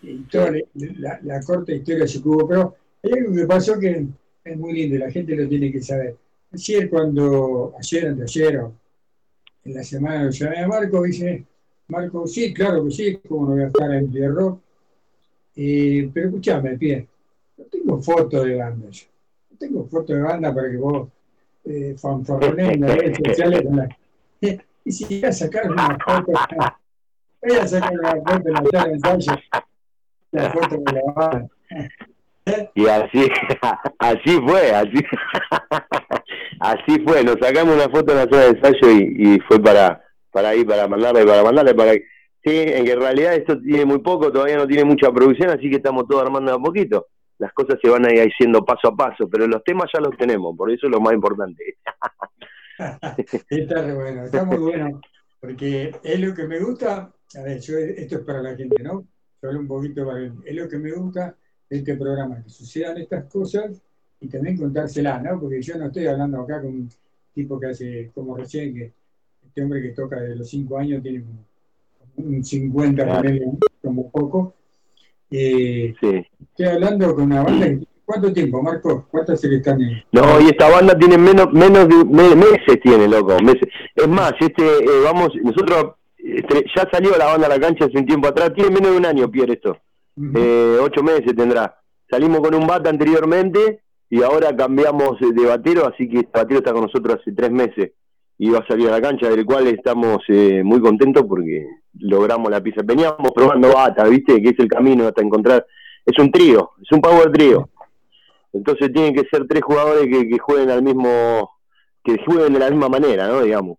y, y toda la, la corta historia de Sucubo. Pero hay algo que pasó que es muy lindo, la gente lo tiene que saber. Ayer, cuando, ayer, anteayer, en la semana lo llamé a Marco, dice, Marco, sí, claro que sí, como no voy a estar en Pierre Rock. Eh, pero escúchame, Pierre, tengo fotos de banda yo. Tengo fotos de banda para que vos eh, fanfarrones en las redes sociales. Y si voy a sacar una foto, voy a sacar una foto en la sala de ensayo, la foto de la banda. Y así, así fue, así, así fue. Nos sacamos una foto en la sala de ensayo y, y fue para, para ahí, para mandarle, para mandarle, para sí, en que en realidad esto tiene muy poco, todavía no tiene mucha producción, así que estamos todos armando a poquito. Las cosas se van a ir haciendo paso a paso, pero los temas ya los tenemos, por eso es lo más importante. Está bueno, está muy bueno, porque es lo que me gusta, a ver, yo, esto es para la gente, ¿no? Yo un poquito para es lo que me gusta de este programa, que sucedan estas cosas y también contárselas, ¿no? Porque yo no estoy hablando acá con un tipo que hace, como recién, que este hombre que toca desde los 5 años tiene un 50, Claro. ponele, como poco. Eh, Sí. Estoy hablando con una banda, ¿cuánto tiempo, Marco? ¿Cuánto hace que están en...? No, y esta banda tiene menos menos de me- meses tiene, loco, meses. Es más, este eh, vamos, nosotros este, ya salió la banda a la cancha hace un tiempo atrás, tiene menos de un año, Pierre, esto. Eh, ocho meses tendrá. Salimos con un bata anteriormente y ahora cambiamos eh, de batero, así que este batero está con nosotros hace tres meses y va a salir a la cancha, del cual estamos eh, muy contentos porque logramos la pieza. Veníamos probando bata, ¿viste? Que es el camino hasta encontrar. Es un trío, es un power trío. Entonces tienen que ser tres jugadores que, jueguen al mismo, que jueguen de la misma manera, ¿no? Digamos.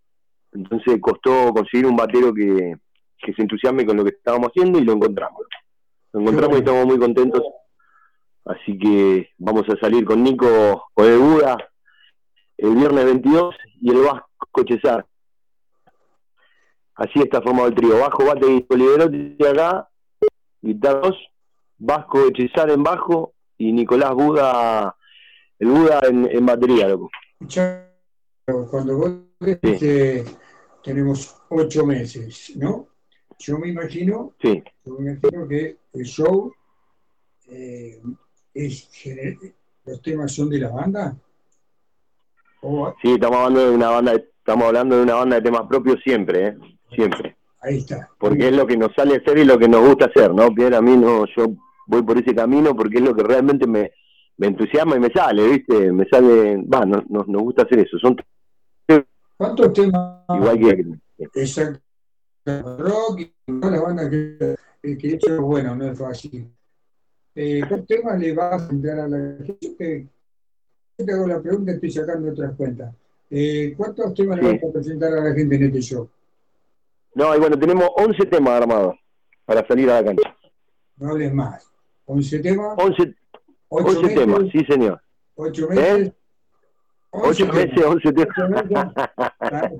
Entonces costó conseguir un batero que, que se entusiasme con lo que estábamos haciendo y lo encontramos. Lo encontramos y estamos muy contentos. Así que vamos a salir con Nico, con el Buda, el viernes 22 y el Vasco Chesar. Así está formado el trío. Bajo, bate y Oliverotti acá, guitarras, Vasco Chesar en bajo y Nicolás Buda, el Buda en, en batería, loco. Cuando vos dijiste, tenemos ocho meses, ¿no? Yo me imagino, Sí. yo me imagino que el show eh, es los temas son de la banda. O Sí, estamos hablando de una banda, estamos hablando de una banda de temas propios siempre, ¿eh? Siempre. ahí está. Porque es lo que nos sale hacer y lo que nos gusta hacer, ¿no? Pierre, a mí no, yo voy por ese camino porque es lo que realmente me, me entusiasma y me sale, ¿viste? Me sale, va, no- no- nos gusta hacer eso. Son ¿Cuántos temas igual que exacto rock y todas las bandas que, que, he hecho, bueno, no es fácil. Eh, ¿Cuántos temas le vas a entrar a la gente? Yo te, hago la pregunta, estoy sacando otras cuentas. Eh, ¿Cuántos temas le vas a presentar a la gente en este show? No, y bueno, tenemos 11 temas armados para salir a la cancha. No hables más. 11 temas. 11, Ocho 11 meses. temas, sí señor. 8 meses. 8 meses, 11 temas.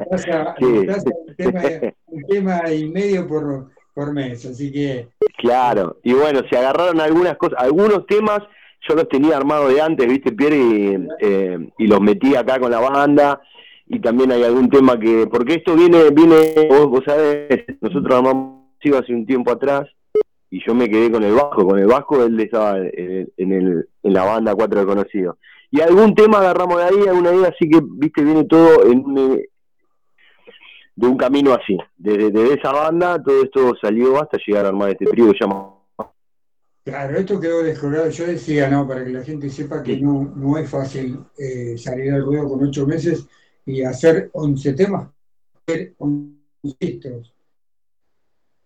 Pasa, Sí. pasa un, tema, un tema y medio por, por mes, así que Claro, y bueno, se agarraron algunas cosas, algunos temas yo los tenía armados de antes, viste, Pierre, y, eh, y los metí acá con la banda, y también hay algún tema que, porque esto viene, viene, vos, vos sabés, nosotros armamos sigo hace un tiempo atrás, y yo me quedé con el Vasco, con el Vasco él estaba en, en el, en la banda Cuatro Desconocidos, y algún tema agarramos de ahí, alguna idea, así que, viste, viene todo en un, eh, de un camino así. Desde, desde esa banda, todo esto salió hasta llegar a armar este trío que llama Claro, esto quedó descolgado. Yo decía, no, para que la gente sepa que no, no es fácil eh, salir al ruedo con ocho meses y hacer 11 temas, hacer 11 discos.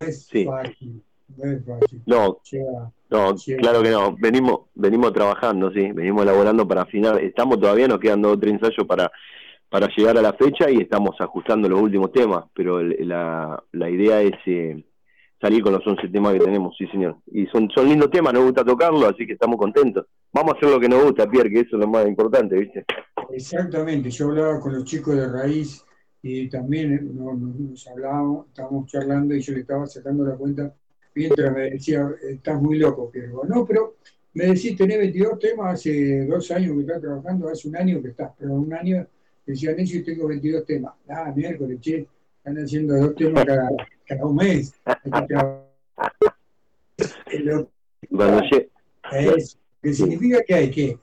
No es fácil, no es fácil. No, Lleva- no, lleva- claro que no. Venimos, venimos trabajando, sí, venimos elaborando para afinar. Estamos todavía, nos quedan dos o tres ensayos para, para llegar a la fecha y estamos ajustando los últimos temas, pero el- la, la idea es eh, salir con los 11 temas que tenemos, sí señor. Y son, son lindos temas, nos gusta tocarlo, así que estamos contentos. Vamos a hacer lo que nos gusta, Pierre, que eso es lo más importante, ¿viste? Exactamente, yo hablaba con los chicos de raíz y también eh, no- no- nos hablábamos, estábamos charlando y yo le estaba sacando la cuenta mientras me decía, estás muy loco, Pierre. No, pero me decís, tenés 22 temas, hace dos años que estás trabajando, hace un año que estás, pero un año decían ellos tengo 22 temas. Ah, miércoles, che, están haciendo dos temas cada, cada un mes. Que lo lle- es, que significa que hay que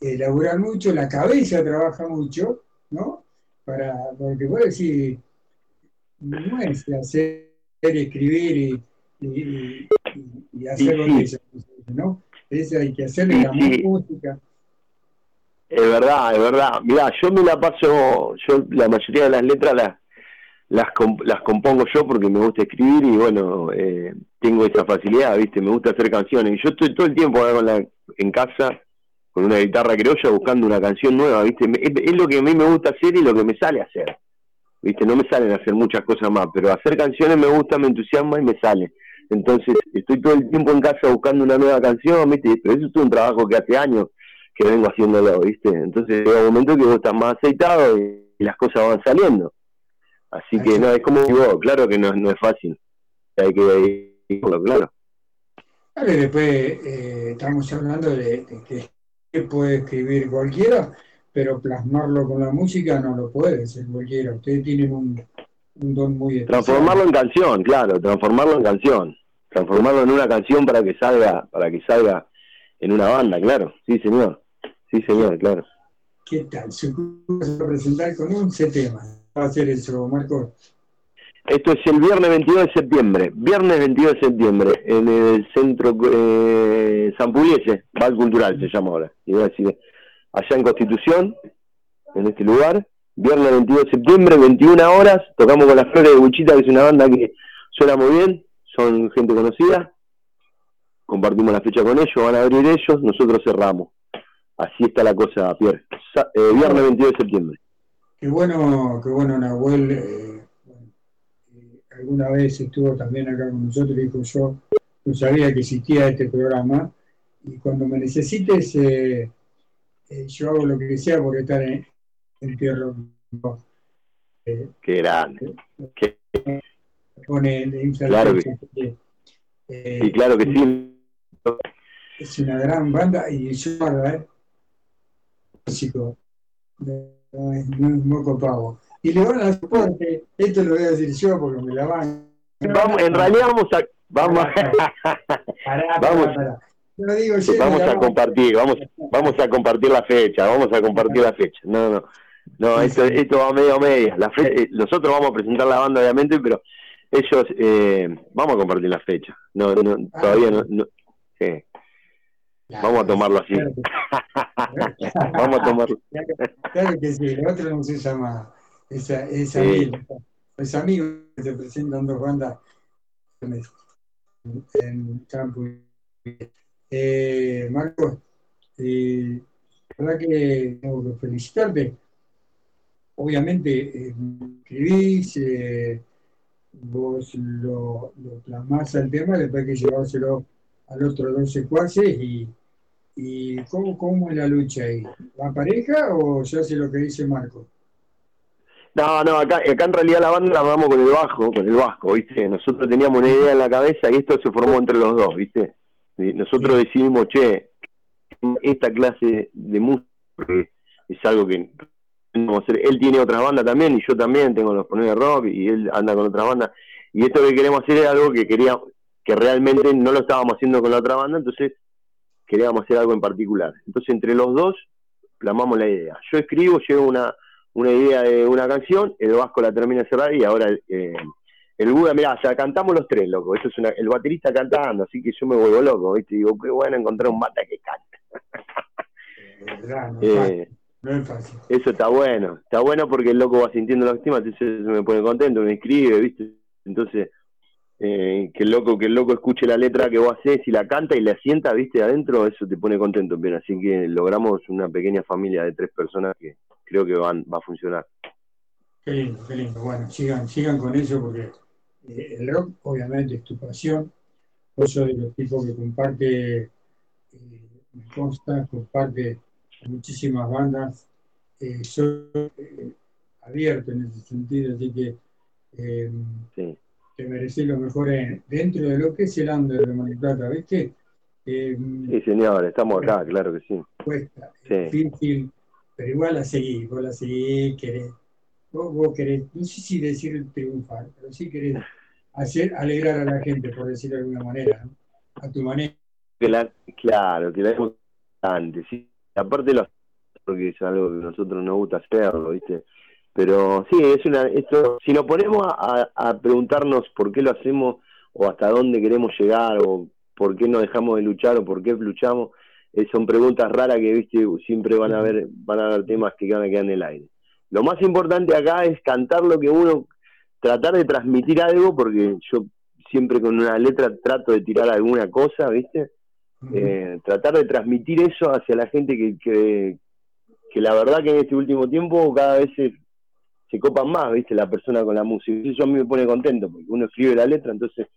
elaborar mucho, la cabeza trabaja mucho, ¿no? Para, porque vos decís, no es hacer, escribir y, y, hacer lo que se ¿no? Es, hay que hacerle la música. Es verdad, es verdad. Mirá, yo me la paso, yo la mayoría de las letras las las, comp- las compongo yo porque me gusta escribir y bueno, eh, tengo esa facilidad, ¿viste? Me gusta hacer canciones. Y yo estoy todo el tiempo la, en casa con una guitarra criolla buscando una canción nueva, ¿viste? Es, es lo que a mí me gusta hacer y lo que me sale hacer. ¿Viste? No me salen a hacer muchas cosas más, pero hacer canciones me gusta, me entusiasma y me sale. Entonces, estoy todo el tiempo en casa buscando una nueva canción, ¿viste? Pero eso es un trabajo que hace años que vengo haciéndolo, ¿viste? Entonces llega un momento que vos estás más aceitado y, y las cosas van saliendo. Así que no, es como digo, claro que no, no es fácil. Hay que irlo, claro. Claro, y después eh, estamos hablando de, de que, que puede escribir cualquiera, pero plasmarlo con la música no lo puede hacer cualquiera. Ustedes tienen un, un don muy especial. Transformarlo en canción, claro, transformarlo en canción. Transformarlo en una canción para que salga, para que salga en una banda, claro. Sí, señor. Sí, señor, claro. ¿Qué tal? Se va a presentar con 11 temas. Va a hacer eso, Marco. Esto es el viernes 22 de septiembre. Viernes 22 de septiembre, en el centro eh, San Pugliese, Val Cultural se llama ahora. A decir, allá en Constitución, en este lugar. Viernes 22 de septiembre, 21 horas. Tocamos con las Flores de Buchita, que es una banda que suena muy bien. Son gente conocida. Compartimos la fecha con ellos, van a abrir ellos, nosotros cerramos. Así está la cosa, Pierre. Eh, viernes 22 de septiembre. Qué bueno, qué bueno, Nahuel. eh, alguna vez estuvo también acá con nosotros y dijo yo no sabía que existía este programa y cuando me necesites eh, eh, yo hago lo que sea por estar en, en Pierro. Eh, Qué grande. Qué- pone infla- Claro que- eh, y claro que sí. es una gran banda y yo ¿eh? Músico. No es, moco pavo. Y le van a soporte, esto lo voy a decir yo porque me la van. Vamos, en realidad vamos a vamos Pará, vamos pará, digo vamos a compartir, vamos vamos a compartir la fecha, vamos a compartir la fecha. No, no. No, esto, esto va medio a media. La fe- eh, nosotros vamos a presentar la banda obviamente, pero ellos eh, vamos a compartir la fecha. No, no todavía no. Vamos a tomarlo así. vamos a tomarlo. Claro que sí, el otro no se llama. Esa, es Sí. amigo. Es amigo que se presentan dos bandas en, campo. Eh, Marcos, eh, la verdad que tengo que felicitarte. Obviamente, eh, escribís, eh, vos lo, lo plasmás al tema, después que llevárselo al otro 12 cuaces y, y ¿cómo, ¿cómo es la lucha ahí? ¿Va pareja o se hace lo que dice Marco? No, no, acá, acá en realidad la banda la armamos con el bajo, con el vasco, ¿viste? Nosotros teníamos una idea en la cabeza y esto se formó entre los dos, ¿viste? Nosotros decidimos, che, esta clase de música es algo que vamos a hacer. Él tiene otra banda también y yo también tengo los poner de rock y él anda con otra banda. Y esto que queremos hacer es algo que quería, que realmente no lo estábamos haciendo con la otra banda, entonces queríamos hacer algo en particular. Entonces entre los dos plasmamos la idea. Yo escribo, llevo una, una idea de una canción, el Vasco la termina de cerrar y ahora eh, el Buda, mirá, o sea, cantamos los tres, loco. Eso es una, el baterista cantando, así que yo me vuelvo loco, ¿viste? Digo, qué bueno encontrar un bata que canta. ¿verdad? No es Eh, fácil, no es fácil. eso está bueno, está bueno porque el loco va sintiendo los temas, entonces eso me pone contento, me escribe, ¿viste? Entonces, eh, que el loco, que el loco escuche la letra que vos haces y la canta y la sienta, ¿viste? Adentro, eso te pone contento, bien. Así que logramos una pequeña familia de tres personas que creo que van, va a funcionar. Qué lindo, qué lindo. Bueno, sigan, sigan con eso porque eh, el rock obviamente es tu pasión. Vos sos de los tipos que comparte, eh, me consta, comparte muchísimas bandas. Eh, soy abierto en ese sentido, así que eh, te mereces lo mejor en- dentro de lo que es el under de Mar Plata, ¿viste? Eh, Sí, señor, estamos acá, claro que sí. cuesta, Sí. difícil, pero igual la seguís, vos la seguís, querés, vos, vos querés, no sé si decir triunfar, pero sí querés hacer alegrar a la gente, por decirlo de alguna manera, ¿no? a tu manera. Claro, que la hemos antes, sí. Aparte lo porque es algo que nosotros nos gusta hacerlo, ¿viste? Pero sí, es una, esto, si nos ponemos a, a preguntarnos por qué lo hacemos o hasta dónde queremos llegar o por qué no dejamos de luchar o por qué luchamos, eh, son preguntas raras que, viste, siempre van a haber, van a haber temas que van a quedar en el aire. Lo más importante acá es cantar lo que uno, tratar de transmitir algo, porque yo siempre con una letra trato de tirar alguna cosa, ¿viste? Eh, tratar de transmitir eso hacia la gente que, que, que la verdad que en este último tiempo cada vez se, se copan más, ¿viste? La persona con la música. Eso a mí me pone contento, porque uno escribe la letra, entonces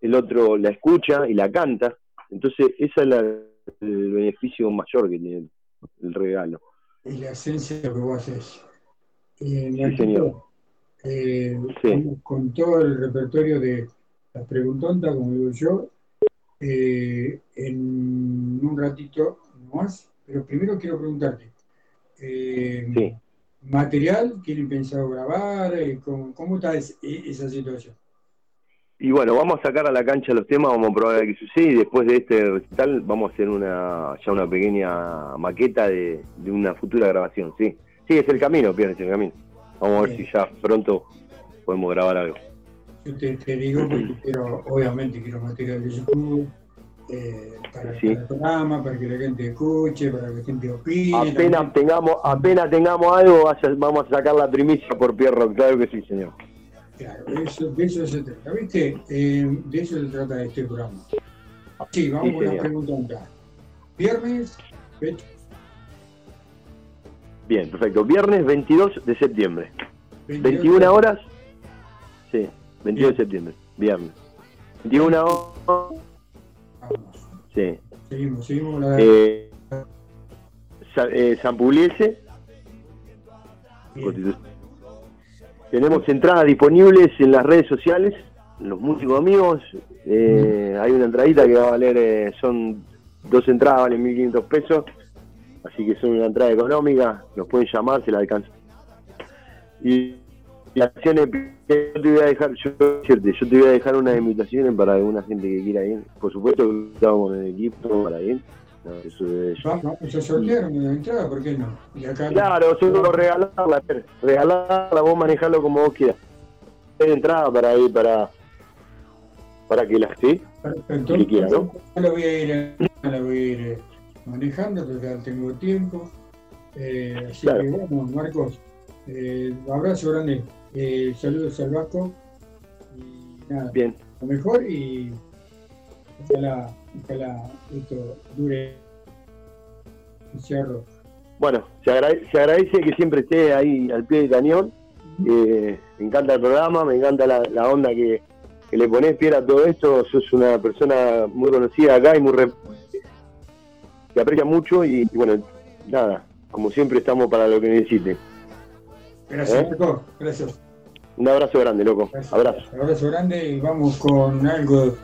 el otro la escucha y la canta. Entonces, ese es la- el beneficio mayor que tiene el regalo. y la esencia de lo que vos haces. Eh, Sí, Marquito, señor. eh, Sí. con, todo el repertorio de las preguntontas, como digo yo, eh, en un ratito más, pero primero quiero preguntarte, eh, ¿material tienen pensado grabar? Eh, ¿Cómo, cómo está es- e- esa situación? Y bueno, vamos a sacar a la cancha los temas, vamos a probar a qué sucede y después de este recital vamos a hacer una ya una pequeña maqueta de, de una futura grabación, sí. Sí, es el camino, Pierre, es el camino. Vamos a ver si ya pronto podemos grabar algo. Yo te, te digo porque quiero, obviamente quiero material de YouTube, eh, para, Sí. para el programa, para que la gente escuche, para que la gente opine. Apenas tengamos, apenas tengamos algo, vamos a sacar la primicia por Pierro, claro que sí, señor. Claro, eso, de eso se trata, ¿viste? Eh, de eso se trata este programa. Sí, vamos Sí, con una señor. pregunta acá. Viernes, fecha, Bien, perfecto. Viernes 22 de septiembre. 22 21 horas. Sí, 22 de septiembre, viernes. 21 horas. Sí. seguimos, seguimos la... Eh, Sa- eh, San Pugliese. Constitu- Tenemos entradas disponibles en las redes sociales, los músicos amigos. Eh, hay una entradita que va a valer, eh, son dos entradas, valen 1.500 pesos. Así que son una entrada económica, nos pueden llamar, se la alcanzan. Y las acciones, yo te voy a dejar, yo, yo te voy a dejar unas invitaciones para alguna gente que quiera ir. Por supuesto que estamos con el equipo para ir. No, eso es- Va- Vamos a sortear una entrada, ¿por qué no? Y acá Claro, solo regalarla, regalarla, vos manejarlo como vos quieras. Hay entrada para ir para para que la sí, Perfecto. que quiera, ¿no? La voy a ir, la voy a ir eh, manejando, ya tengo tiempo. Eh, así Claro. que bueno, Marcos, eh, abrazo grande, eh, saludos al Vasco y nada, Bien. lo mejor y ojalá, ojalá esto dure cierro. Bueno, se agradece, se agradece que siempre esté ahí al pie del cañón. Eh, me encanta el programa, me encanta la, la onda que, que le ponés, Pierre, a todo esto. Sos una persona muy conocida acá y muy re- que aprecia mucho y, y bueno, nada, como siempre estamos para lo que necesite. Gracias, ¿Eh? Gracias. Un abrazo grande, loco. Abrazo. Abrazo grande y vamos con algo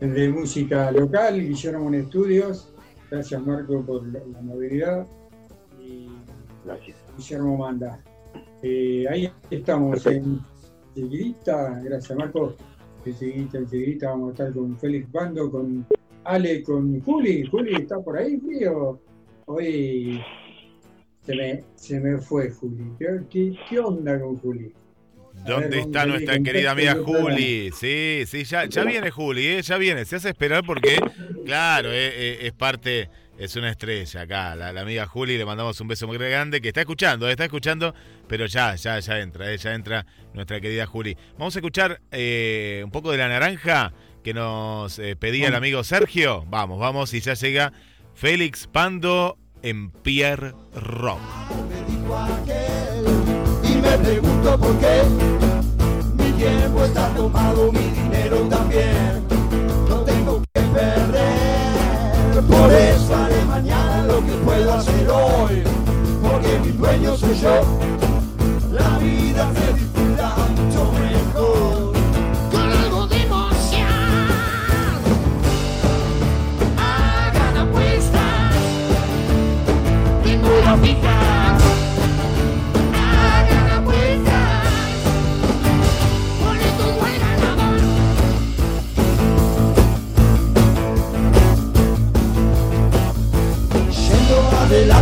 de música local, Guillermo en Estudios. Gracias Marco por la, la movilidad. Y Gracias. Guillermo manda. Eh, ahí estamos en Seguidita, gracias Marco. Enseguida, enseguida vamos a estar con Félix Bando, con Ale, con Juli. Juli está por ahí, frío. Hoy Se me, se me fue Juli. ¿Qué, qué, qué onda con Juli? Ver, ¿Dónde está nuestra querida amiga. Juli? Sí, sí, ya, ya viene Juli, ¿eh? ya viene. Se hace esperar porque, claro, eh, eh, es parte, es una estrella acá. La, la amiga Juli, le mandamos un beso muy grande, que está escuchando, está escuchando, pero ya, ya, ya entra, eh, ya entra nuestra querida Juli. Vamos a escuchar eh, un poco de la naranja que nos eh, pedía el amigo Sergio. Vamos, vamos, y ya llega Félix Pando en Pierre Rock. Me pregunto por qué mi tiempo está tomado, mi dinero también. No tengo que perder, por eso haré mañana lo que puedo hacer hoy, porque mi dueño soy yo. La vida se disfruta mucho mejor. Con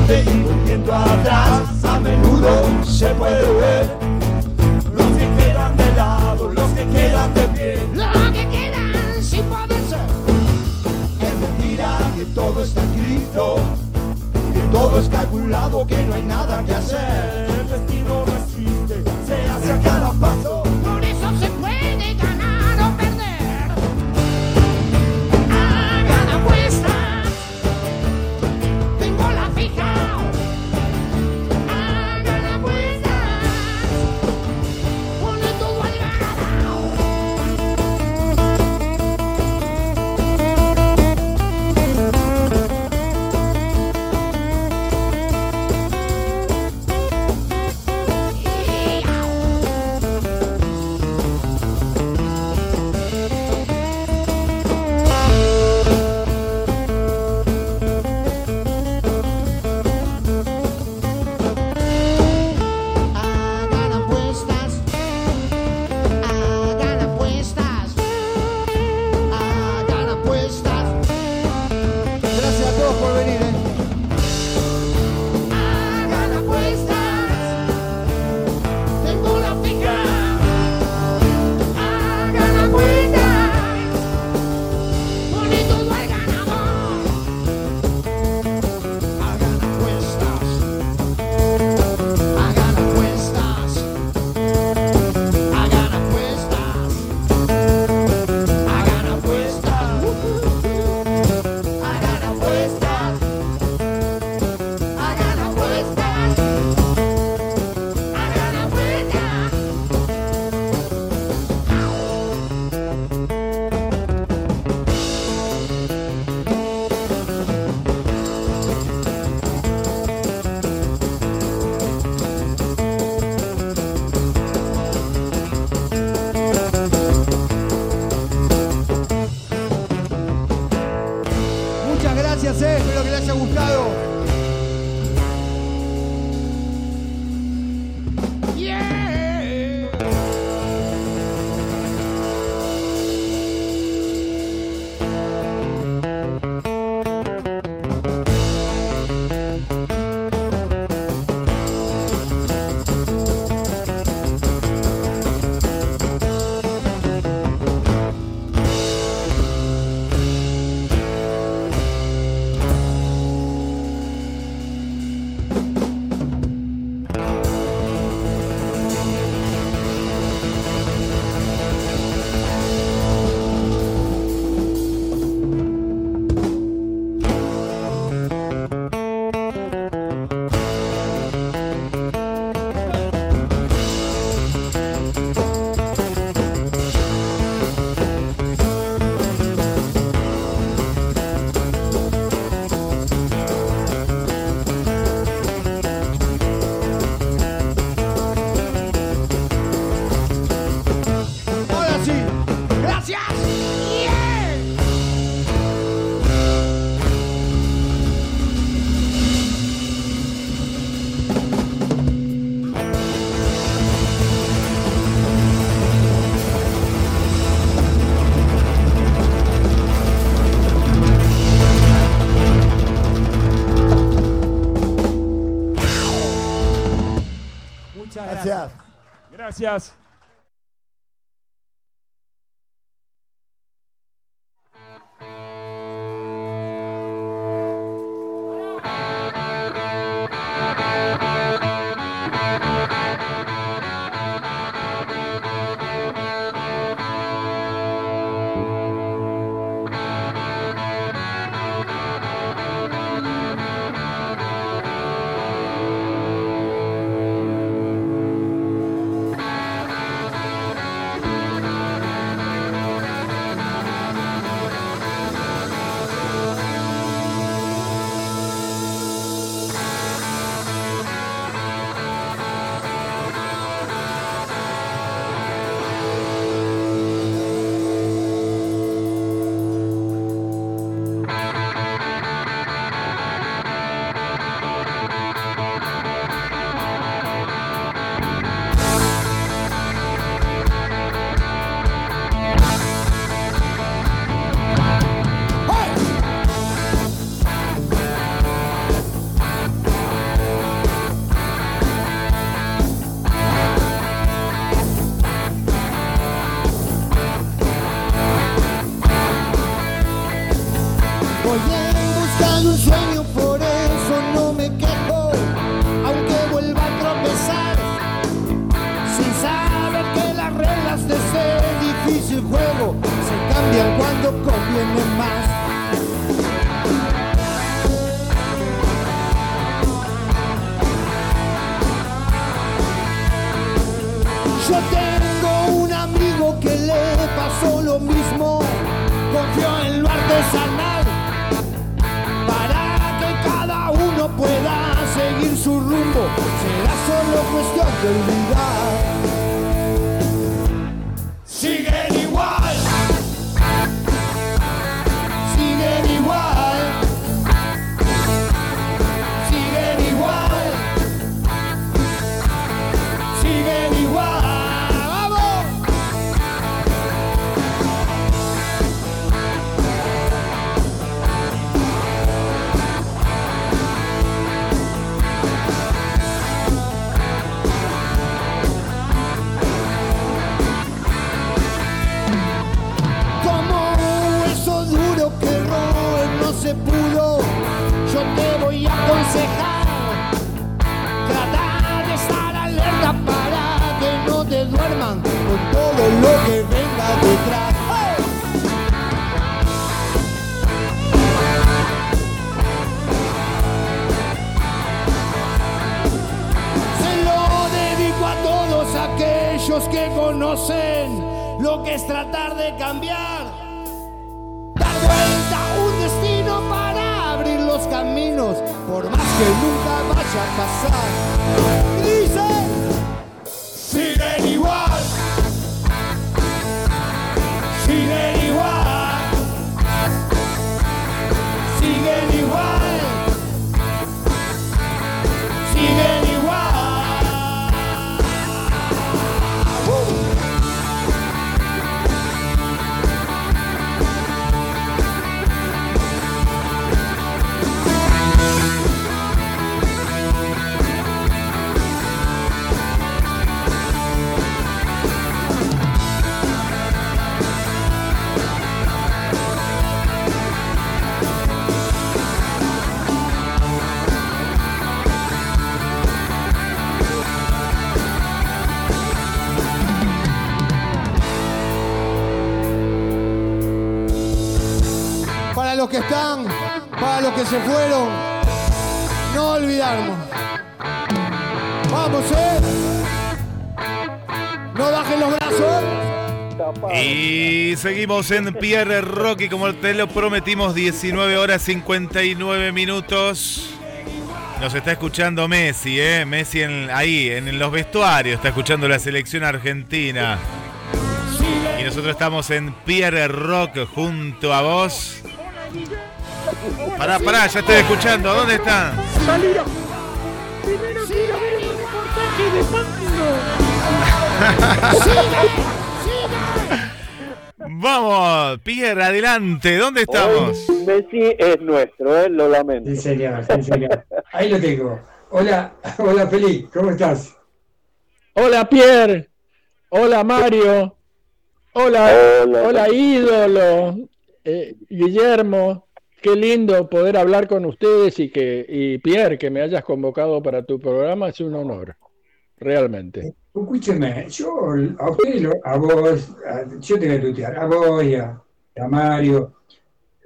adelante y volviendo atrás, a menudo se puede ver los que quedan de lado, los que quedan de pie, los que quedan sin poder ser. Es mentira que todo está escrito, que todo es calculado, que no hay nada que hacer. Bye. Gracias. Se fueron, no olvidarnos. Vamos, ¿eh? No bajen los brazos. Y seguimos en Pierre Rocky, como te lo prometimos, 19 horas 59 minutos. Nos está escuchando Messi, ¿eh? Messi ahí, en los vestuarios, está escuchando la selección argentina. Y nosotros estamos en Pierre Rock junto a vos. Pará, pará, ya estoy escuchando. ¿Dónde están? Salieron. Primero quiero ver el reportaje de Vamos, Pierre, adelante. ¿Dónde estamos? Hoy Messi es nuestro, ¿eh? lo lamento. Sí, señor, sí, señor. Ahí lo tengo. Hola, hola Feliz, ¿cómo estás? Hola Pierre, Hola Mario. Hola, Hola. hola, ídolo. Eh, Guillermo, qué lindo poder hablar con ustedes y que y Pierre que me hayas convocado para tu programa es un honor, realmente. Escúcheme, yo a usted, a vos, a- yo te voy a tutear, a vos y a, a Mario,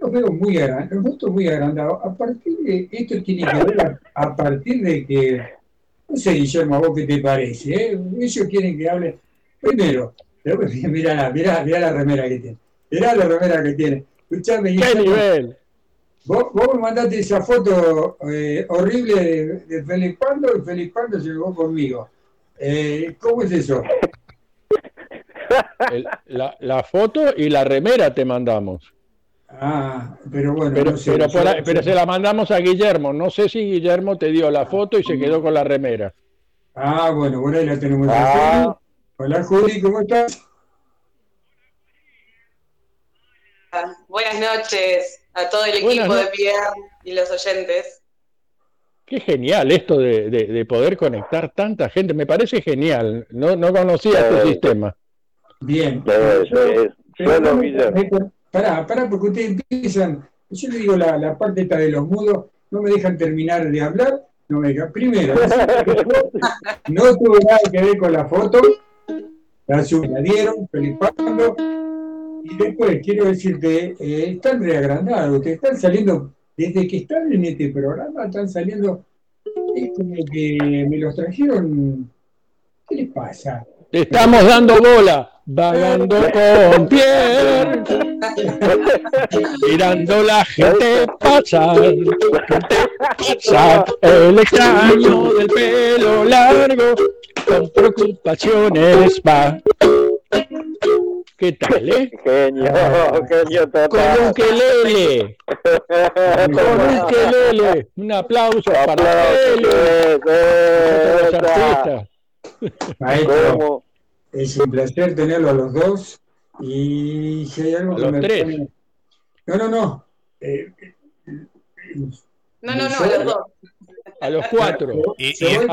los veo muy agrandados, los muy agrandados. A partir de, esto tiene que ver a, a partir de que, no sé, Guillermo, a vos qué te parece, ¿eh? ellos quieren que hable, primero, mirá, la- mirá, mirá la remera que tiene, mirá la remera que tiene. Escuchame, ¡Qué nivel! Vos, vos me mandaste esa foto eh, horrible de, de Felipe Pando y Felipe Pando se llegó conmigo. Eh, ¿Cómo es eso? El- la, la foto y la remera te mandamos. Ah, pero bueno, Pero, no sé. pero, por se la mandamos a Guillermo. No sé si Guillermo te dio la foto y se quedó con la remera. Ah, bueno, por ahí la tenemos. Ah. Hola Juli, ¿cómo estás? Buenas noches a todo el Buenas equipo de no- Pierre y los oyentes. Qué genial esto de, de- de poder conectar tanta gente. Me parece genial. No, no conocía este sistema. Bien. Pará, pará, porque ustedes empiezan. Yo le digo la, la parte esta de los mudos, no me dejan terminar de hablar. No me dejan. Primero, no tuvo nada que ver con la foto. La, la dieron, Felipando. Y después, quiero decirte, eh, están reagrandados, que están saliendo, desde que están en este programa, están saliendo, es como que me los trajeron. ¿Qué les pasa? Te estamos dando bola. Vagando con Pierre. Mirando la gente pasar. Gente pasar. El extraño del pelo largo. Con preocupaciones va. ¿Qué tal, eh? Genio, genio Con total. un quelele. Con un quelele. Un aplauso para él. Los artistas. Maestro, es un placer tenerlo a los dos. Y si hay algo A que los me tres. pone- No, no, no. Eh, No, no, no, a los dos. A los cuatro. Y, y- Yo-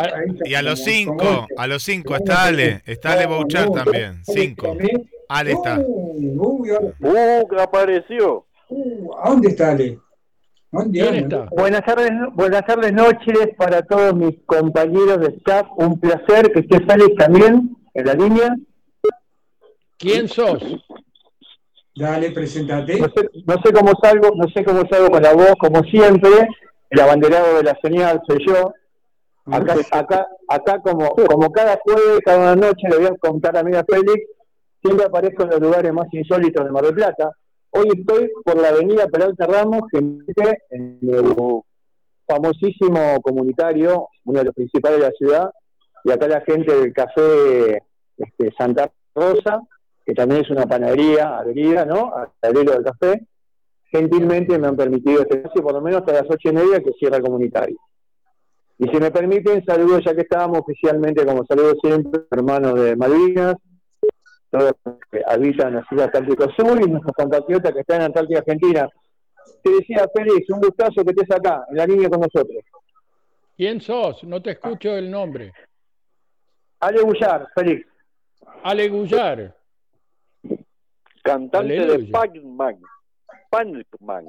y a los cinco, a los cinco está Ale, está Ale Bouchard también, cinco. Ale está. Uy, ahora- Uh, que apareció. uh, ¿A dónde está Ale? ¿Dónde está? Buenas tardes, buenas tardes, noches para todos mis compañeros de staff. Un placer que esté Félix también en la línea. ¿Quién sos? Dale, presentate. No sé, no sé cómo salgo, no sé cómo salgo con la voz, como siempre. El abanderado de la señal soy yo. Acá, acá, acá como, como cada jueves, cada noche le voy a contar a mí a Félix, siempre aparezco en los lugares más insólitos de Mar del Plata. Hoy estoy por la avenida Peralta Ramos, mete en el famosísimo comunitario, uno de los principales de la ciudad, y acá la gente del café este, Santa Rosa, que también es una panadería, avenida, ¿no? Al hilo del café, gentilmente me han permitido este espacio por lo menos hasta las ocho y media que cierra el comunitario. Y si me permiten, saludo ya que estábamos oficialmente, como saludo siempre, hermanos de Malvinas, todos los que habitan la ciudad Atlántico Sur y nuestros compatriotas que están en Antártida Argentina. Te decía, Félix, un gustazo que estés acá, en la línea con nosotros. ¿Quién sos? No te escucho el nombre. Ale Bullar, Félix. Ale Gullar. Cantante de. Pac-Man. Pac-Man.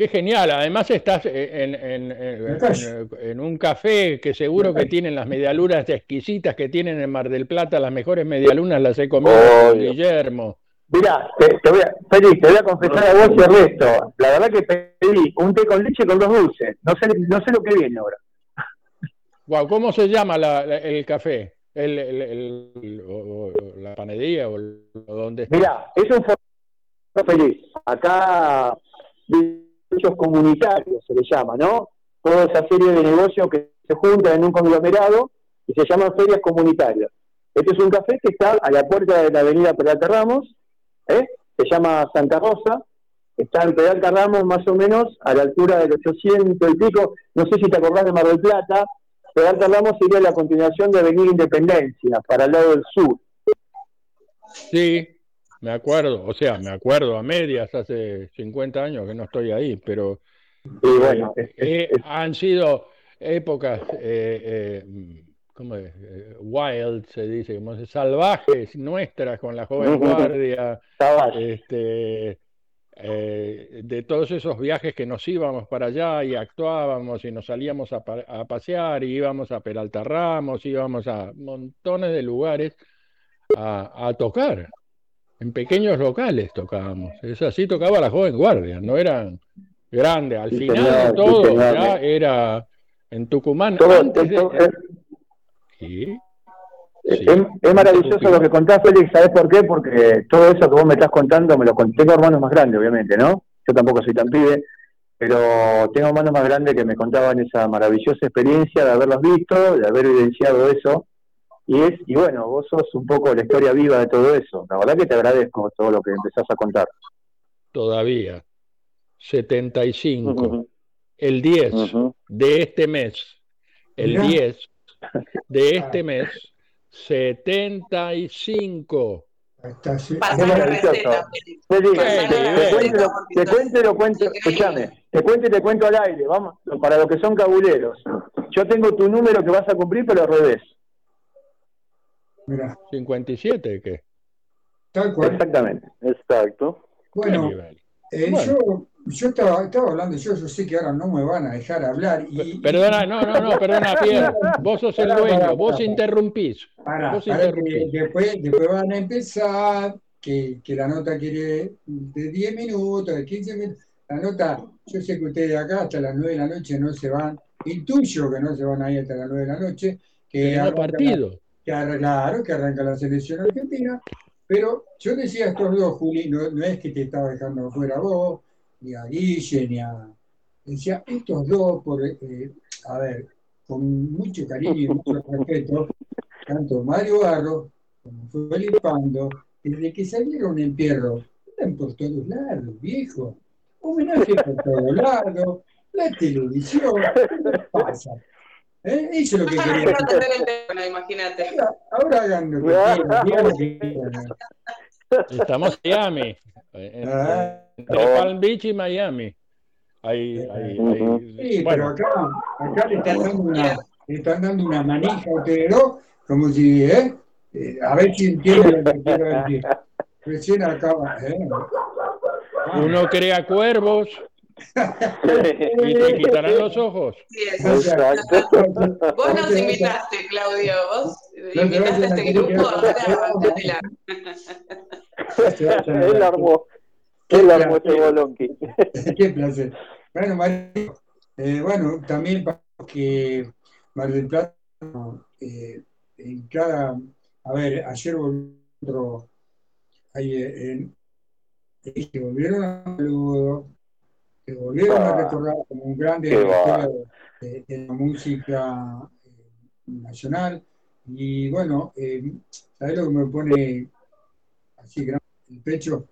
Qué genial. Además estás en, en- en- en- en un café que seguro que tienen las medialunas exquisitas que tienen en Mar del Plata. Las mejores medialunas las he comido con. Guillermo. Mirá, te, te voy a, Félix, te voy a confesar a vos y al resto. La verdad que pedí un té con leche con dos dulces. No sé, no sé lo que viene ahora. Guau, ¿cómo se llama la- la- el café? El, el- el- el- o- o- la panadería o, dónde está? Mirá, es un formato feliz. Acá, derechos comunitarios se le llama, ¿no? Toda esa serie de negocios que se juntan en un conglomerado y se llaman ferias comunitarias. Este es un café que está a la puerta de la avenida Peralta Ramos, ¿eh? se llama Santa Rosa, está en Peralta Ramos más o menos a la altura del 800 y pico, no sé si te acordás de Mar del Plata, Peralta Ramos sería la continuación de Avenida Independencia, para el lado del sur. Sí, me acuerdo, o sea, me acuerdo a medias, hace 50 años que no estoy ahí, pero Y bueno, eh, eh, han sido épocas, eh, eh, ¿cómo es? Wild, se dice, como salvajes nuestras con la joven guardia, este, de todos esos viajes que nos íbamos para allá y actuábamos y nos salíamos a, pa- a pasear y íbamos a Peralta Ramos, íbamos a montones de lugares a, a tocar. En pequeños locales tocábamos. Es así tocaba la joven guardia, no eran grandes. Al Sí, final señor, de sí, todo ya era en Tucumán. Todo antes de- es- Sí. Es, es maravilloso lo que contás, Félix, ¿sabés por qué? Porque todo eso que vos me estás contando, me lo conté. Tengo hermanos más grandes, obviamente, ¿no? Yo tampoco soy tan pibe, pero tengo hermanos más grandes que me contaban esa maravillosa experiencia de haberlos visto, de haber evidenciado eso. Y es y bueno, vos sos un poco la historia viva de todo eso. La verdad que te agradezco todo lo que empezás a contar. todavía 75 el 10 de este mes el Mirá. 10 de este mes 75 Qué maravilloso. Félix, Qué te nivel. cuento, y lo- te cuento y lo cuento, escúchame, te cuento y te cuento al aire, vamos, para los que son cabuleros. Yo tengo tu número que vas a cumplir, pero al revés. 57 qué Tal cual. Exactamente. Exacto. Bueno, eh, Bueno. yo, yo estaba, estaba hablando, yo, yo sé que ahora no me van a dejar hablar. Y, perdona no no no perdona Pierre vos sos el dueño vos interrumpís vos que interrumpís después, después van a empezar, que, que la nota quiere de 10 minutos, de 15 minutos. La nota, yo sé que ustedes acá hasta las 9 de la noche no se van, intuyo que no se van a ir hasta las 9 de la noche, que partido. Que claro, que arranca la selección argentina, pero yo decía a estos dos, Juli, no, es que te estaba dejando afuera vos, ni a Guille, ni a... Decía, estos dos, por, eh, a ver, con mucho cariño y mucho respeto, tanto Mario Barro como Felipe Pando, desde que salieron en Pierro, están por todos lados, viejo. Homenaje por todos lados, la televisión, ¿qué pasa? ¿Eh? Es lo que No quería atender el teléfono, imagínate. Ahora hagan lo que quieran, estamos en Miami en- Ah. entre Palm Beach y Miami Ahí, ahí, ahí. Sí, Bueno, pero acá, acá le están dando una, le están dando una manija a ustedes dos, como si, ¿eh? Eh, a ver si entienden lo que quiero decir. Recién acaba, ¿eh? uno crea cuervos y te quitarán los ojos. Sí. Exacto. Vos nos invitaste, Claudio. Vos invitaste a este grupo, ahora. Él armó, él armó ese bolonqui. Qué placer. Bueno, Mario, eh, bueno, también para que Mar del Plata, eh, en cada, a ver, ayer volvió otro, ahí, eh, en- eh, volvieron a saludo, que volvieron a recordar como un grande de la va. historia de, de la música eh, nacional. Y bueno, eh, ¿sabes lo que me pone así grande el pecho?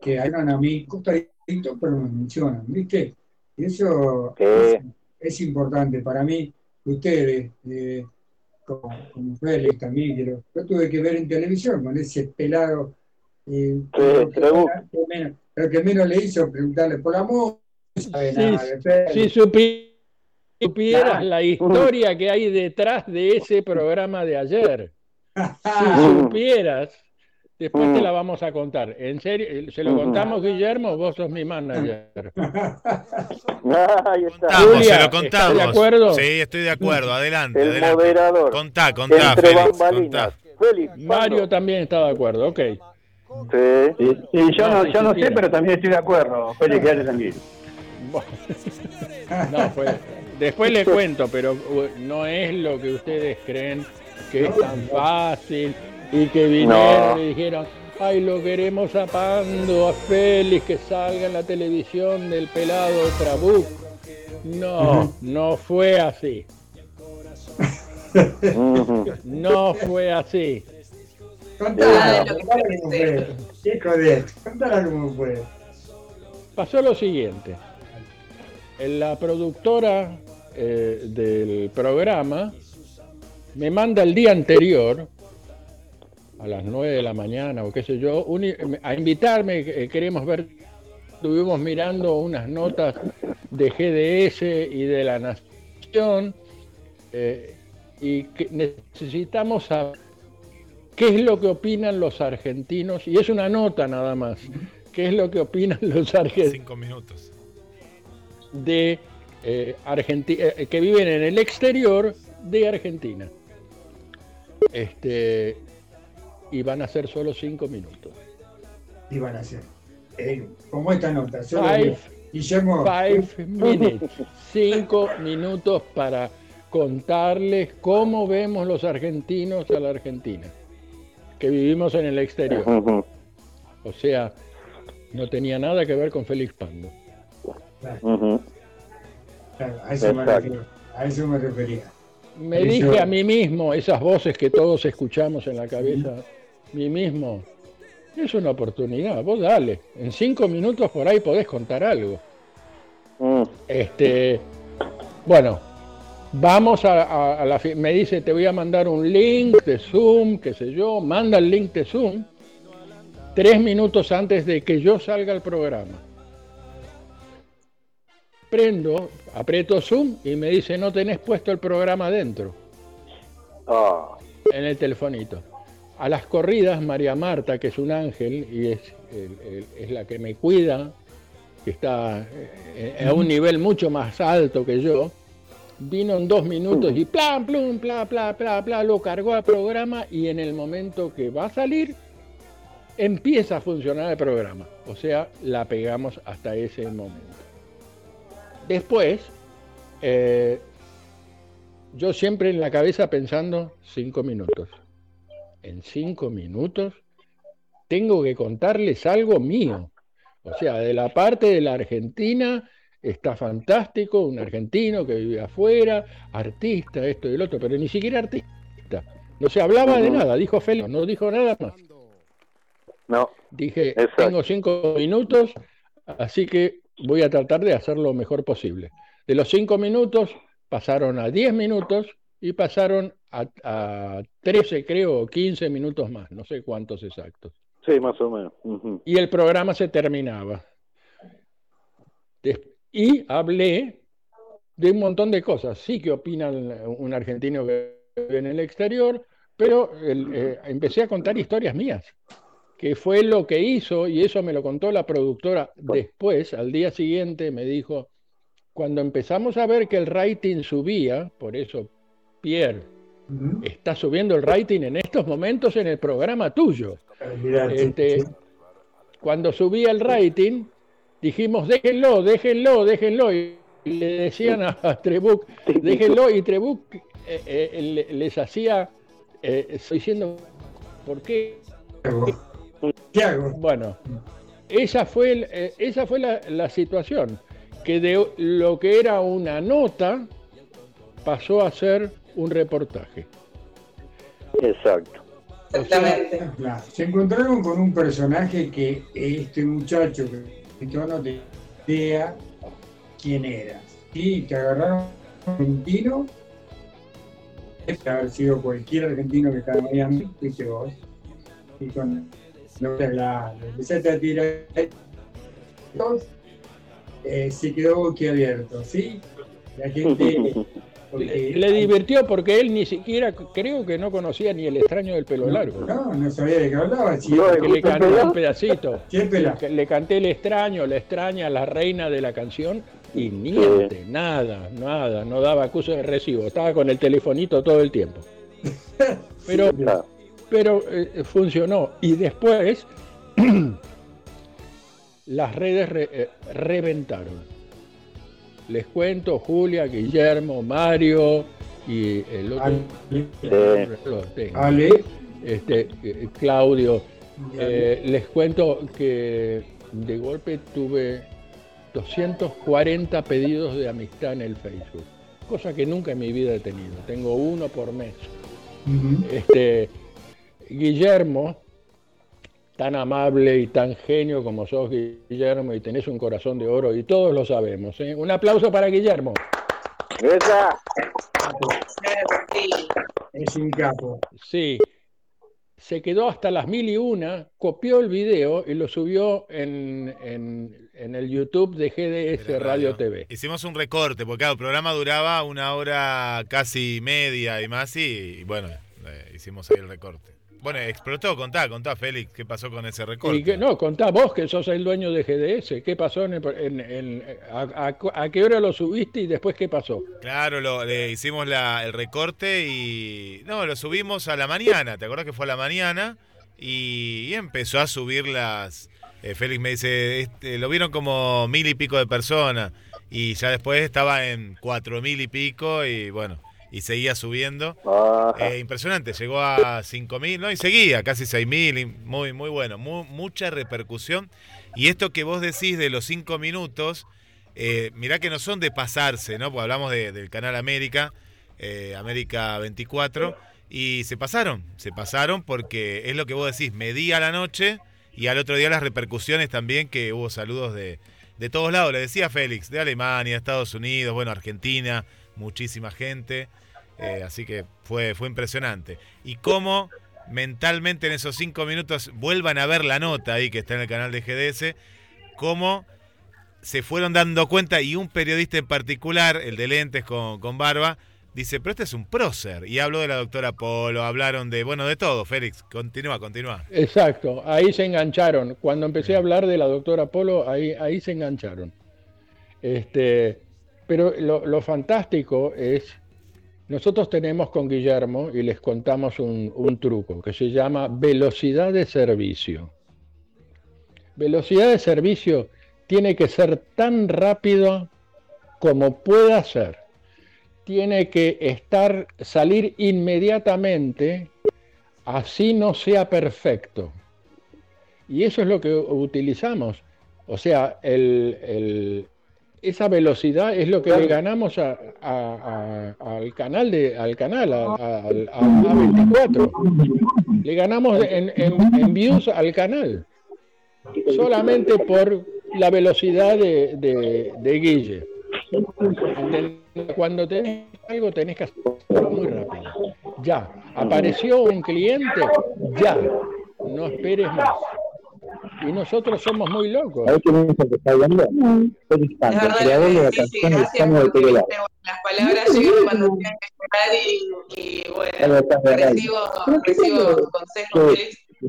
que hagan a mí costadito, pero me mencionan, ¿viste? Y eso es, es importante para mí. Ustedes, eh, como, como Félix también, que lo, lo tuve que ver en televisión con ese pelado. eh, que menos, lo que menos le hizo preguntarle por la música, de. Si supi- supieras la historia que hay detrás de ese programa de ayer, si supieras, después te la vamos a contar. En serio, se lo contamos, Guillermo, vos sos mi manager. Ahí está. Contamos, Julia, se lo ¿estás contamos. de acuerdo? Sí, estoy de acuerdo. Adelante, El adelante. moderador. Contá, contá, Entre Félix, bambalinas. contá. Félix, Mario también está de acuerdo, ok. Sí, sí, yo no, yo no sé, pero también estoy de acuerdo. Félix, quédate tranquilo. No, pues, después le cuento, pero uh, no es lo que ustedes creen que es tan fácil y que vinieron No. y dijeron, ay, lo queremos apando a Félix que salga en la televisión del pelado Trabuc. No, no fue así. No fue así. Contala, cómo fue. Qué joder, contala cómo fue. Pasó lo siguiente. En La productora eh, del programa me manda el día anterior, a las 9 de la mañana o qué sé yo, un- a invitarme, eh, queremos ver, estuvimos mirando unas notas de GDS y de La Nación eh, y que necesitamos saber qué es lo que opinan los argentinos, y es una nota nada más, qué es lo que opinan los argentinos Cinco minutos. de eh, Argenti- eh, que viven en el exterior de Argentina. Este, y van a ser solo cinco minutos. Iban a hacer. Eh, como esta nota. solo Five, Guillermo. five minutes. Cinco minutos para contarles cómo vemos los argentinos a la Argentina, que vivimos en el exterior. O sea, no tenía nada que ver con Félix Pando. Claro, a, eso me refiero, a eso me refería. Me Eso- dije a mí mismo, esas voces que todos escuchamos en la cabeza, mí mismo, es una oportunidad, vos dale, en cinco minutos por ahí podés contar algo. Este, bueno, vamos a, a- a la me dice, te voy a mandar un link de Zoom, qué sé yo, manda el link de Zoom, tres minutos antes de que yo salga al programa. Prendo, aprieto Zoom y me dice, no tenés puesto el programa dentro, en el telefonito. A las corridas, María Marta, que es un ángel y es, es la que me cuida, que está eh, a un nivel mucho más alto que yo, vino en dos minutos y plan, plum, pla, pla, pla, pla, lo cargó al programa y en el momento que va a salir, empieza a funcionar el programa. O sea, la pegamos hasta ese momento. Después, eh, yo siempre en la cabeza pensando cinco minutos. En cinco minutos tengo que contarles algo mío. O sea, de la parte de la Argentina está fantástico, un argentino que vive afuera, artista, esto y el otro, pero ni siquiera artista. No se hablaba de nada, dijo Félix, no dijo nada más. No. Dije, Exacto. tengo cinco minutos, así que voy a tratar de hacer lo mejor posible. De los cinco minutos pasaron a 10 minutos y pasaron a, a 13, creo, o 15 minutos más, no sé cuántos exactos. Sí, más o menos. Y el programa se terminaba. Des- Y hablé de un montón de cosas. Sí que opinan un argentino que vive en el exterior, pero eh, empecé a contar historias mías, que fue lo que hizo, y eso me lo contó la productora después, al día siguiente me dijo, cuando empezamos a ver que el rating subía, por eso Pierre está subiendo el rating en estos momentos en el programa tuyo. Este. Cuando subía el rating, dijimos, déjenlo, déjenlo, déjenlo. Y le decían a Trebuch, déjenlo. Y Trebuch eh, eh, le- les hacía, eh, estoy diciendo, ¿por qué? ¿Qué hago? Bueno, esa fue, el- eh, esa fue la, la situación, que de lo que era una nota pasó a ser un reportaje. Exacto. Claro, Se encontraron con un personaje que este muchacho que yo no tenía idea quién era. Y te agarraron argentino, debe haber sido cualquier argentino que estaba en Miami, fuiste vos. Y con lo que la, empezaste a tirar, eh, se quedó boquiabierto, ¿sí? La gente. porque- Le divirtió porque él ni siquiera, creo que no conocía ni el extraño del pelo largo. No, no sabía de qué hablaba. sí. que le canté Le el extraño, la extraña, la reina de la canción y niente, nada, nada, no daba acuso de recibo, estaba con el telefonito todo el tiempo. Pero, pero eh, funcionó. Y después las redes re- eh, reventaron. Les cuento, Julia, Guillermo, Mario y el otro. Ale. Lo tengo. Ale. Este, eh, Claudio. Eh, les cuento que de golpe tuve 240 pedidos de amistad en el Facebook, cosa que nunca en mi vida he tenido. Tengo uno por mes. Este, Guillermo, tan amable y tan genio como sos, Guillermo, y tenés un corazón de oro, y todos lo sabemos. ¿eh? Un aplauso para Guillermo. Es un capo. Sí. se quedó hasta las mil y una, copió el video y lo subió en, en- en el YouTube de GDS Radio TV. Hicimos un recorte, porque claro, el programa duraba una hora casi media y más, y, y bueno, eh, hicimos ahí el recorte. Bueno, explotó, contá, contá, Félix, qué pasó con ese recorte. Y que, no, contá vos que sos el dueño de GDS. ¿Qué pasó? En el- en- en- a, a- a qué hora lo subiste y después qué pasó? Claro, lo, le hicimos la- el recorte y. No, lo subimos a la mañana. ¿Te acuerdas que fue a la mañana? Y, y empezó a subir las. eh, Félix me dice: este, lo vieron como mil y pico de personas. Y ya después estaba en cuatro mil y pico y bueno. Y seguía subiendo. Eh, impresionante, llegó a cinco mil, ¿no? Y seguía, casi seis mil. y Muy, muy bueno. mu- mucha repercusión. Y esto que vos decís de los cinco minutos. Eh, mirá que no son de pasarse, ¿no? Porque hablamos de- del canal América, eh, América 24, y se pasaron, se pasaron porque es lo que vos decís, medí a la noche y al otro día las repercusiones también, que hubo saludos de, de todos lados, le decía Félix, de Alemania, Estados Unidos, bueno, Argentina, muchísima gente, eh, así que fue, fue impresionante. Y cómo mentalmente en esos cinco minutos vuelvan a ver la nota ahí que está en el canal de GDS, cómo se fueron dando cuenta y un periodista en particular, el de lentes con, con barba, dice, pero este es un prócer. Y habló de la doctora Polo, hablaron de, bueno, de todo, Félix, continúa, continúa. Exacto, ahí se engancharon. Cuando empecé a hablar de la doctora Polo, ahí, ahí se engancharon. Este, pero lo, lo fantástico es, nosotros tenemos con Guillermo y les contamos un, truco que se llama velocidad de servicio. Velocidad de servicio tiene que ser tan rápido como pueda ser. Tiene que estar, salir inmediatamente, así no sea perfecto. Y eso es lo que utilizamos. O sea, el- el- esa velocidad es lo que le ganamos a- a- a- al canal de, al canal, a, a- al- a A24. Le ganamos en, en- en views al canal. Solamente por la velocidad de, de, de Guille. Cuando tenés algo tenés que hacerlo muy rápido. Ya. Apareció un cliente, ya. No esperes más. Y nosotros somos muy locos. ¿Sabés quién es el que está hablando? Creador de la canción de las palabras llegan cuando tienen que llegar y, bueno, recibo, recibo consejos.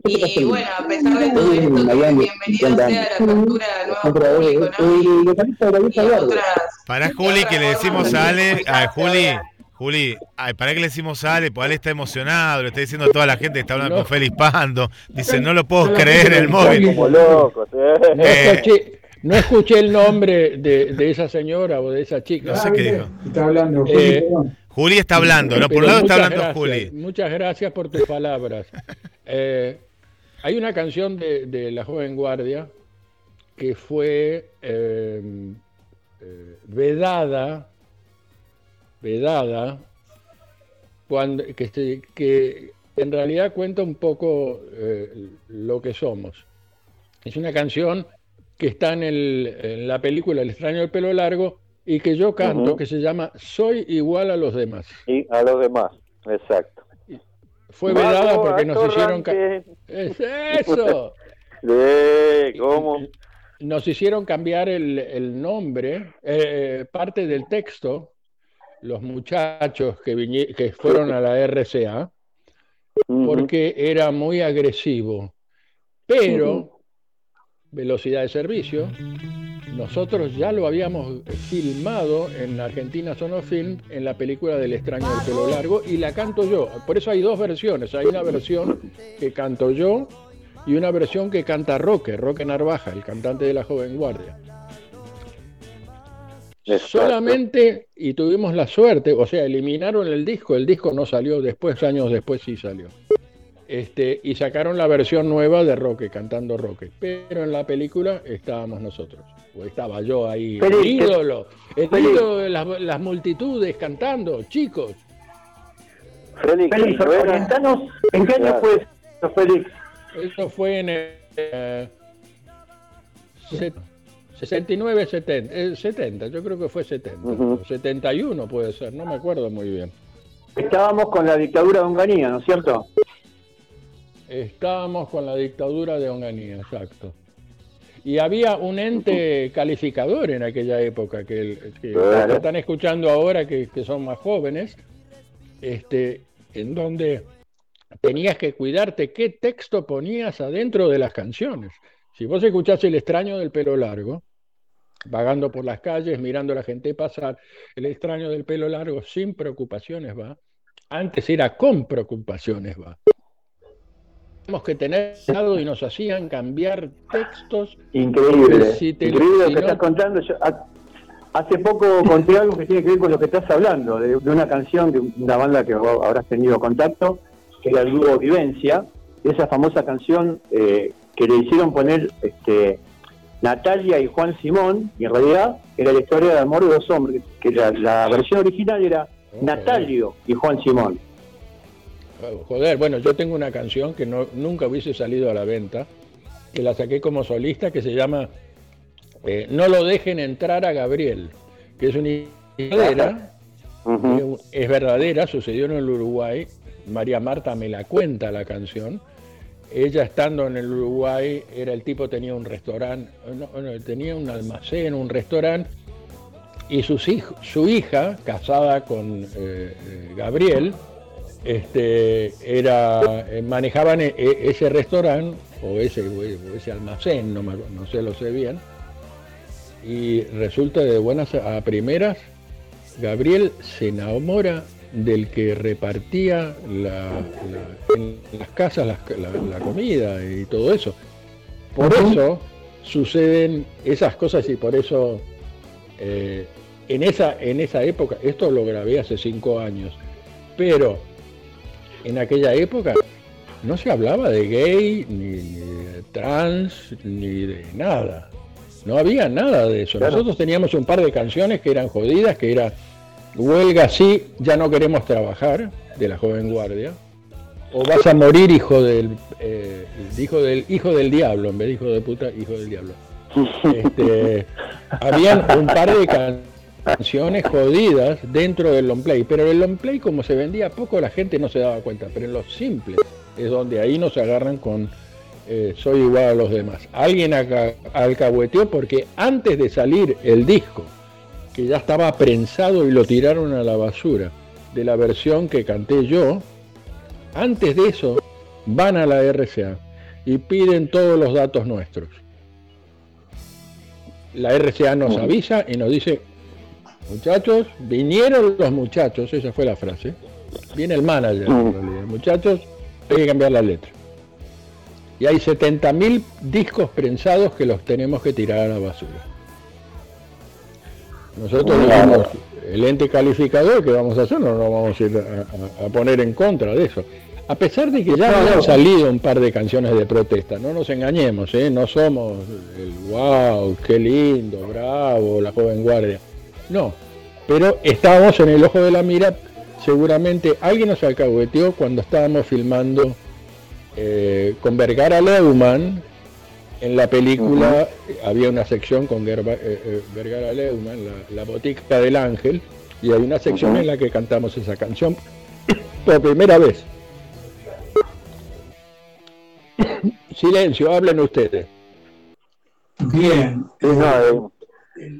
Y bueno, a pesar de todo esto, Miami, bienvenido 50 sea la nuevos Siempre, eh. Para Juli, que le decimos a Ale, a Juli, Juli, ay, para que le decimos a Ale, pues Ale está emocionado, le está diciendo a toda la gente que está hablando No. con Félix Pando, dice, no lo puedo creer el móvil. Como locos, No Eh. escuché, no escuché el nombre de, de esa señora o de esa chica. No sé qué dijo. Está hablando, Juli, Eh. Juli está hablando, ¿no? Por un lado está hablando gracias, Juli. Muchas gracias por tus palabras. Eh, hay una canción de, de La Joven Guardia que fue eh, eh, vedada, vedada, cuando, que, que en realidad cuenta un poco eh, lo que somos. Es una canción que está en, el- en la película El extraño del pelo largo y que yo canto, que se llama Soy igual a los demás. Y a los demás, exacto. Fue vedada porque nos hicieron... ¡Es eso! Sí, ¿cómo? Nos hicieron cambiar el, el nombre, eh, parte del texto, los muchachos que, que fueron a la RCA, porque era muy agresivo. Pero, velocidad de servicio, nosotros ya lo habíamos filmado en Argentina Sonofilm en la película del extraño del pelo largo y la canto yo. Por eso hay dos versiones. Hay una versión que canto yo y una versión que canta Roque, Roque Narvaja, el cantante de la Joven Guardia. Solamente, y tuvimos la suerte, o sea, eliminaron el disco, el disco no salió después, años después sí salió. Este, y sacaron la versión nueva de Roque, cantando Roque. Pero en la película estábamos nosotros. O estaba yo ahí, el ídolo, el feliz. ídolo de las, las multitudes cantando, chicos. Félix, Félix, orientanos, ¿en qué año fue eso, Félix? Eso fue en el, eh, 69, 70, eh, 70, yo creo que fue 70, o 71 puede ser, no me acuerdo muy bien. Estábamos con la dictadura de Onganía, ¿no es cierto? Estábamos con la dictadura de Onganía, exacto. Y había un ente calificador en aquella época que, el- que Claro. que están escuchando ahora que, que son más jóvenes, este, en donde tenías que cuidarte qué texto ponías adentro de las canciones. Si vos escuchás El extraño del pelo largo, vagando por las calles, mirando a la gente pasar, el extraño del pelo largo sin preocupaciones va. Antes era con preocupaciones va. Teníamos que tener cuidado y nos hacían cambiar textos. Increíble, Si te- increíble lo si que no- estás contando. Yo, ha- hace poco conté algo que tiene que ver con lo que estás hablando, de, de una canción de una banda que vos habrás tenido contacto, que era el dúo Vivencia, esa famosa canción eh, que le hicieron poner este, Natalia y Juan Simón, y en realidad era la historia de amor de dos hombres, que la, la versión original era Natalio y Juan Simón. Joder, bueno, yo tengo una canción que no, nunca hubiese salido a la venta, que la saqué como solista, que se llama eh, No lo dejen entrar a Gabriel, que es una verdadera, eh, es verdadera, sucedió en el Uruguay, María Marta me la cuenta la canción, ella estando en el Uruguay, era el tipo tenía un restaurante, tenía un almacén, un restaurante, y sus su hija, casada con eh, eh, Gabriel, este, era, eh, manejaban ese restaurante o ese, almacén, no, no sé, lo sé bien, y resulta de buenas a primeras, Gabriel se enamora del que repartía la- la- en las casas la, la comida y todo eso. Por eso suceden esas cosas y por eso eh, en, esa, en esa época, esto lo grabé hace cinco años, pero en aquella época no se hablaba de gay, ni, ni de trans, ni de nada. No había nada de eso. Nosotros teníamos un par de canciones que eran jodidas, que era Huelga sí, ya no queremos trabajar, de la joven guardia. O vas a morir hijo del, eh, hijo del hijo del diablo, en vez de hijo de puta, hijo del diablo. Este, habían un par de can- canciones jodidas dentro del long play, pero el long play como se vendía poco la gente no se daba cuenta, pero en los simples es donde ahí nos agarran con eh, soy igual a los demás. Alguien aca- alcahueteó porque antes de salir el disco, que ya estaba prensado y lo tiraron a la basura, de la versión que canté yo, antes de eso van a la RCA y piden todos los datos nuestros. La RCA nos avisa y nos dice, muchachos, vinieron los muchachos, esa fue la frase, viene el manager, en realidad, muchachos, hay que cambiar la letra. Y hay 70.000 discos prensados que los tenemos que tirar a la basura. Nosotros el ente calificador que vamos a hacer, no nos vamos a ir a, poner en contra de eso. A pesar de que ya No, no. salido un par de canciones de protesta, no nos engañemos, ¿eh? no somos el wow, qué lindo, bravo, la joven guardia. No, pero estábamos en el ojo de la mira, seguramente alguien nos alcahueteó cuando estábamos filmando eh, con Vergara Leumann, en la película había una sección con Gerba- eh, eh, Vergara Leumann, la, la botica del ángel, y hay una sección en la que cantamos esa canción por primera vez. Silencio, hablen ustedes. Bien. No,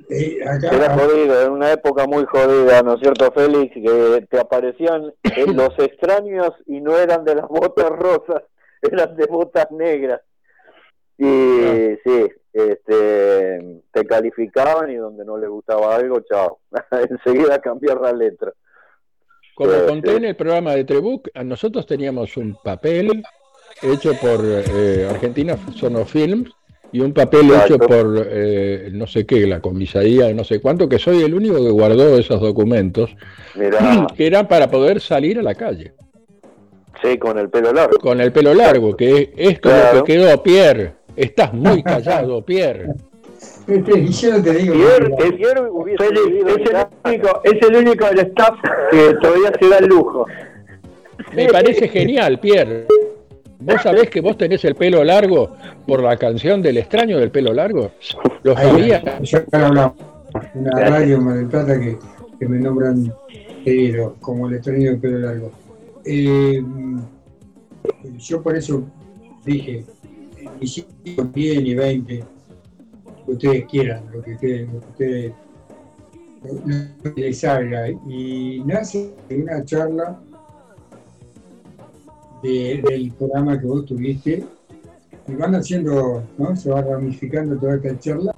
Eh, Era acá, jodido, en una época muy jodida, ¿no es cierto, Félix? Que te aparecían los extraños y no eran de las botas rosas, eran de botas negras. Y sí, este, te calificaban y donde no les gustaba algo, chao. Enseguida cambiar la letra. Como Sí, conté sí. en el programa de Trebuc, nosotros teníamos un papel hecho por eh, Argentina Sonofilms y un papel hecho por eh, no sé qué, la comisaría de no sé cuánto, que soy el único que guardó esos documentos, Mirá, que eran para poder salir a la calle. sí, con el pelo largo. Con el pelo largo, que esto es Claro. lo que quedó, Pierre. Estás muy callado, Pierre. este, y yo no te digo. Pierre, el Pierre hubiese Félix, vivido es el, único, es el único del staff que todavía se da el lujo. Me parece genial, Pierre. ¿Vos sabés que vos tenés el pelo largo por la canción del extraño del pelo largo? ¿Lo Ahí, sabía? ya hablamos. Una radio en Mar del Plata que, que me nombran como el extraño de pelo largo. Eh, yo por eso dije, y si con 10 ni 20, que ustedes quieran, lo que ustedes, lo que ustedes les salga. Y nace una charla de- del programa que vos tuviste, y van haciendo, ¿no? Se va ramificando toda esta charla,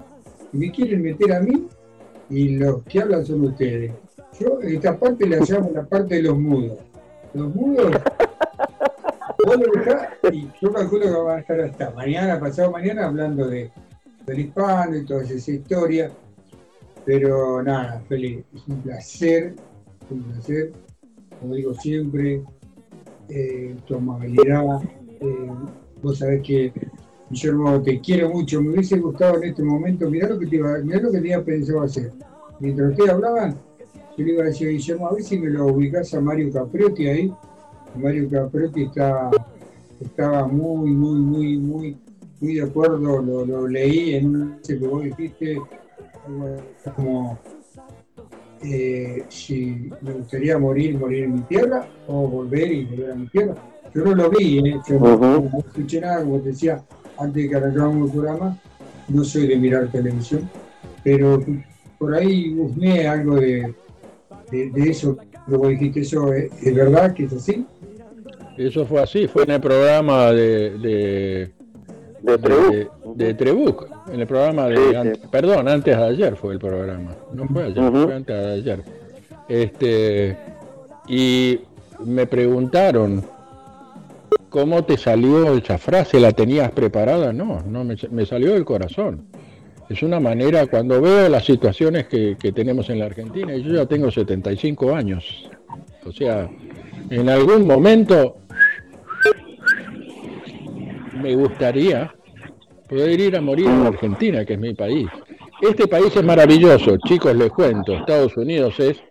y me quieren meter a mí, y los que hablan son ustedes. Yo esta parte la llamo la parte de los mudos. Los mudos, y yo calculo que van a estar hasta mañana, pasado mañana, hablando de, del y toda esa historia. Pero nada, feliz, es un placer, un placer, como digo siempre, eh, tu amabilidad. eh, vos sabés que Guillermo te quiero mucho, me hubiese gustado en este momento, mirá lo que te iba, mirá lo que tenía pensado hacer. Mientras ustedes hablaban, yo le iba a decir Guillermo, a ver si me lo ubicás a Mario Capriotti ahí. Mario Capriotti está, estaba muy, muy, muy, muy, muy de acuerdo, lo, lo leí en una frase que vos dijiste, como eh, si me gustaría morir, morir en mi tierra, o volver y volver a mi tierra. Yo no lo vi, ¿eh? yo no- escuché nada, como te decía antes de que arrancáramos el programa, no soy de mirar televisión, pero por ahí busqué algo de, de, de eso que vos dijiste, eso es, es verdad que es así. Eso fue así, fue en el programa de, de, de, de Trebuch, en el programa de, Sí, sí. ante- perdón, antes de ayer fue el programa, no fue ayer, Ujú. fue antes de ayer. Este, y me preguntaron, ¿cómo te salió esa frase? ¿La tenías preparada? No, no, me, me salió del corazón. Es una manera, cuando veo las situaciones que, que tenemos en la Argentina, y yo ya tengo 75 años, o sea, en algún momento me gustaría poder ir a morir la Argentina, que es mi país. Este país es maravilloso, chicos, les cuento. Estados Unidos es,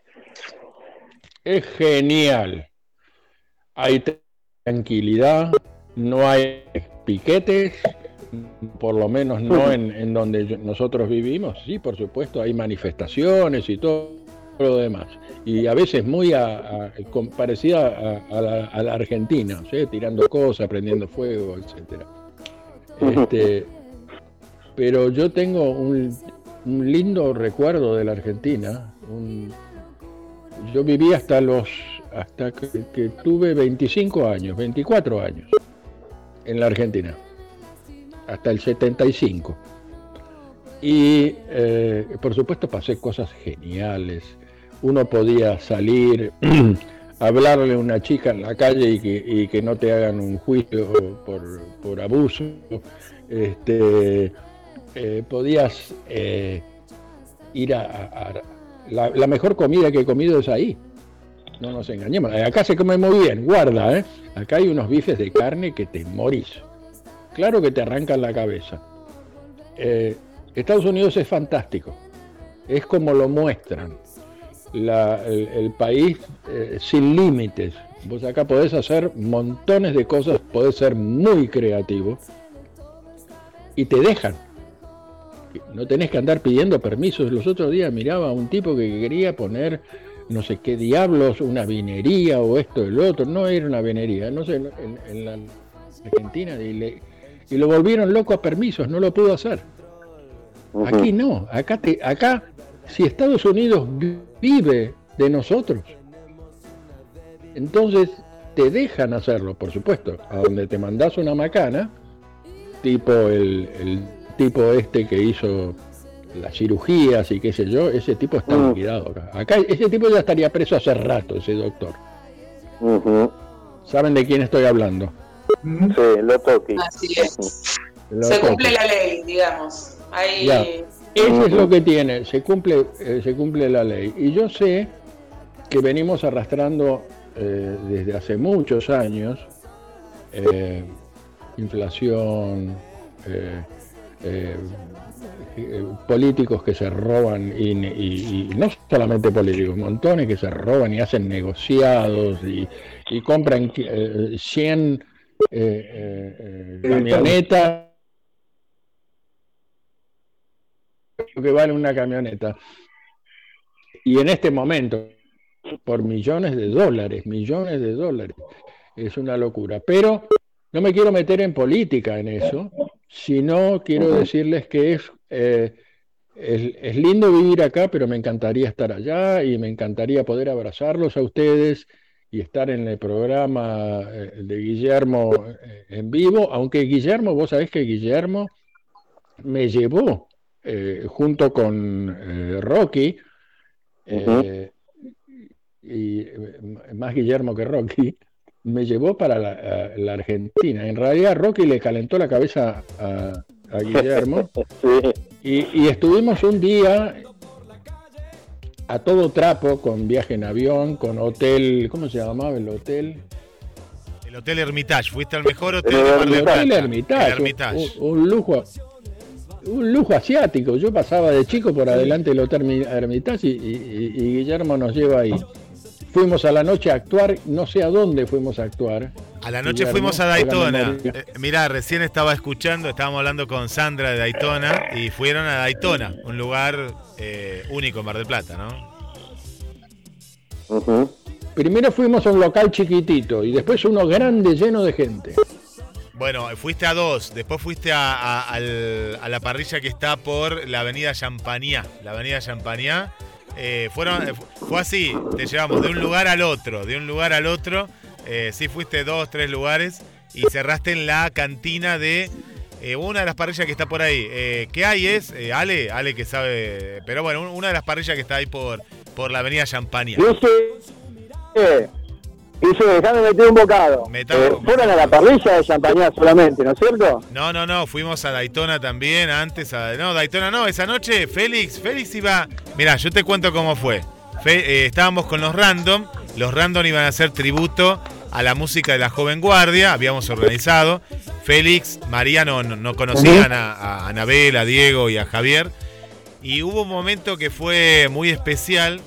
es genial. Hay tranquilidad, no hay piquetes, por lo menos no en, en donde nosotros vivimos. Sí, por supuesto, hay manifestaciones y todo lo demás. Y a veces muy a- a- parecida a, la, a la Argentina, ¿sí? tirando cosas, prendiendo fuego, etcétera. Este, pero yo tengo un, un lindo recuerdo de la Argentina. un- yo viví hasta los hasta que, que tuve 25 años, 24 años en la Argentina, hasta el 75. Y eh, por supuesto pasé cosas geniales. Uno podía salir, hablarle a una chica en la calle y que, y que no te hagan un juicio por, por abuso. Este, eh, podías eh, ir a, la mejor comida que he comido es ahí. No nos engañemos. Acá se come muy bien, guarda, ¿eh? Acá hay unos bifes de carne que te morís. Claro que te arrancan la cabeza. Eh, Estados Unidos es fantástico. Es como lo muestran. La- el, el país eh, sin límites. Vos acá podés hacer montones de cosas, podés ser muy creativo y te dejan. No tenés que andar pidiendo permisos. Los otros días miraba a un tipo que quería poner no sé qué diablos, una vinería o esto el otro. No era una vinería, no sé, en, en la Argentina y, le- y lo volvieron loco a permisos, no lo pudo hacer. Aquí no, acá, te, acá si Estados Unidos vive de nosotros, entonces te dejan hacerlo, por supuesto, a donde te mandás una macana, tipo el, el tipo este que hizo las cirugías y qué sé yo, ese tipo está liquidado acá. Acá ese tipo ya estaría preso hace rato, ese doctor. ¿Saben de quién estoy hablando? Sí, lo toqui. Así es. Lo Se cumple la ley, digamos. Ahí, Ya. Eso es lo que tiene, se cumple, eh, se cumple la ley. Y yo sé que venimos arrastrando eh, desde hace muchos años eh, inflación, eh, eh, políticos que se roban, y, y- y no solamente políticos, montones que se roban y hacen negociados y, y compran eh, 100 eh, eh, eh, camionetas lo que vale una camioneta. Y en este momento, por millones de dólares, millones de dólares, es una locura. Pero no me quiero meter en política en eso, sino quiero decirles que es, eh, es, es lindo vivir acá, pero me encantaría estar allá y me encantaría poder abrazarlos a ustedes y estar en el programa eh, de Guillermo eh, en vivo, aunque Guillermo, vos sabés que Guillermo me llevó eh, junto con eh, Rocky, eh, y más Guillermo que Rocky, me llevó para la, Argentina. En realidad Rocky le calentó la cabeza a, a Guillermo y, y estuvimos un día a todo trapo con viaje en avión, con hotel, ¿cómo se llamaba el hotel? El Hotel Hermitage. Fuiste al mejor hotel El de Mar del Plata. Hotel Hermitage, El Hermitage. Un, un lujo, un lujo asiático. Yo pasaba de chico por adelante del Hotel Hermi- Hermitage y, y- y Guillermo nos lleva ahí. Fuimos a la noche a actuar, no sé a dónde fuimos a actuar. A la noche Guillermo, fuimos a Daytona. Eh, mirá, recién estaba escuchando, estábamos hablando con Sandra de Daytona y fueron a Daytona, un lugar eh, único en Mar del Plata, ¿no? Primero fuimos a un local chiquitito y después uno grande lleno de gente. Bueno, fuiste a dos, después fuiste a, la parrilla que está por la avenida Champagnat. La avenida Champagnat. Eh, fueron, eh, fu- fue así, te llevamos de un lugar al otro, de un lugar al otro. Eh, sí, fuiste dos, tres lugares y cerraste en la cantina de una de las parrillas que está por ahí. ¿Qué hay es? Ale, Ale que sabe, pero bueno, un- una de las parrillas que está ahí por, por la avenida. Dice, eh, dice, déjame meter un bocado. Eh, fueron a la parrilla de champañá solamente, ¿no es cierto? No, no, no, fuimos a Daytona también, antes a... No, Daytona no, esa noche Félix, Félix iba... Mirá, yo te cuento cómo fue. Fe- eh, estábamos con los Random, los Random iban a hacer tributo a la música de la joven guardia, habíamos organizado. Félix, María no, no- no conocían a, a Anabel, a Diego y a Javier. Y hubo un momento que fue muy especial,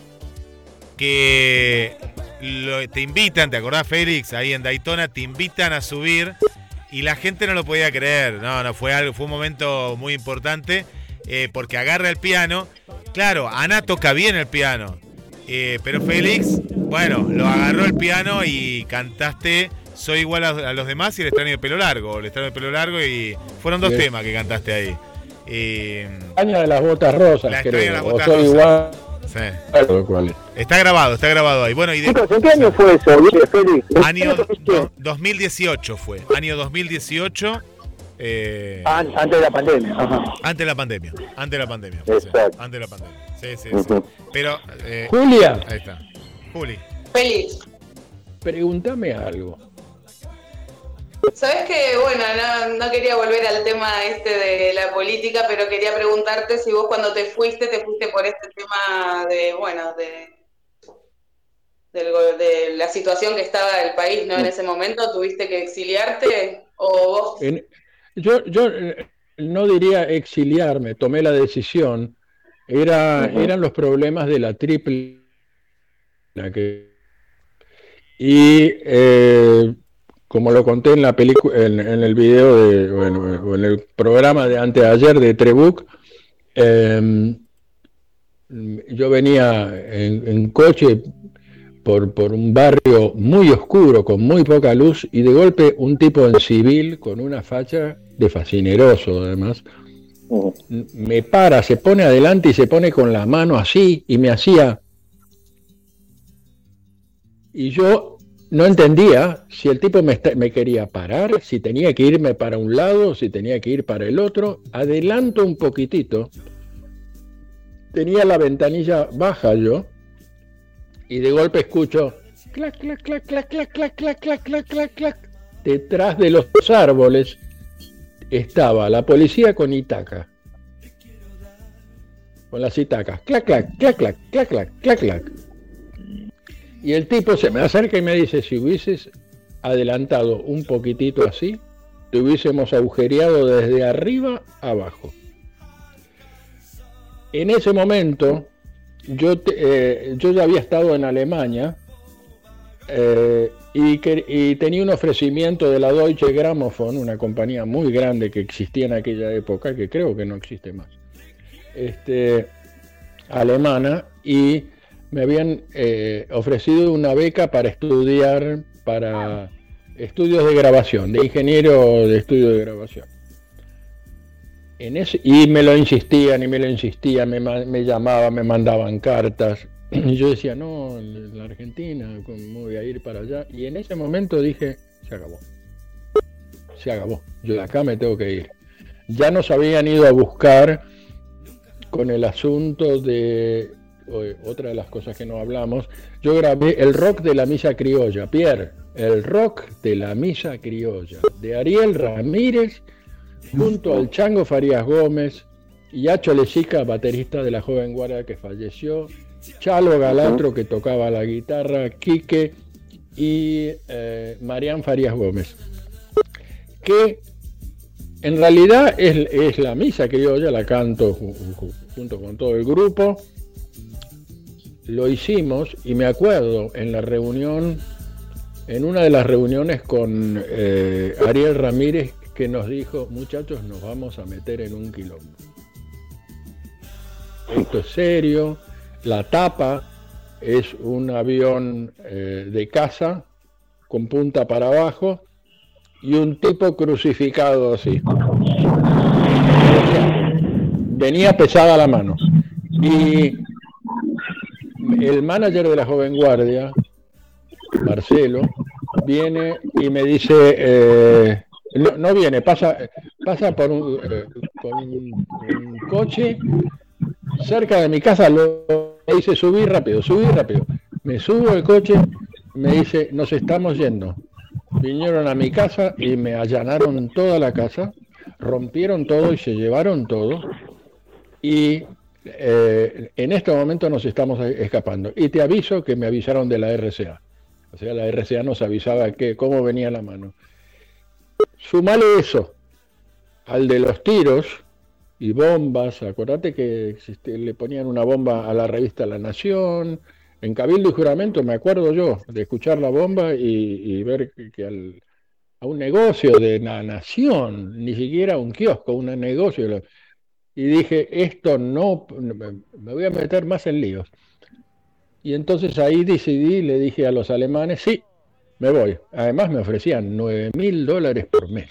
que lo- te invitan, ¿te acordás Félix? Ahí en Daytona te invitan a subir y la gente no lo podía creer. No, no, fue algo, fue un momento muy importante eh, porque agarra el piano. Claro, Ana toca bien el piano, eh, pero Félix, bueno, lo agarró el piano y cantaste Soy igual a, a los demás y el extraño de pelo largo. El extraño de pelo largo y fueron dos Bien. temas que cantaste ahí. Eh, de las botas rosas, La España de las creo. O botas soy rosas. igual. Sí. Claro, es. Está grabado, está grabado ahí. Bueno, y de- Chicos, ¿en qué año fue eso, Félix? Año do- 2018 fue. Año 2018. eh, An- antes de la pandemia. Ajá. antes de la pandemia. Antes de la pandemia. fue, sí. Exacto. Antes de la pandemia. Sí, sí, sí. Ujú. Pero. eh, Julia. Ahí está. Juli. Félix. Pregúntame algo. Sabes que, bueno, no, no quería volver al tema este de la política, pero quería preguntarte si vos cuando te fuiste, te fuiste por este tema de, bueno, de, de la situación que estaba el país, ¿no? En ese momento, ¿tuviste que exiliarte? ¿O vos En- yo yo eh, no diría exiliarme, tomé la decisión. Era. Eran los problemas de la triple. que- y eh, como lo conté en la película, en, el video de, bueno, en el programa de anteayer de Trebuc, eh, yo venía en, coche por, por un barrio muy oscuro, con muy poca luz, y de golpe un tipo en civil, con una facha de fascineroso además, me para, se pone adelante y se pone con la mano así, y me hacía... Y yo no entendía si el tipo me, me quería parar, si tenía que irme para un lado, si tenía que ir para el otro. Adelanto un poquitito. Tenía la ventanilla baja yo y de golpe escucho clac, clac, clac, clac, clac, clac, clac, clac, clac, clac, clac. Detrás de los árboles estaba la policía con Itaca. Con las Itacas. Clac, clac, clac, clac, clac, clac, clac, clac. Y el tipo se me acerca y me dice, si hubieses adelantado un poquitito así, te hubiésemos agujereado desde arriba abajo. En ese momento, yo, eh, yo ya había estado en Alemania eh, y, que- y tenía un ofrecimiento de la Deutsche Grammophon, una compañía muy grande que existía en aquella época, que creo que no existe más, este, alemana, y me habían eh, ofrecido una beca para estudiar para estudios de grabación, de ingeniero de estudio de grabación. En ese, y me lo insistían y me lo insistían, me, me llamaban, me mandaban cartas. Y yo decía, no, la Argentina, ¿cómo voy a ir para allá? Y en ese momento dije, se acabó. Se acabó. Yo de acá me tengo que ir. Ya nos habían ido a buscar con el asunto de otra de las cosas que no hablamos. Yo grabé el rock de la misa criolla, Pierre, el rock de la misa criolla, de Ariel Ramírez, junto al Chango Farías Gómez y Acho Lechica, baterista de la joven guardia que falleció, Chalo Galatro, que tocaba la guitarra, Quique y eh, Marián Farías Gómez. Que en realidad es, la misa criolla, la canto ju- ju- junto con todo el grupo. Lo hicimos y me acuerdo en la reunión, en una de las reuniones con eh, Ariel Ramírez, que nos dijo, muchachos, nos vamos a meter en un quilombo. Esto es serio, la tapa es un avión eh, de caza con punta para abajo y un tipo crucificado así. Venía pesada la mano. Y el manager de la joven guardia, Marcelo, viene y me dice, eh, no, viene, pasa, pasa por un, eh, un coche cerca de mi casa, lo me dice subí rápido, subí rápido. Me subo al coche, me dice, nos estamos yendo. Vinieron a mi casa y me allanaron toda la casa, rompieron todo y se llevaron todo. Y eh, en este momento nos estamos escapando. Y te aviso que me avisaron de la RCA. O sea, la RCA nos avisaba que cómo venía la mano. Sumale eso al de los tiros y bombas. Acordate que le ponían una bomba a la revista La Nación. En Cabildo y Juramento me acuerdo yo de escuchar la bomba y, ver que, que al- a un negocio de la Nación, ni siquiera un kiosco, un negocio. Y dije, esto no, me voy a meter más en líos. Y entonces ahí decidí, le dije a los alemanes, sí, me voy. Además me ofrecían 9 mil dólares por mes.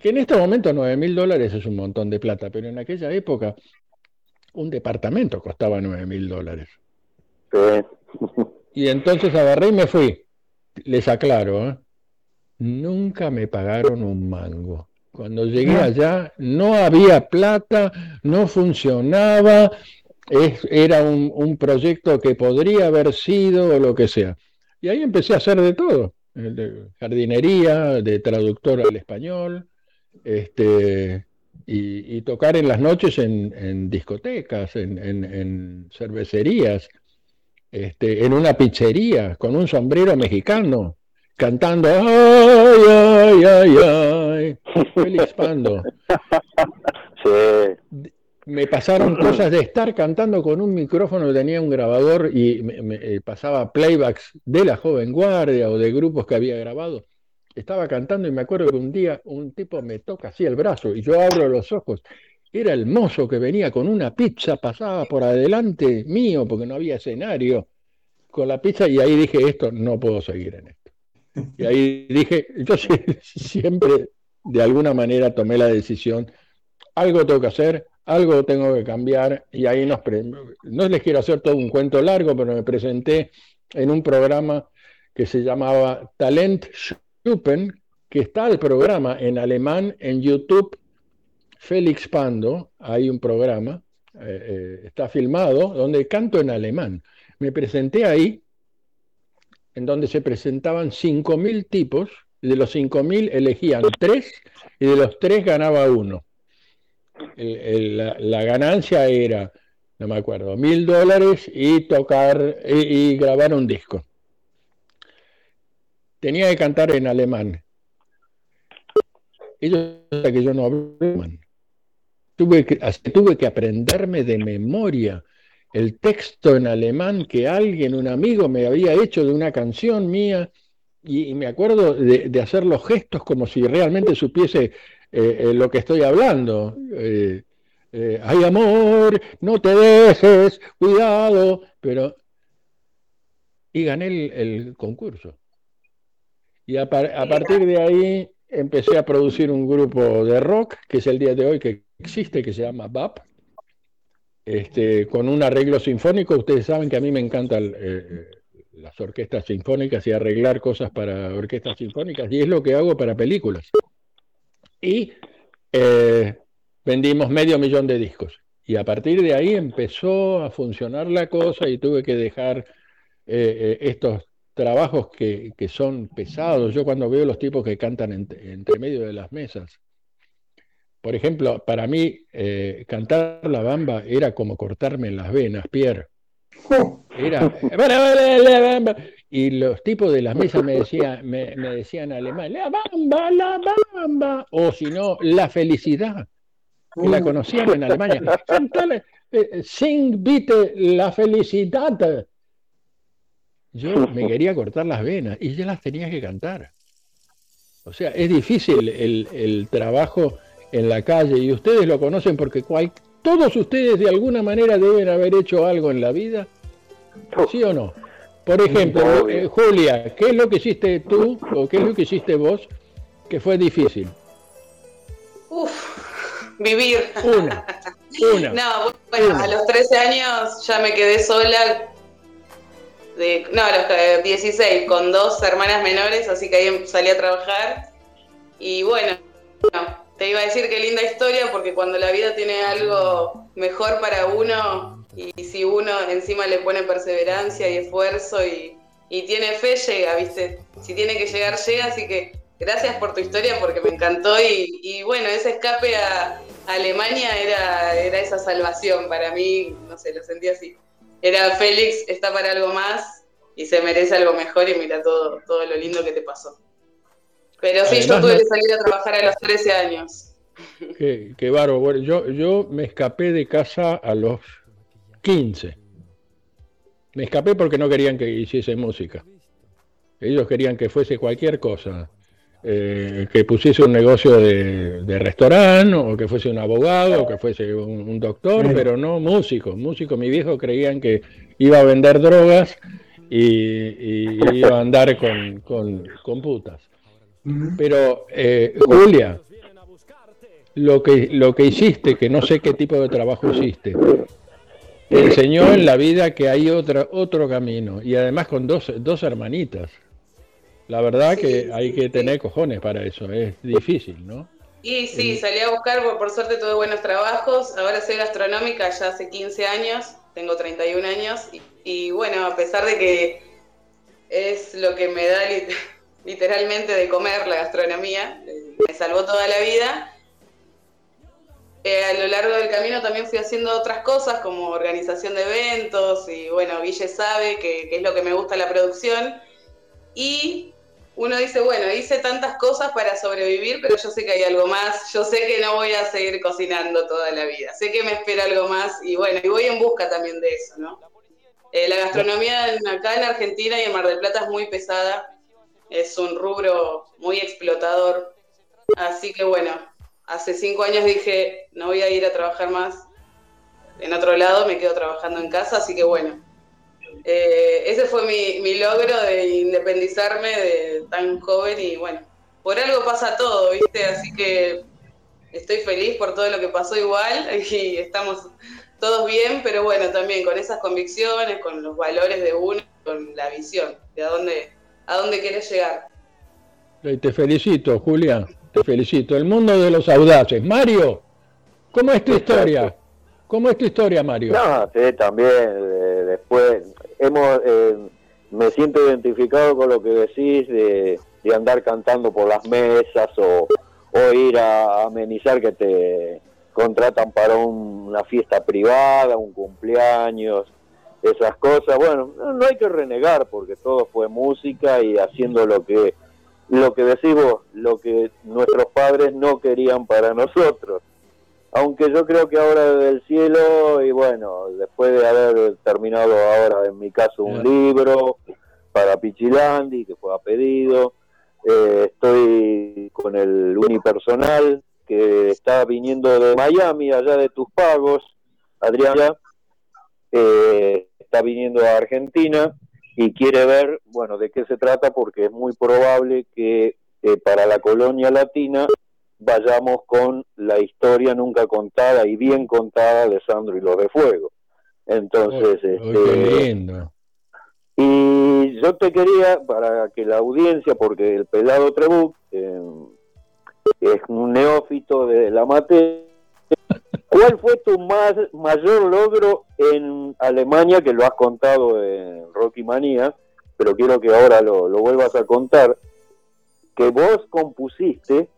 Que en este momento 9 mil dólares es un montón de plata, pero en aquella época un departamento costaba 9 mil dólares. Y entonces agarré y me fui. Les aclaro, ¿eh? nunca me pagaron un mango. Cuando llegué allá no había plata, no funcionaba, es- era un, un proyecto que podría haber sido o lo que sea. Y ahí empecé a hacer de todo, de jardinería, de traductor al español, este, y, y tocar en las noches en, en discotecas, en, en- en cervecerías, este, en una pizzería, con un sombrero mexicano, cantando ay, ay, ay, ay, Félix Pando. Me pasaron cosas de estar cantando con un micrófono, tenía un grabador y me, me, eh, pasaba playbacks de la joven guardia o de grupos que había grabado. Estaba cantando y me acuerdo que un día un tipo me toca así el brazo y yo abro los ojos. Era el mozo que venía con una pizza, pasaba por adelante mío porque no había escenario con la pizza y ahí dije, esto no puedo seguir en esto. Y ahí dije, sie- siempre de alguna manera tomé la decisión, algo tengo que hacer, algo tengo que cambiar y ahí nos... no les quiero hacer todo un cuento largo, pero me presenté en un programa que se llamaba Talent Schuppen, que está el programa en alemán en YouTube, Félix Pando, hay un programa, eh, eh, está filmado, donde canto en alemán. Me presenté ahí, en donde se presentaban 5.000 tipos, y de los 5.000 elegían tres, y de los tres ganaba uno. El- el- la, la ganancia era, no me acuerdo, mil dólares y tocar y, y grabar un disco. Tenía que cantar en alemán. Ellos que yo no hablo alemán. Tuve que, tuve que aprenderme de memoria el texto en alemán que alguien, un amigo, me había hecho de una canción mía y, y me acuerdo de, de hacer los gestos como si realmente supiese eh, eh, lo que estoy hablando. Eh, eh, Ay, amor, no te dejes, cuidado, pero... Y gané el, el concurso. Y a, par- a partir de ahí empecé a producir un grupo de rock, que es el día de hoy que existe, que se llama BAP, este, con un arreglo sinfónico. Ustedes saben que a mí me encantan eh, las orquestas sinfónicas y arreglar cosas para orquestas sinfónicas, y es lo que hago para películas. Y eh, vendimos medio millón de discos. Y a partir de ahí empezó a funcionar la cosa y tuve que dejar eh, eh, estos trabajos que, que son pesados. Yo cuando veo los tipos que cantan ent- entre medio de las mesas, por ejemplo, para mí eh, cantar la bamba era como cortarme las venas, Pierre. Era, y los tipos de las mesas me decían, me, me decían en alemán, la bamba, la bamba, o si no, la felicidad, que la conocían en Alemania. Cantale, eh, sing bitte la felicidad. Yo me quería cortar las venas y ya las tenía que cantar. O sea, es difícil el, el trabajo en la calle y ustedes lo conocen porque cual- todos ustedes de alguna manera deben haber hecho algo en la vida, ¿sí o no? Por ejemplo, eh, Julia, ¿qué es lo que hiciste tú o qué es lo que hiciste vos que fue difícil? Uf, vivir. Una, una. No, bueno, a los 13 años ya me quedé sola. De, no, a los eh, 16, con dos hermanas menores, así que ahí salí a trabajar. Y bueno, no, te iba a decir qué linda historia, porque cuando la vida tiene algo mejor para uno, y si uno encima le pone perseverancia y esfuerzo y, y tiene fe, llega, ¿viste? Si tiene que llegar, llega, así que gracias por tu historia porque me encantó y, y bueno, ese escape a, Alemania era, era esa salvación para mí, no sé, lo sentí así. Era Félix, está para algo más y se merece algo mejor y mira todo, todo lo lindo que te pasó. Pero sí, yo tuve no- que salir a trabajar a los 13 años. Qué, qué bárbaro. Bueno, yo, yo me escapé de casa a los 15. Me escapé porque no querían que hiciese música. Ellos querían que fuese cualquier cosa. eh, que pusiese un negocio de, de restaurante, o que fuese un abogado, o que fuese un, un doctor, Sí. pero no músico. Músico, mi viejo creían que iba a vender drogas y, y iba a andar con, con, con putas. Pero, eh, Julia, lo que, lo que hiciste, que no sé qué tipo de trabajo hiciste, te enseñó en la vida que hay otra, otro camino, y además con dos, dos hermanitas. La verdad que hay que tener cojones para eso, es difícil, ¿no? Y sí, salí a buscar, por, por suerte tuve buenos trabajos. Ahora soy gastronómica ya hace 15 años, tengo 31 años. Y, y bueno, a pesar de que es lo que me da literalmente de comer la gastronomía, me salvó toda la vida. Eh, a lo largo del camino también fui haciendo otras cosas como organización de eventos y bueno, Guille sabe que, que es lo que me gusta la producción. Y uno dice, bueno, hice tantas cosas para sobrevivir, pero yo sé que hay algo más, yo sé que no voy a seguir cocinando toda la vida, sé que me espera algo más y bueno, y voy en busca también de eso, ¿no? Eh, la gastronomía acá en Argentina y en Mar del Plata es muy pesada, es un rubro muy explotador, así que bueno, hace cinco años dije, no voy a ir a trabajar más en otro lado, me quedo trabajando en casa, así que bueno, eh, ese fue mi, mi logro de independizarme de tan joven y bueno, por algo pasa todo, ¿viste? Así que estoy feliz por todo lo que pasó igual y estamos todos bien, pero bueno, también con esas convicciones, con los valores de uno, con la visión de a dónde, a dónde querés llegar. Y te felicito, Julia, te felicito. El mundo de los audaces. Mario, ¿cómo es tu historia? ¿Cómo es tu historia, Mario? No, sí, también. eh, después, hemos, eh, me siento identificado con lo que decís de, de andar cantando por las mesas o, o ir a amenizar que te contratan para un- una fiesta privada, un cumpleaños, esas cosas. Bueno, no, no hay que renegar porque todo fue música y haciendo lo que lo que decís vos, lo que nuestros padres no querían para nosotros aunque yo creo que ahora desde el cielo, y bueno, después de haber terminado ahora en mi caso un libro para Pichilandi, que fue a pedido, eh, estoy con el unipersonal que está viniendo de Miami, allá de tus pagos, Adriana, eh, está viniendo a Argentina, y quiere ver, bueno, de qué se trata porque es muy probable que eh, para la colonia latina vayamos con la historia nunca contada y bien contada de Sandro y los de Fuego. Entonces, este, y yo te quería, para que la audiencia, porque el pelado Trebuch eh, es un neófito de la materia, ¿cuál fue tu más, mayor logro en Alemania, que lo has contado en Rocky Manía, pero quiero que ahora lo, lo vuelvas a contar, que vos compusiste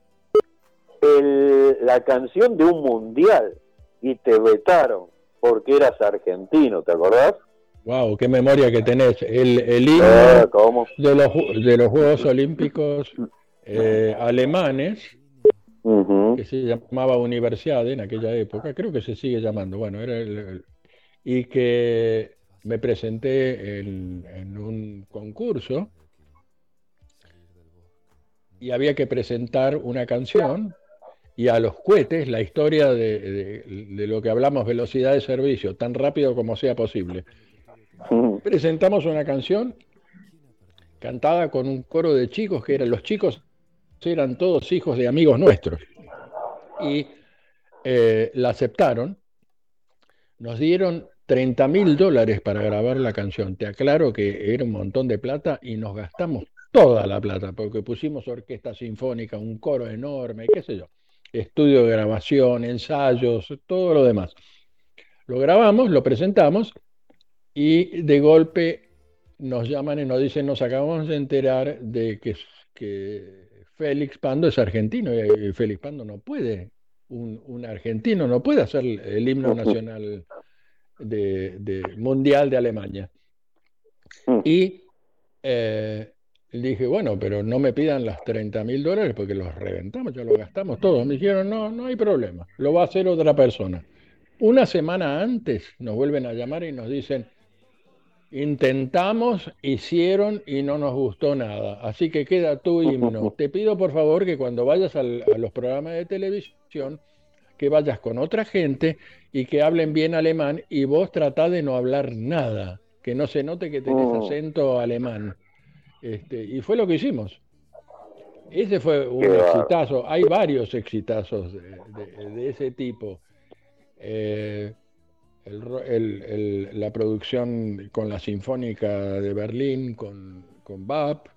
el- la canción de un mundial y te vetaron porque eras argentino, ¿te acordás? Wow, qué memoria que tenés. El, el himno ¿cómo? de, los, de los Juegos Olímpicos eh, alemanes, que se llamaba Universiade en aquella época, creo que se sigue llamando, bueno, era el, el- y que me presenté en, en un concurso y había que presentar una canción y a los cohetes la historia de, de- de lo que hablamos, velocidad de servicio, tan rápido como sea posible. Presentamos una canción cantada con un coro de chicos que eran los chicos eran todos hijos de amigos nuestros y eh, la aceptaron. Nos dieron 30 mil dólares para grabar la canción. Te aclaro que era un montón de plata y nos gastamos toda la plata porque pusimos orquesta sinfónica, un coro enorme, qué sé yo, estudio de grabación, ensayos, todo lo demás. Lo grabamos, lo presentamos y de golpe nos llaman y nos dicen, nos acabamos de enterar de que, que Félix Pando es argentino y Félix Pando no puede, un, un argentino no puede hacer el himno nacional de, de- mundial de Alemania. Y eh, dije, bueno, pero no me pidan las 30 mil dólares porque los reventamos, ya los gastamos todos. Me dijeron, no, no hay problema, lo va a hacer otra persona. Una semana antes nos vuelven a llamar y nos dicen, intentamos, hicieron y no nos gustó nada. Así que queda tu himno. Te pido por favor que cuando vayas al- a los programas de televisión, que vayas con otra gente y que hablen bien alemán y vos tratá de no hablar nada, que no se note que tenés Oh. acento alemán. Este, y fue lo que hicimos. Ese fue un Qué exitazo. Hay varios exitazos de, de- de ese tipo. Eh, el ro- el- el- la producción con la Sinfónica de Berlín, con, con BAP,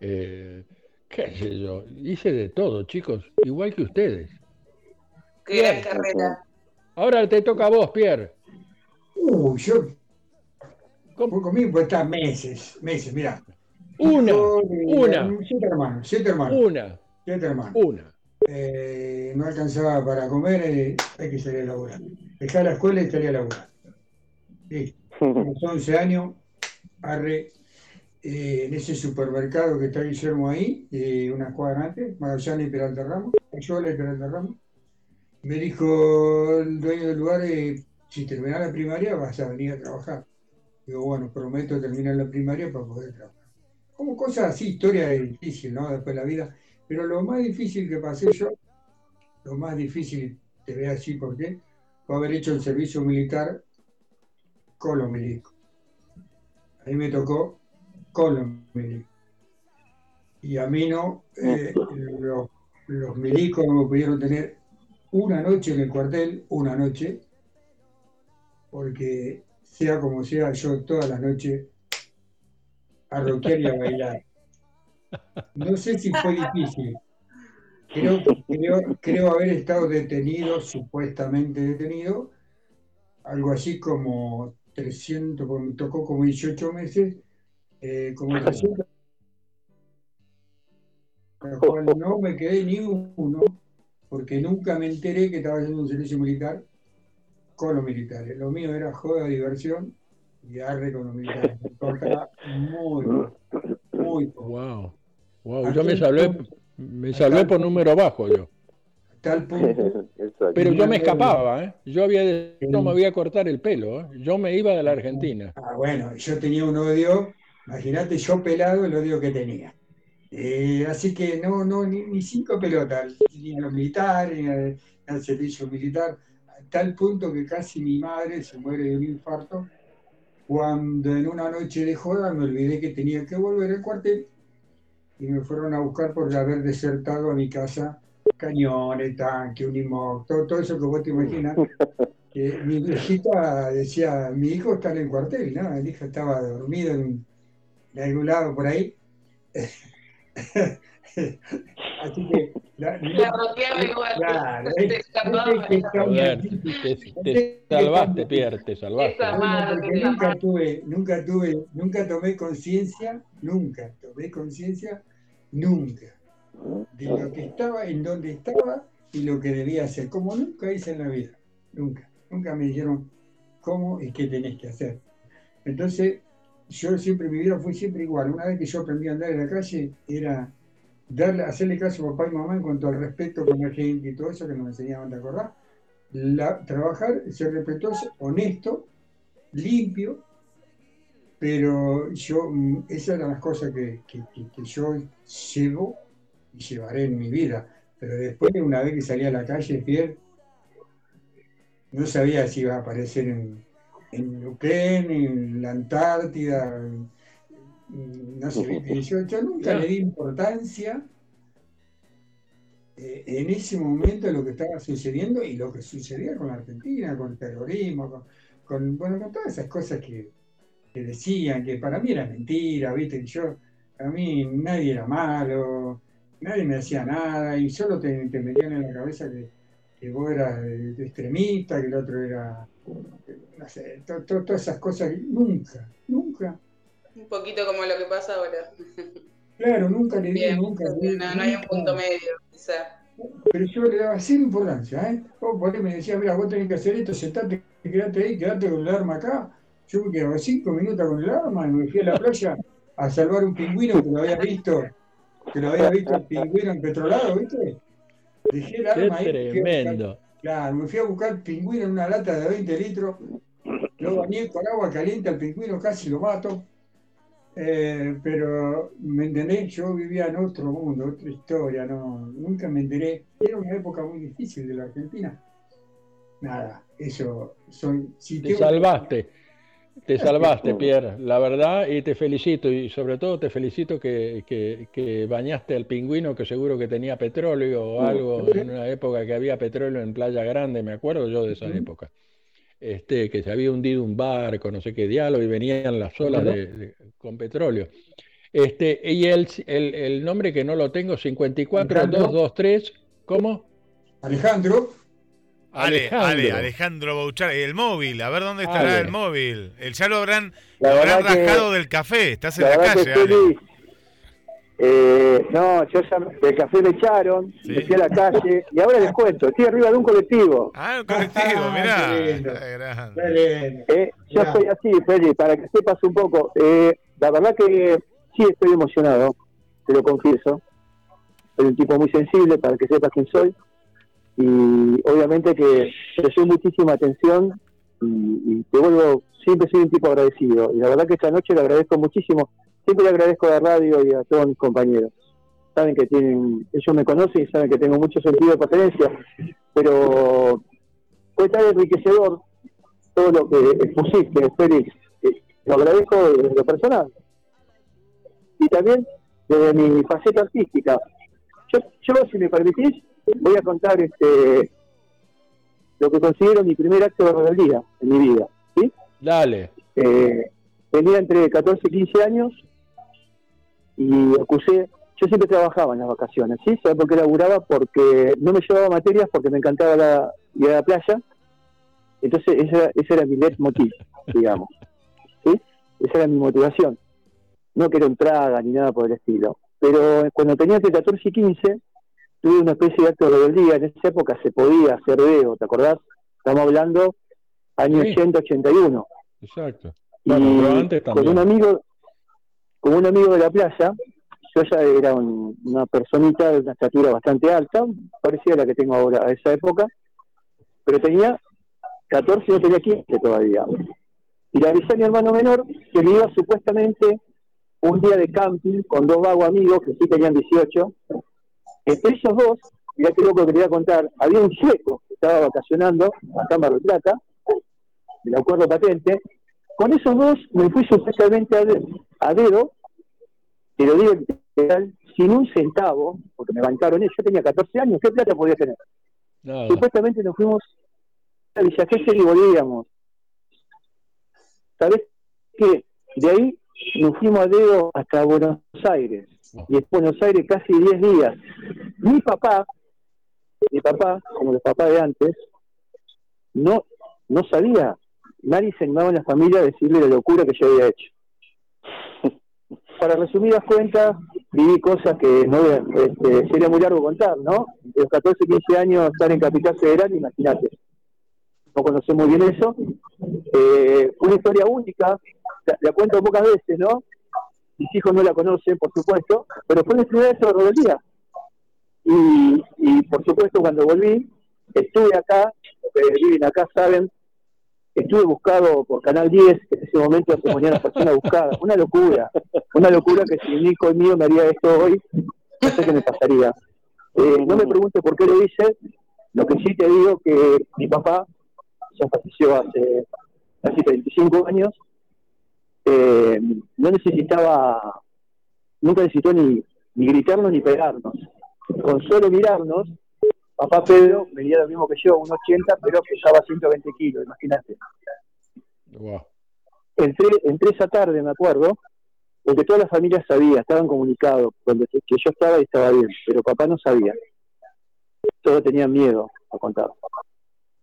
eh, qué sé yo, hice de todo, chicos, igual que ustedes. Qué gran carrera. Ahora te toca a vos, Pierre. Uh, yo. Fue conmigo, pues está meses, meses, mira. Una, Yo, eh, una. Siete hermanos, siete hermanos. Una, Siete hermanos. una. Eh, no alcanzaba para comer, eh, hay que salir a laburar. Dejar la escuela y salir a laburar. Sí. A los 11 años, arre, eh, en ese supermercado que está Guillermo ahí, eh, unas cuadras antes, Magallanes y Peralta Ramos, Ayola y Peralta Ramos, me dijo el dueño del lugar, eh, si terminás la primaria vas a venir a trabajar. Digo, bueno, prometo terminar la primaria para poder trabajar. Como cosas así, historia difícil, ¿no? Después de la vida. Pero lo más difícil que pasé yo, lo más difícil, te ve así, ¿por qué? Fue haber hecho el servicio militar con los milicos. Ahí me tocó con los milicos. Y a mí no, eh, los, los milicos no me pudieron tener una noche en el cuartel, una noche, porque sea como sea, yo todas las noches a rockear y a bailar. No sé si fue difícil. Creo, creo, creo haber estado detenido, supuestamente detenido, algo así como 300, porque me tocó como 18 meses, eh, como 300, al cual no me quedé ni uno, porque nunca me enteré que estaba haciendo un servicio militar con los militares. Lo mío era joda, diversión y arre con los militares. Me muy, muy poco. Wow. Wow, yo me salvé, me salvé por número bajo yo. Tal punto. Pero yo me escapaba, ¿eh? Yo había no me voy a cortar el pelo, ¿eh? Yo me iba de la Argentina. Ah, bueno, yo tenía un odio, imagínate yo pelado el odio que tenía. Eh, así que no, no, ni, ni cinco pelotas, ni a los militares, ni al, al servicio militar, a tal punto que casi mi madre se muere de un infarto cuando en una noche de joda me olvidé que tenía que volver al cuartel y me fueron a buscar por haber desertado a mi casa cañones, tanque, unimoc, todo, todo eso que vos te imaginas. Que mi viejita decía, mi hijo está en el cuartel, ¿no? El hijo estaba dormido en, en algún lado por ahí. Así que la. Claro, Te salvaste, Pierre, te salvaste. Esa madre. nunca tuve, nunca tuve, nunca tomé conciencia, nunca tomé conciencia, nunca, de lo que estaba, en donde estaba y lo que debía hacer, como nunca hice en la vida, nunca, nunca me dijeron cómo y qué tenés que hacer. Entonces, yo siempre, mi vida fue siempre igual. Una vez que yo aprendí a andar en la calle, era darle, hacerle caso a papá y mamá en cuanto al respeto con la gente y todo eso que nos enseñaban, ¿te acordás? La- trabajar, ser respetuoso, honesto, limpio, pero yo, mm, esas eran las cosas que, que- que- yo llevo y llevaré en mi vida. Pero después, una vez que salí a la calle, Pierre, no sabía si iba a aparecer en, en Ucrania, en la Antártida, no sé, ¿viste? yo, yo nunca le di importancia eh, en ese momento a lo que estaba sucediendo y lo que sucedía con la Argentina, con el terrorismo, con, con, bueno, con todas esas cosas que, que decían, que para mí era mentira, ¿viste? Que yo, para mí nadie era malo, nadie me hacía nada y solo te, te metían en la cabeza que, que vos eras extremista, que el otro era, no sé, to- to- todas esas cosas, nunca, nunca, Un poquito como lo que pasa ahora. claro, nunca le di, Bien, nunca le di, no, no hay un punto medio, quizá. Pero yo le daba cero importancia, ¿eh? Vos por ahí me decía, mira, vos tenés que hacer esto, sentate, quedate ahí, quedate con el arma acá. Yo me quedaba cinco minutos con el arma y me fui a la playa a salvar un pingüino que lo había visto, que lo había visto el pingüino empetrolado, ¿viste? Dejé el Qué arma ahí. me fui a buscar- tremendo. Claro, me fui a buscar pingüino en una lata de 20 litros, lo bañé con agua caliente al pingüino, casi lo mato. Eh, pero, ¿me entendés? Yo vivía en otro mundo, otra historia, no, nunca me enteré. Era una época muy difícil de la Argentina. Nada, eso, soy... Si Te tengo- salvaste, te salvaste. Pierre, la verdad, y te felicito, y sobre todo te felicito que, que- que bañaste al pingüino, que seguro que tenía petróleo o algo, en una época que había petróleo en Playa Grande, me acuerdo yo de esa época. Este, que se había hundido un barco, no sé qué diálogo, y venían las olas de- de- con petróleo. Este, y el, el, el nombre que no lo tengo, 54223, ¿cómo? Alejandro. Ale, Ale, Alejandro. Alejandro Bouchard. El móvil, a ver dónde estará Ale. el móvil. El, ya lo habrán, lo habrán que- rajado del café. Estás en La la, calle, Ale. feliz. Eh, no, yo ya del café me echaron, me fui a la calle y ahora les cuento, estoy arriba de un colectivo. Ah, un colectivo, mirá. Eh, yo Ya. soy así, Feli, para que sepas un poco. Eh, la verdad que sí estoy emocionado, te lo confieso. Soy un tipo muy sensible para que sepas quién soy. Y obviamente que presté muchísima atención y, y te vuelvo, siempre soy un tipo agradecido. Y la verdad que esta noche le agradezco muchísimo. Siempre le agradezco a la radio y a todos mis compañeros. Saben que tienen, ellos me conocen y saben que tengo mucho sentido de pertenencia. Pero fue tan enriquecedor todo lo que expusiste, Félix. Eh, Lo agradezco desde lo personal. Y también desde mi faceta artística. Yo, yo si me permitís, voy a contar este lo que considero mi primer acto de rebeldía en mi vida. ¿sí? Dale. Eh, tenía entre 14 y 15 años y acusé, yo siempre trabajaba en las vacaciones, ¿sí? ¿Sabes por qué laburaba? Porque no me llevaba materias porque me encantaba la, ir a la playa, entonces ese, ese era mi leitmotiv, digamos, ¿sí? Esa era mi motivación, no que era un traga ni nada por el estilo, pero cuando tenía entre 14 y 15 tuve una especie de acto de rebeldía, en esa época se podía hacer veo, ¿te acordás? Estamos hablando año Sí. 80, 81 Exacto. y pero antes con también. un amigo un amigo de la playa yo ya era un- una personita de una estatura bastante alta parecida a la que tengo ahora a esa época pero tenía 14 y no tenía 15 todavía. Y le avisé a mi hermano menor que me iba supuestamente un día de camping con dos vagos amigos que sí tenían 18 entre esos dos mirá qué loco que te voy a contar había un sueco que estaba vacacionando acá en del Plata me lo acuerdo patente. Con esos dos me fui supuestamente a, de- a dedo, te lo digo literal, sin un centavo, porque me bancaron ellos, yo tenía 14 años, ¿qué plata podía tener? Nada. Supuestamente nos fuimos a Villa Gesell y volvíamos. ¿Sabés qué? De ahí nos fuimos a dedo hasta Buenos Aires. Y en Buenos Aires casi 10 días. Mi papá, mi papá, como los papás de antes, no, no sabía. Nadie se animaba en la familia a decirle la locura que yo había hecho. Para resumidas cuentas, viví cosas que no este, sería muy largo contar, ¿no? De los 14, 15 años estar en Capital Federal, imagínate. No conocemos bien eso. Eh, una historia única, la, cuento pocas veces, ¿no? Mis hijos no la conocen, por supuesto, pero fue mi primera vez en día. Y, y por supuesto, cuando volví, estuve acá, los que viven acá saben, estuve buscado por Canal 10, que en ese momento se ponían las personas buscadas. Una locura, una locura que si un hijo mío me haría esto hoy, no sé qué me pasaría. Eh, no me pregunte por qué lo hice, lo que sí te digo que mi papá ya falleció hace casi 35 años, eh, no necesitaba, nunca necesitó ni, ni gritarnos ni pegarnos. Con solo mirarnos, papá Pedro venía lo mismo que yo, un 80, pero pesaba 120 kilos, imagínate. Wow. Entré, entré esa tarde, me acuerdo, porque toda la familia sabía, estaban comunicados, donde que yo estaba y estaba bien, pero papá no sabía. Todos tenían miedo a contar.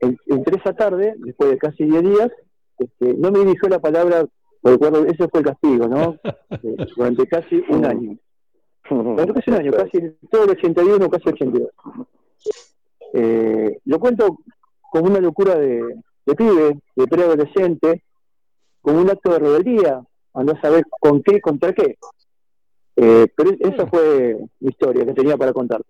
En- Entré esa tarde, después de casi 10 días, este, no me dirigió la palabra, recuerdo, ese fue el castigo, ¿no? Eh, Durante casi un año. Durante casi un año, casi todo el 81, casi 82. Eh, lo cuento como una locura de, de pibe, de preadolescente, como un acto de rebeldía, a saber con qué, contra qué. Eh, pero esa fue mi historia que tenía para contarte.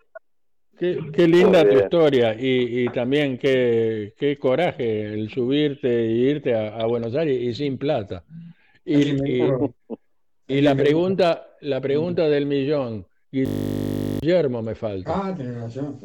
Qué, qué linda tu bien. historia y, y también qué, qué coraje el subirte y irte a, a Buenos Aires y sin plata. Y, y- y la pregunta, la pregunta del millón, Guillermo me falta. Ah, tenés razón.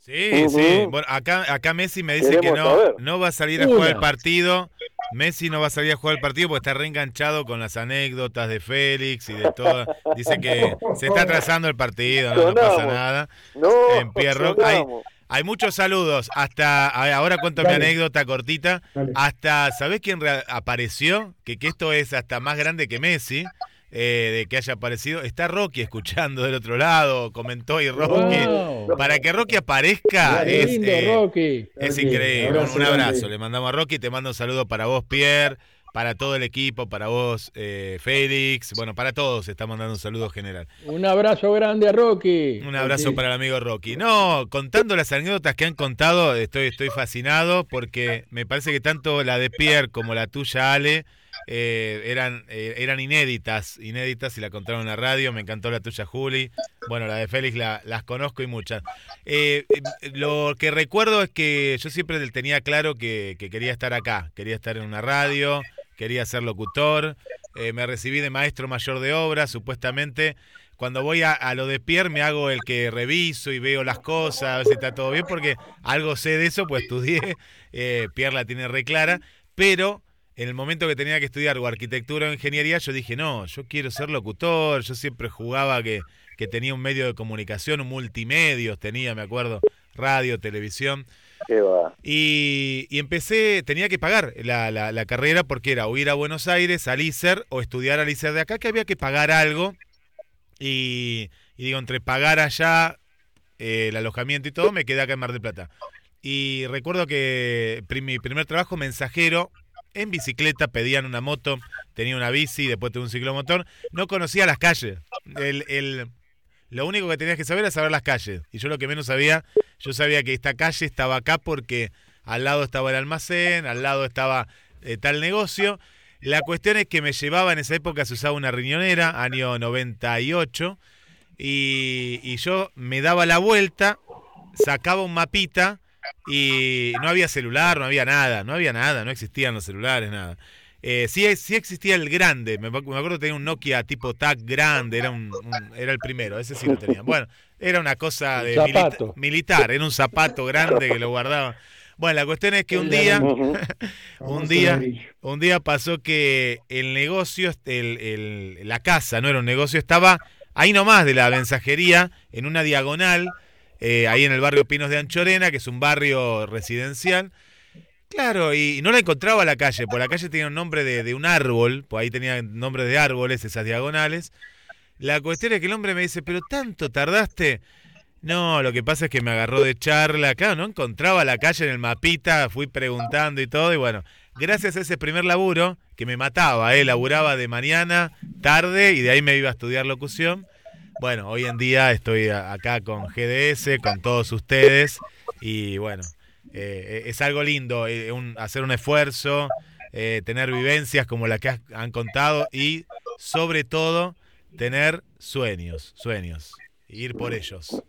Sí, sí. Bueno, acá, acá Messi me dice que no, saber. no va a salir a jugar el partido. Messi no va a salir a jugar el partido porque está reenganchado con las anécdotas de Félix y de todo. Dice que se está atrasando el partido, no, no pasa nada. No, en Pierrock hay, hay muchos saludos. Hasta a- ahora cuento mi anécdota cortita. Hasta, ¿sabés quién re- apareció? Que, que esto es hasta más grande que Messi. Eh, de que haya aparecido. Está Rocky escuchando del otro lado, comentó y Rocky. Wow. Para que Rocky aparezca Qué es, lindo, eh, Rocky. es Rocky, increíble. abrazo un abrazo. Le mandamos a Rocky. Te mando un saludo para vos, Pierre. Para todo el equipo, para vos, eh, Félix. Bueno, para todos está mandando un saludo general. Un abrazo grande a Rocky. Un abrazo para el amigo Rocky. No, contando las anécdotas que han contado, estoy, estoy fascinado porque me parece que tanto la de Pierre como la tuya, Ale, eh, eran, eh, eran inéditas, inéditas y la contaron en la radio. Me encantó la tuya, Juli. Bueno, la de Félix la- las conozco y muchas. Eh, lo que recuerdo es que yo siempre tenía claro que, que quería estar acá, quería estar en una radio, quería ser locutor. Me recibí de maestro mayor de obra, supuestamente. Cuando voy a, a lo de Pierre me hago el que reviso y veo las cosas, a ver si está todo bien, porque algo sé de eso, pues estudié, Pierre la tiene re clara, pero en el momento que tenía que estudiar o arquitectura o ingeniería, yo dije, no, yo quiero ser locutor, yo siempre jugaba que, que tenía un medio de comunicación, un multimedios tenía, me acuerdo, radio, televisión. ¿Qué va? Y, y empecé, tenía que pagar la, la- la carrera porque era o ir a Buenos Aires, al ISER, o estudiar al ISER de acá, que había que pagar algo. Y, y digo, entre pagar allá eh, el alojamiento y todo, me quedé acá en Mar del Plata. Y recuerdo que mi primer trabajo, mensajero, en bicicleta, pedían una moto, tenía una bici, después tuve un ciclomotor. No conocía las calles. El, el- lo único que tenías que saber era saber las calles. Y yo lo que menos sabía, yo sabía que esta calle estaba acá porque al lado estaba el almacén, al lado estaba eh, tal negocio. La cuestión es que me llevaba en esa época, se usaba una riñonera, año 98, y, y yo me daba la vuelta, sacaba un mapita y no había celular, no había nada, no había nada, no existían los celulares, nada. Eh, sí, sí existía el grande, me, me acuerdo que tenía un Nokia tipo TAC grande, era, un, un- era el primero, ese sí lo tenía. Bueno, era una cosa de milita- militar, era un zapato grande que lo guardaba. Bueno, la cuestión es que un día, un día, un día pasó que el negocio, el, el- la casa, no era un negocio, estaba ahí nomás de la mensajería, en una diagonal, eh, ahí en el barrio Pinos de Anchorena, que es un barrio residencial. Claro, y no la encontraba la calle, porque la calle tenía un nombre de, un árbol, pues ahí tenía nombres de árboles, esas diagonales. La cuestión es que el hombre me dice, pero tanto tardaste. No, lo que pasa es que me agarró de charla. Claro, no encontraba la calle en el mapita, fui preguntando y todo. Y bueno, gracias a ese primer laburo, que me mataba, ¿eh? laburaba de mañana, tarde, y de ahí me iba a estudiar locución. Bueno, hoy en día estoy acá con GDS, con todos ustedes. Y bueno, eh, es algo lindo eh, un- hacer un esfuerzo, eh, tener vivencias como la que has- han contado y sobre todo tener sueños, sueños, ir por ellos.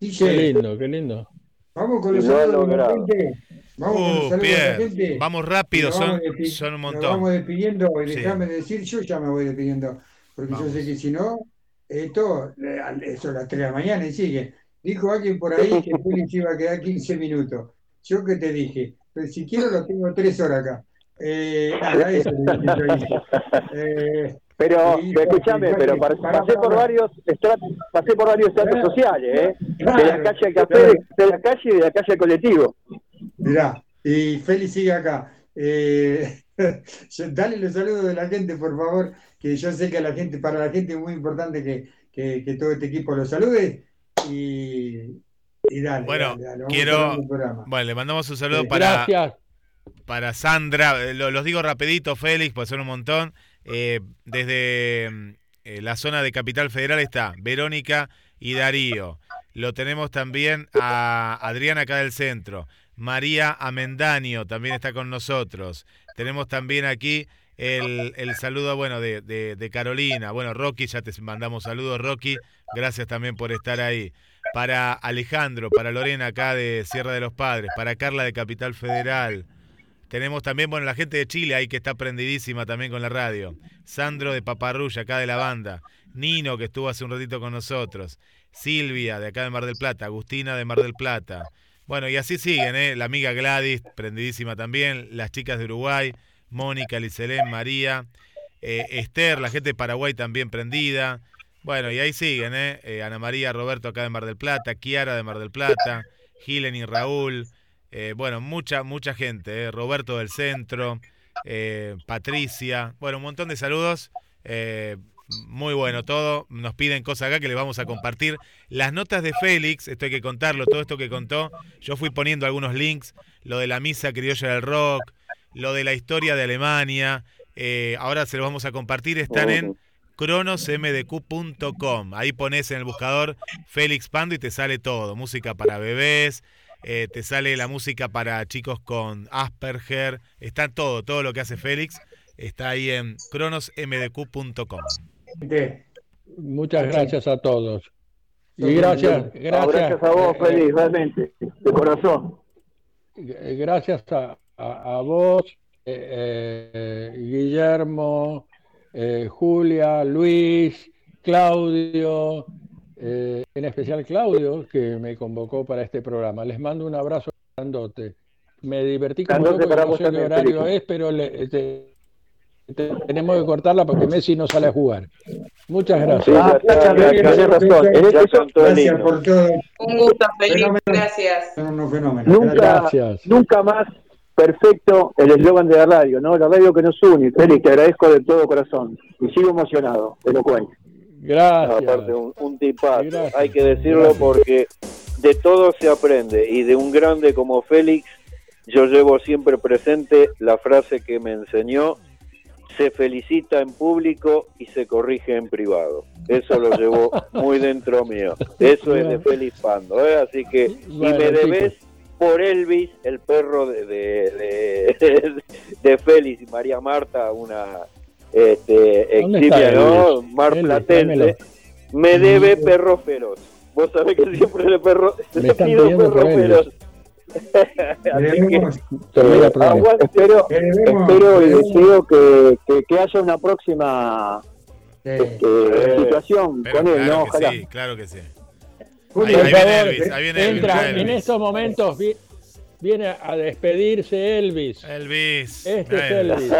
Qué lindo, qué lindo. Vamos con los saludos de la logrado. gente. Vamos con los Uh, la gente. vamos rápido, son, un Nos montón. vamos despidiendo y Sí. déjame decir, yo ya me voy despidiendo, porque yo sé que si no, esto, eh, eso a las 3 de la mañana y sigue. Dijo alguien por ahí que Félix iba a quedar 15 minutos. Yo que te dije, pues si quiero lo tengo 3 horas acá. Eh, nada, eso. Eh, Pero, escúchame, pero Pará, par- pará, pasé por varios estratos, pasé por varios estratos sociales, ¿eh? De la calle al café, claro. de la calle y de la calle al colectivo. Mirá, y Félix sigue acá. Eh, dale los saludos de la gente, por favor, que yo sé que a la gente, para la gente es muy importante que, que- que todo este equipo lo salude. Y, y dale, Bueno, dale, dale, quiero. cerrando el programa. Bueno, le mandamos un saludo Sí. para, Gracias. para Sandra. eh, lo- los digo rapidito, Félix, pues son un montón. Eh, desde eh, la zona de Capital Federal está Verónica y Darío. Lo tenemos también a Adriana acá del centro. María Amendaño también está con nosotros. Tenemos también aquí el, el saludo, bueno, de, de- de Carolina. Bueno, Rocky, ya te mandamos saludos, Rocky. Gracias también por estar ahí. Para Alejandro, para Lorena acá de Sierra de los Padres, para Carla de Capital Federal. Tenemos también, bueno, la gente de Chile ahí que está prendidísima también con la radio. Sandro de Paparrulla, acá de la banda. Nino, que estuvo hace un ratito con nosotros. Silvia, de acá de Mar del Plata. Agustina, de Mar del Plata. Bueno, y así siguen, ¿eh? La amiga Gladys, prendidísima también. Las chicas de Uruguay. Mónica, Licelén, María. eh, Esther, la gente de Paraguay también prendida. Bueno, y ahí siguen, ¿eh? Eh, Ana María, Roberto acá de Mar del Plata. Kiara de Mar del Plata. Gilen y Raúl. Eh, bueno, mucha, mucha gente. Roberto del Centro, Patricia, bueno, un montón de saludos. muy bueno todo. Nos piden cosas acá que les vamos a compartir. Las notas de Félix, esto hay que contarlo, todo esto que contó. Yo fui poniendo algunos links, lo de la misa criolla del rock, lo de la historia de Alemania. eh, ahora se los vamos a compartir, están en cronosmdq.com. Ahí pones en el buscador Félix Pando y te sale todo. Música para bebés, eh, te sale la música para chicos con Asperger. Está todo, todo lo que hace Félix está ahí en cronosmdq.com. Muchas gracias a todos. Y gracias, gracias. gracias a vos, eh, Félix, realmente, de corazón. Gracias a, a- a vos, eh, eh, Guillermo, eh, Julia, Luis, Claudio, eh, en especial Claudio, que me convocó para este programa. Les mando un abrazo grandote. Me divertí loco, para no sé qué horario es, pero le- te- te- tenemos que cortarla porque Messi no sale a jugar. Muchas gracias. Ah, razón. Este Gracias por todo. Un gusto, Felipe. Fenómeno. Gracias. Son unos fenómenos. Nunca, Gracias. nunca más perfecto el eslogan de la radio, ¿no? La radio que nos une. Félix, te agradezco de todo corazón. Y sigo emocionado, te lo cuento. Gracias. aparte, un, un tipazo. Gracias. Hay que decirlo Gracias. porque de todo se aprende. Y de un grande como Félix, yo llevo siempre presente la frase que me enseñó: se felicita en público y se corrige en privado. Eso lo llevo muy dentro mío. Eso es de Félix Pando. ¿eh? Así que, y me debes. Por Elvis, el perro de, de, de, de Félix y María Marta, una este, ¿Dónde eximia, está ¿no? Mar Elvis, Platense. dámelo. Me debe perro feroz. Vos sabés que siempre le perro, Me le están pido perro feroz. Así que, Te voy a poner. aguante. Espero, espero y deseo que, que, que haya una próxima Sí. este, situación Pero con él, claro ¿no? que Ojalá. sí, claro que sí. Julio, ahí Por viene favor, Elvis, ahí viene Elvis, entra Elvis. en estos momentos, vi- Viene a despedirse Elvis. Elvis. Este es. Elvis.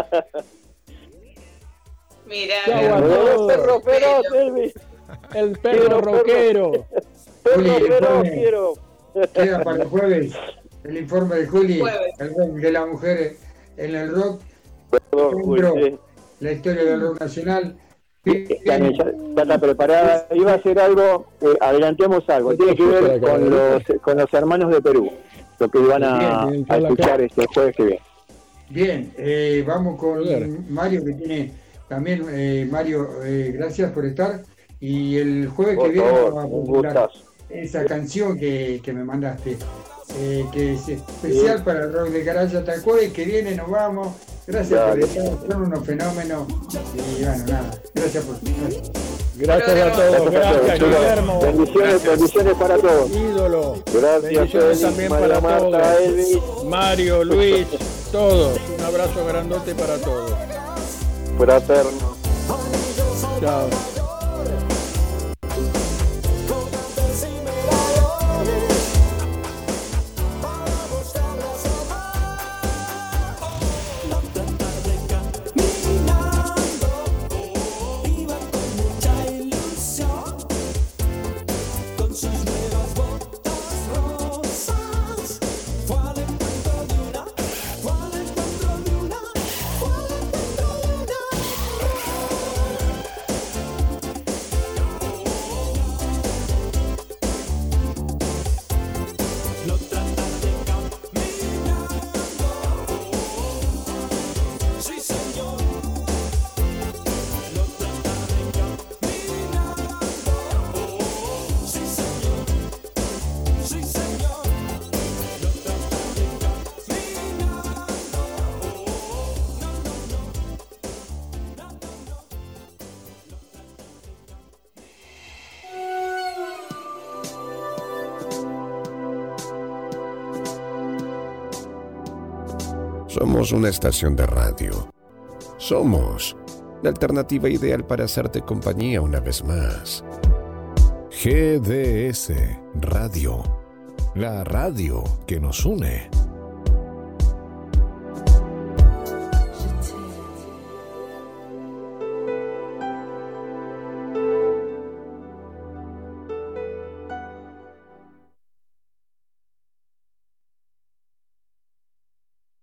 Mira, todos. Perro feroz, Elvis. El perro rockero. Perro quiero. Queda para el jueves el informe de Juli, el rock de la mujer en el rock, Perdón, Juli, sí. la historia del rock nacional. Ya, ya- ya está preparada. Iba a hacer algo, eh, adelantemos algo. Tiene que ver con los, con los hermanos de Perú, lo que van a, a escuchar este jueves que viene. Bien, eh, vamos con. Mario que tiene también, eh, Mario, eh, gracias por estar. Y el jueves Por que viene favor, vamos a un popular gustazo. Esa canción que, que me mandaste, eh, que es especial Bien. para el rock de Caraya. Hasta el jueves que viene nos vamos. Gracias Dale. por estar, son unos fenómenos. Y bueno, nada, gracias por. Gracias. Gracias a todos. Gracias, Guillermo. Bendiciones, bendiciones para todos. Ídolo. Gracias, Bendiciones también María para Marta, todos. Elvis. Mario, Luis, todos. Un abrazo grandote para todos. Fraterno. Chao. Una estación de radio. Somos la alternativa ideal para hacerte compañía una vez más. GDS Radio. La radio que nos une.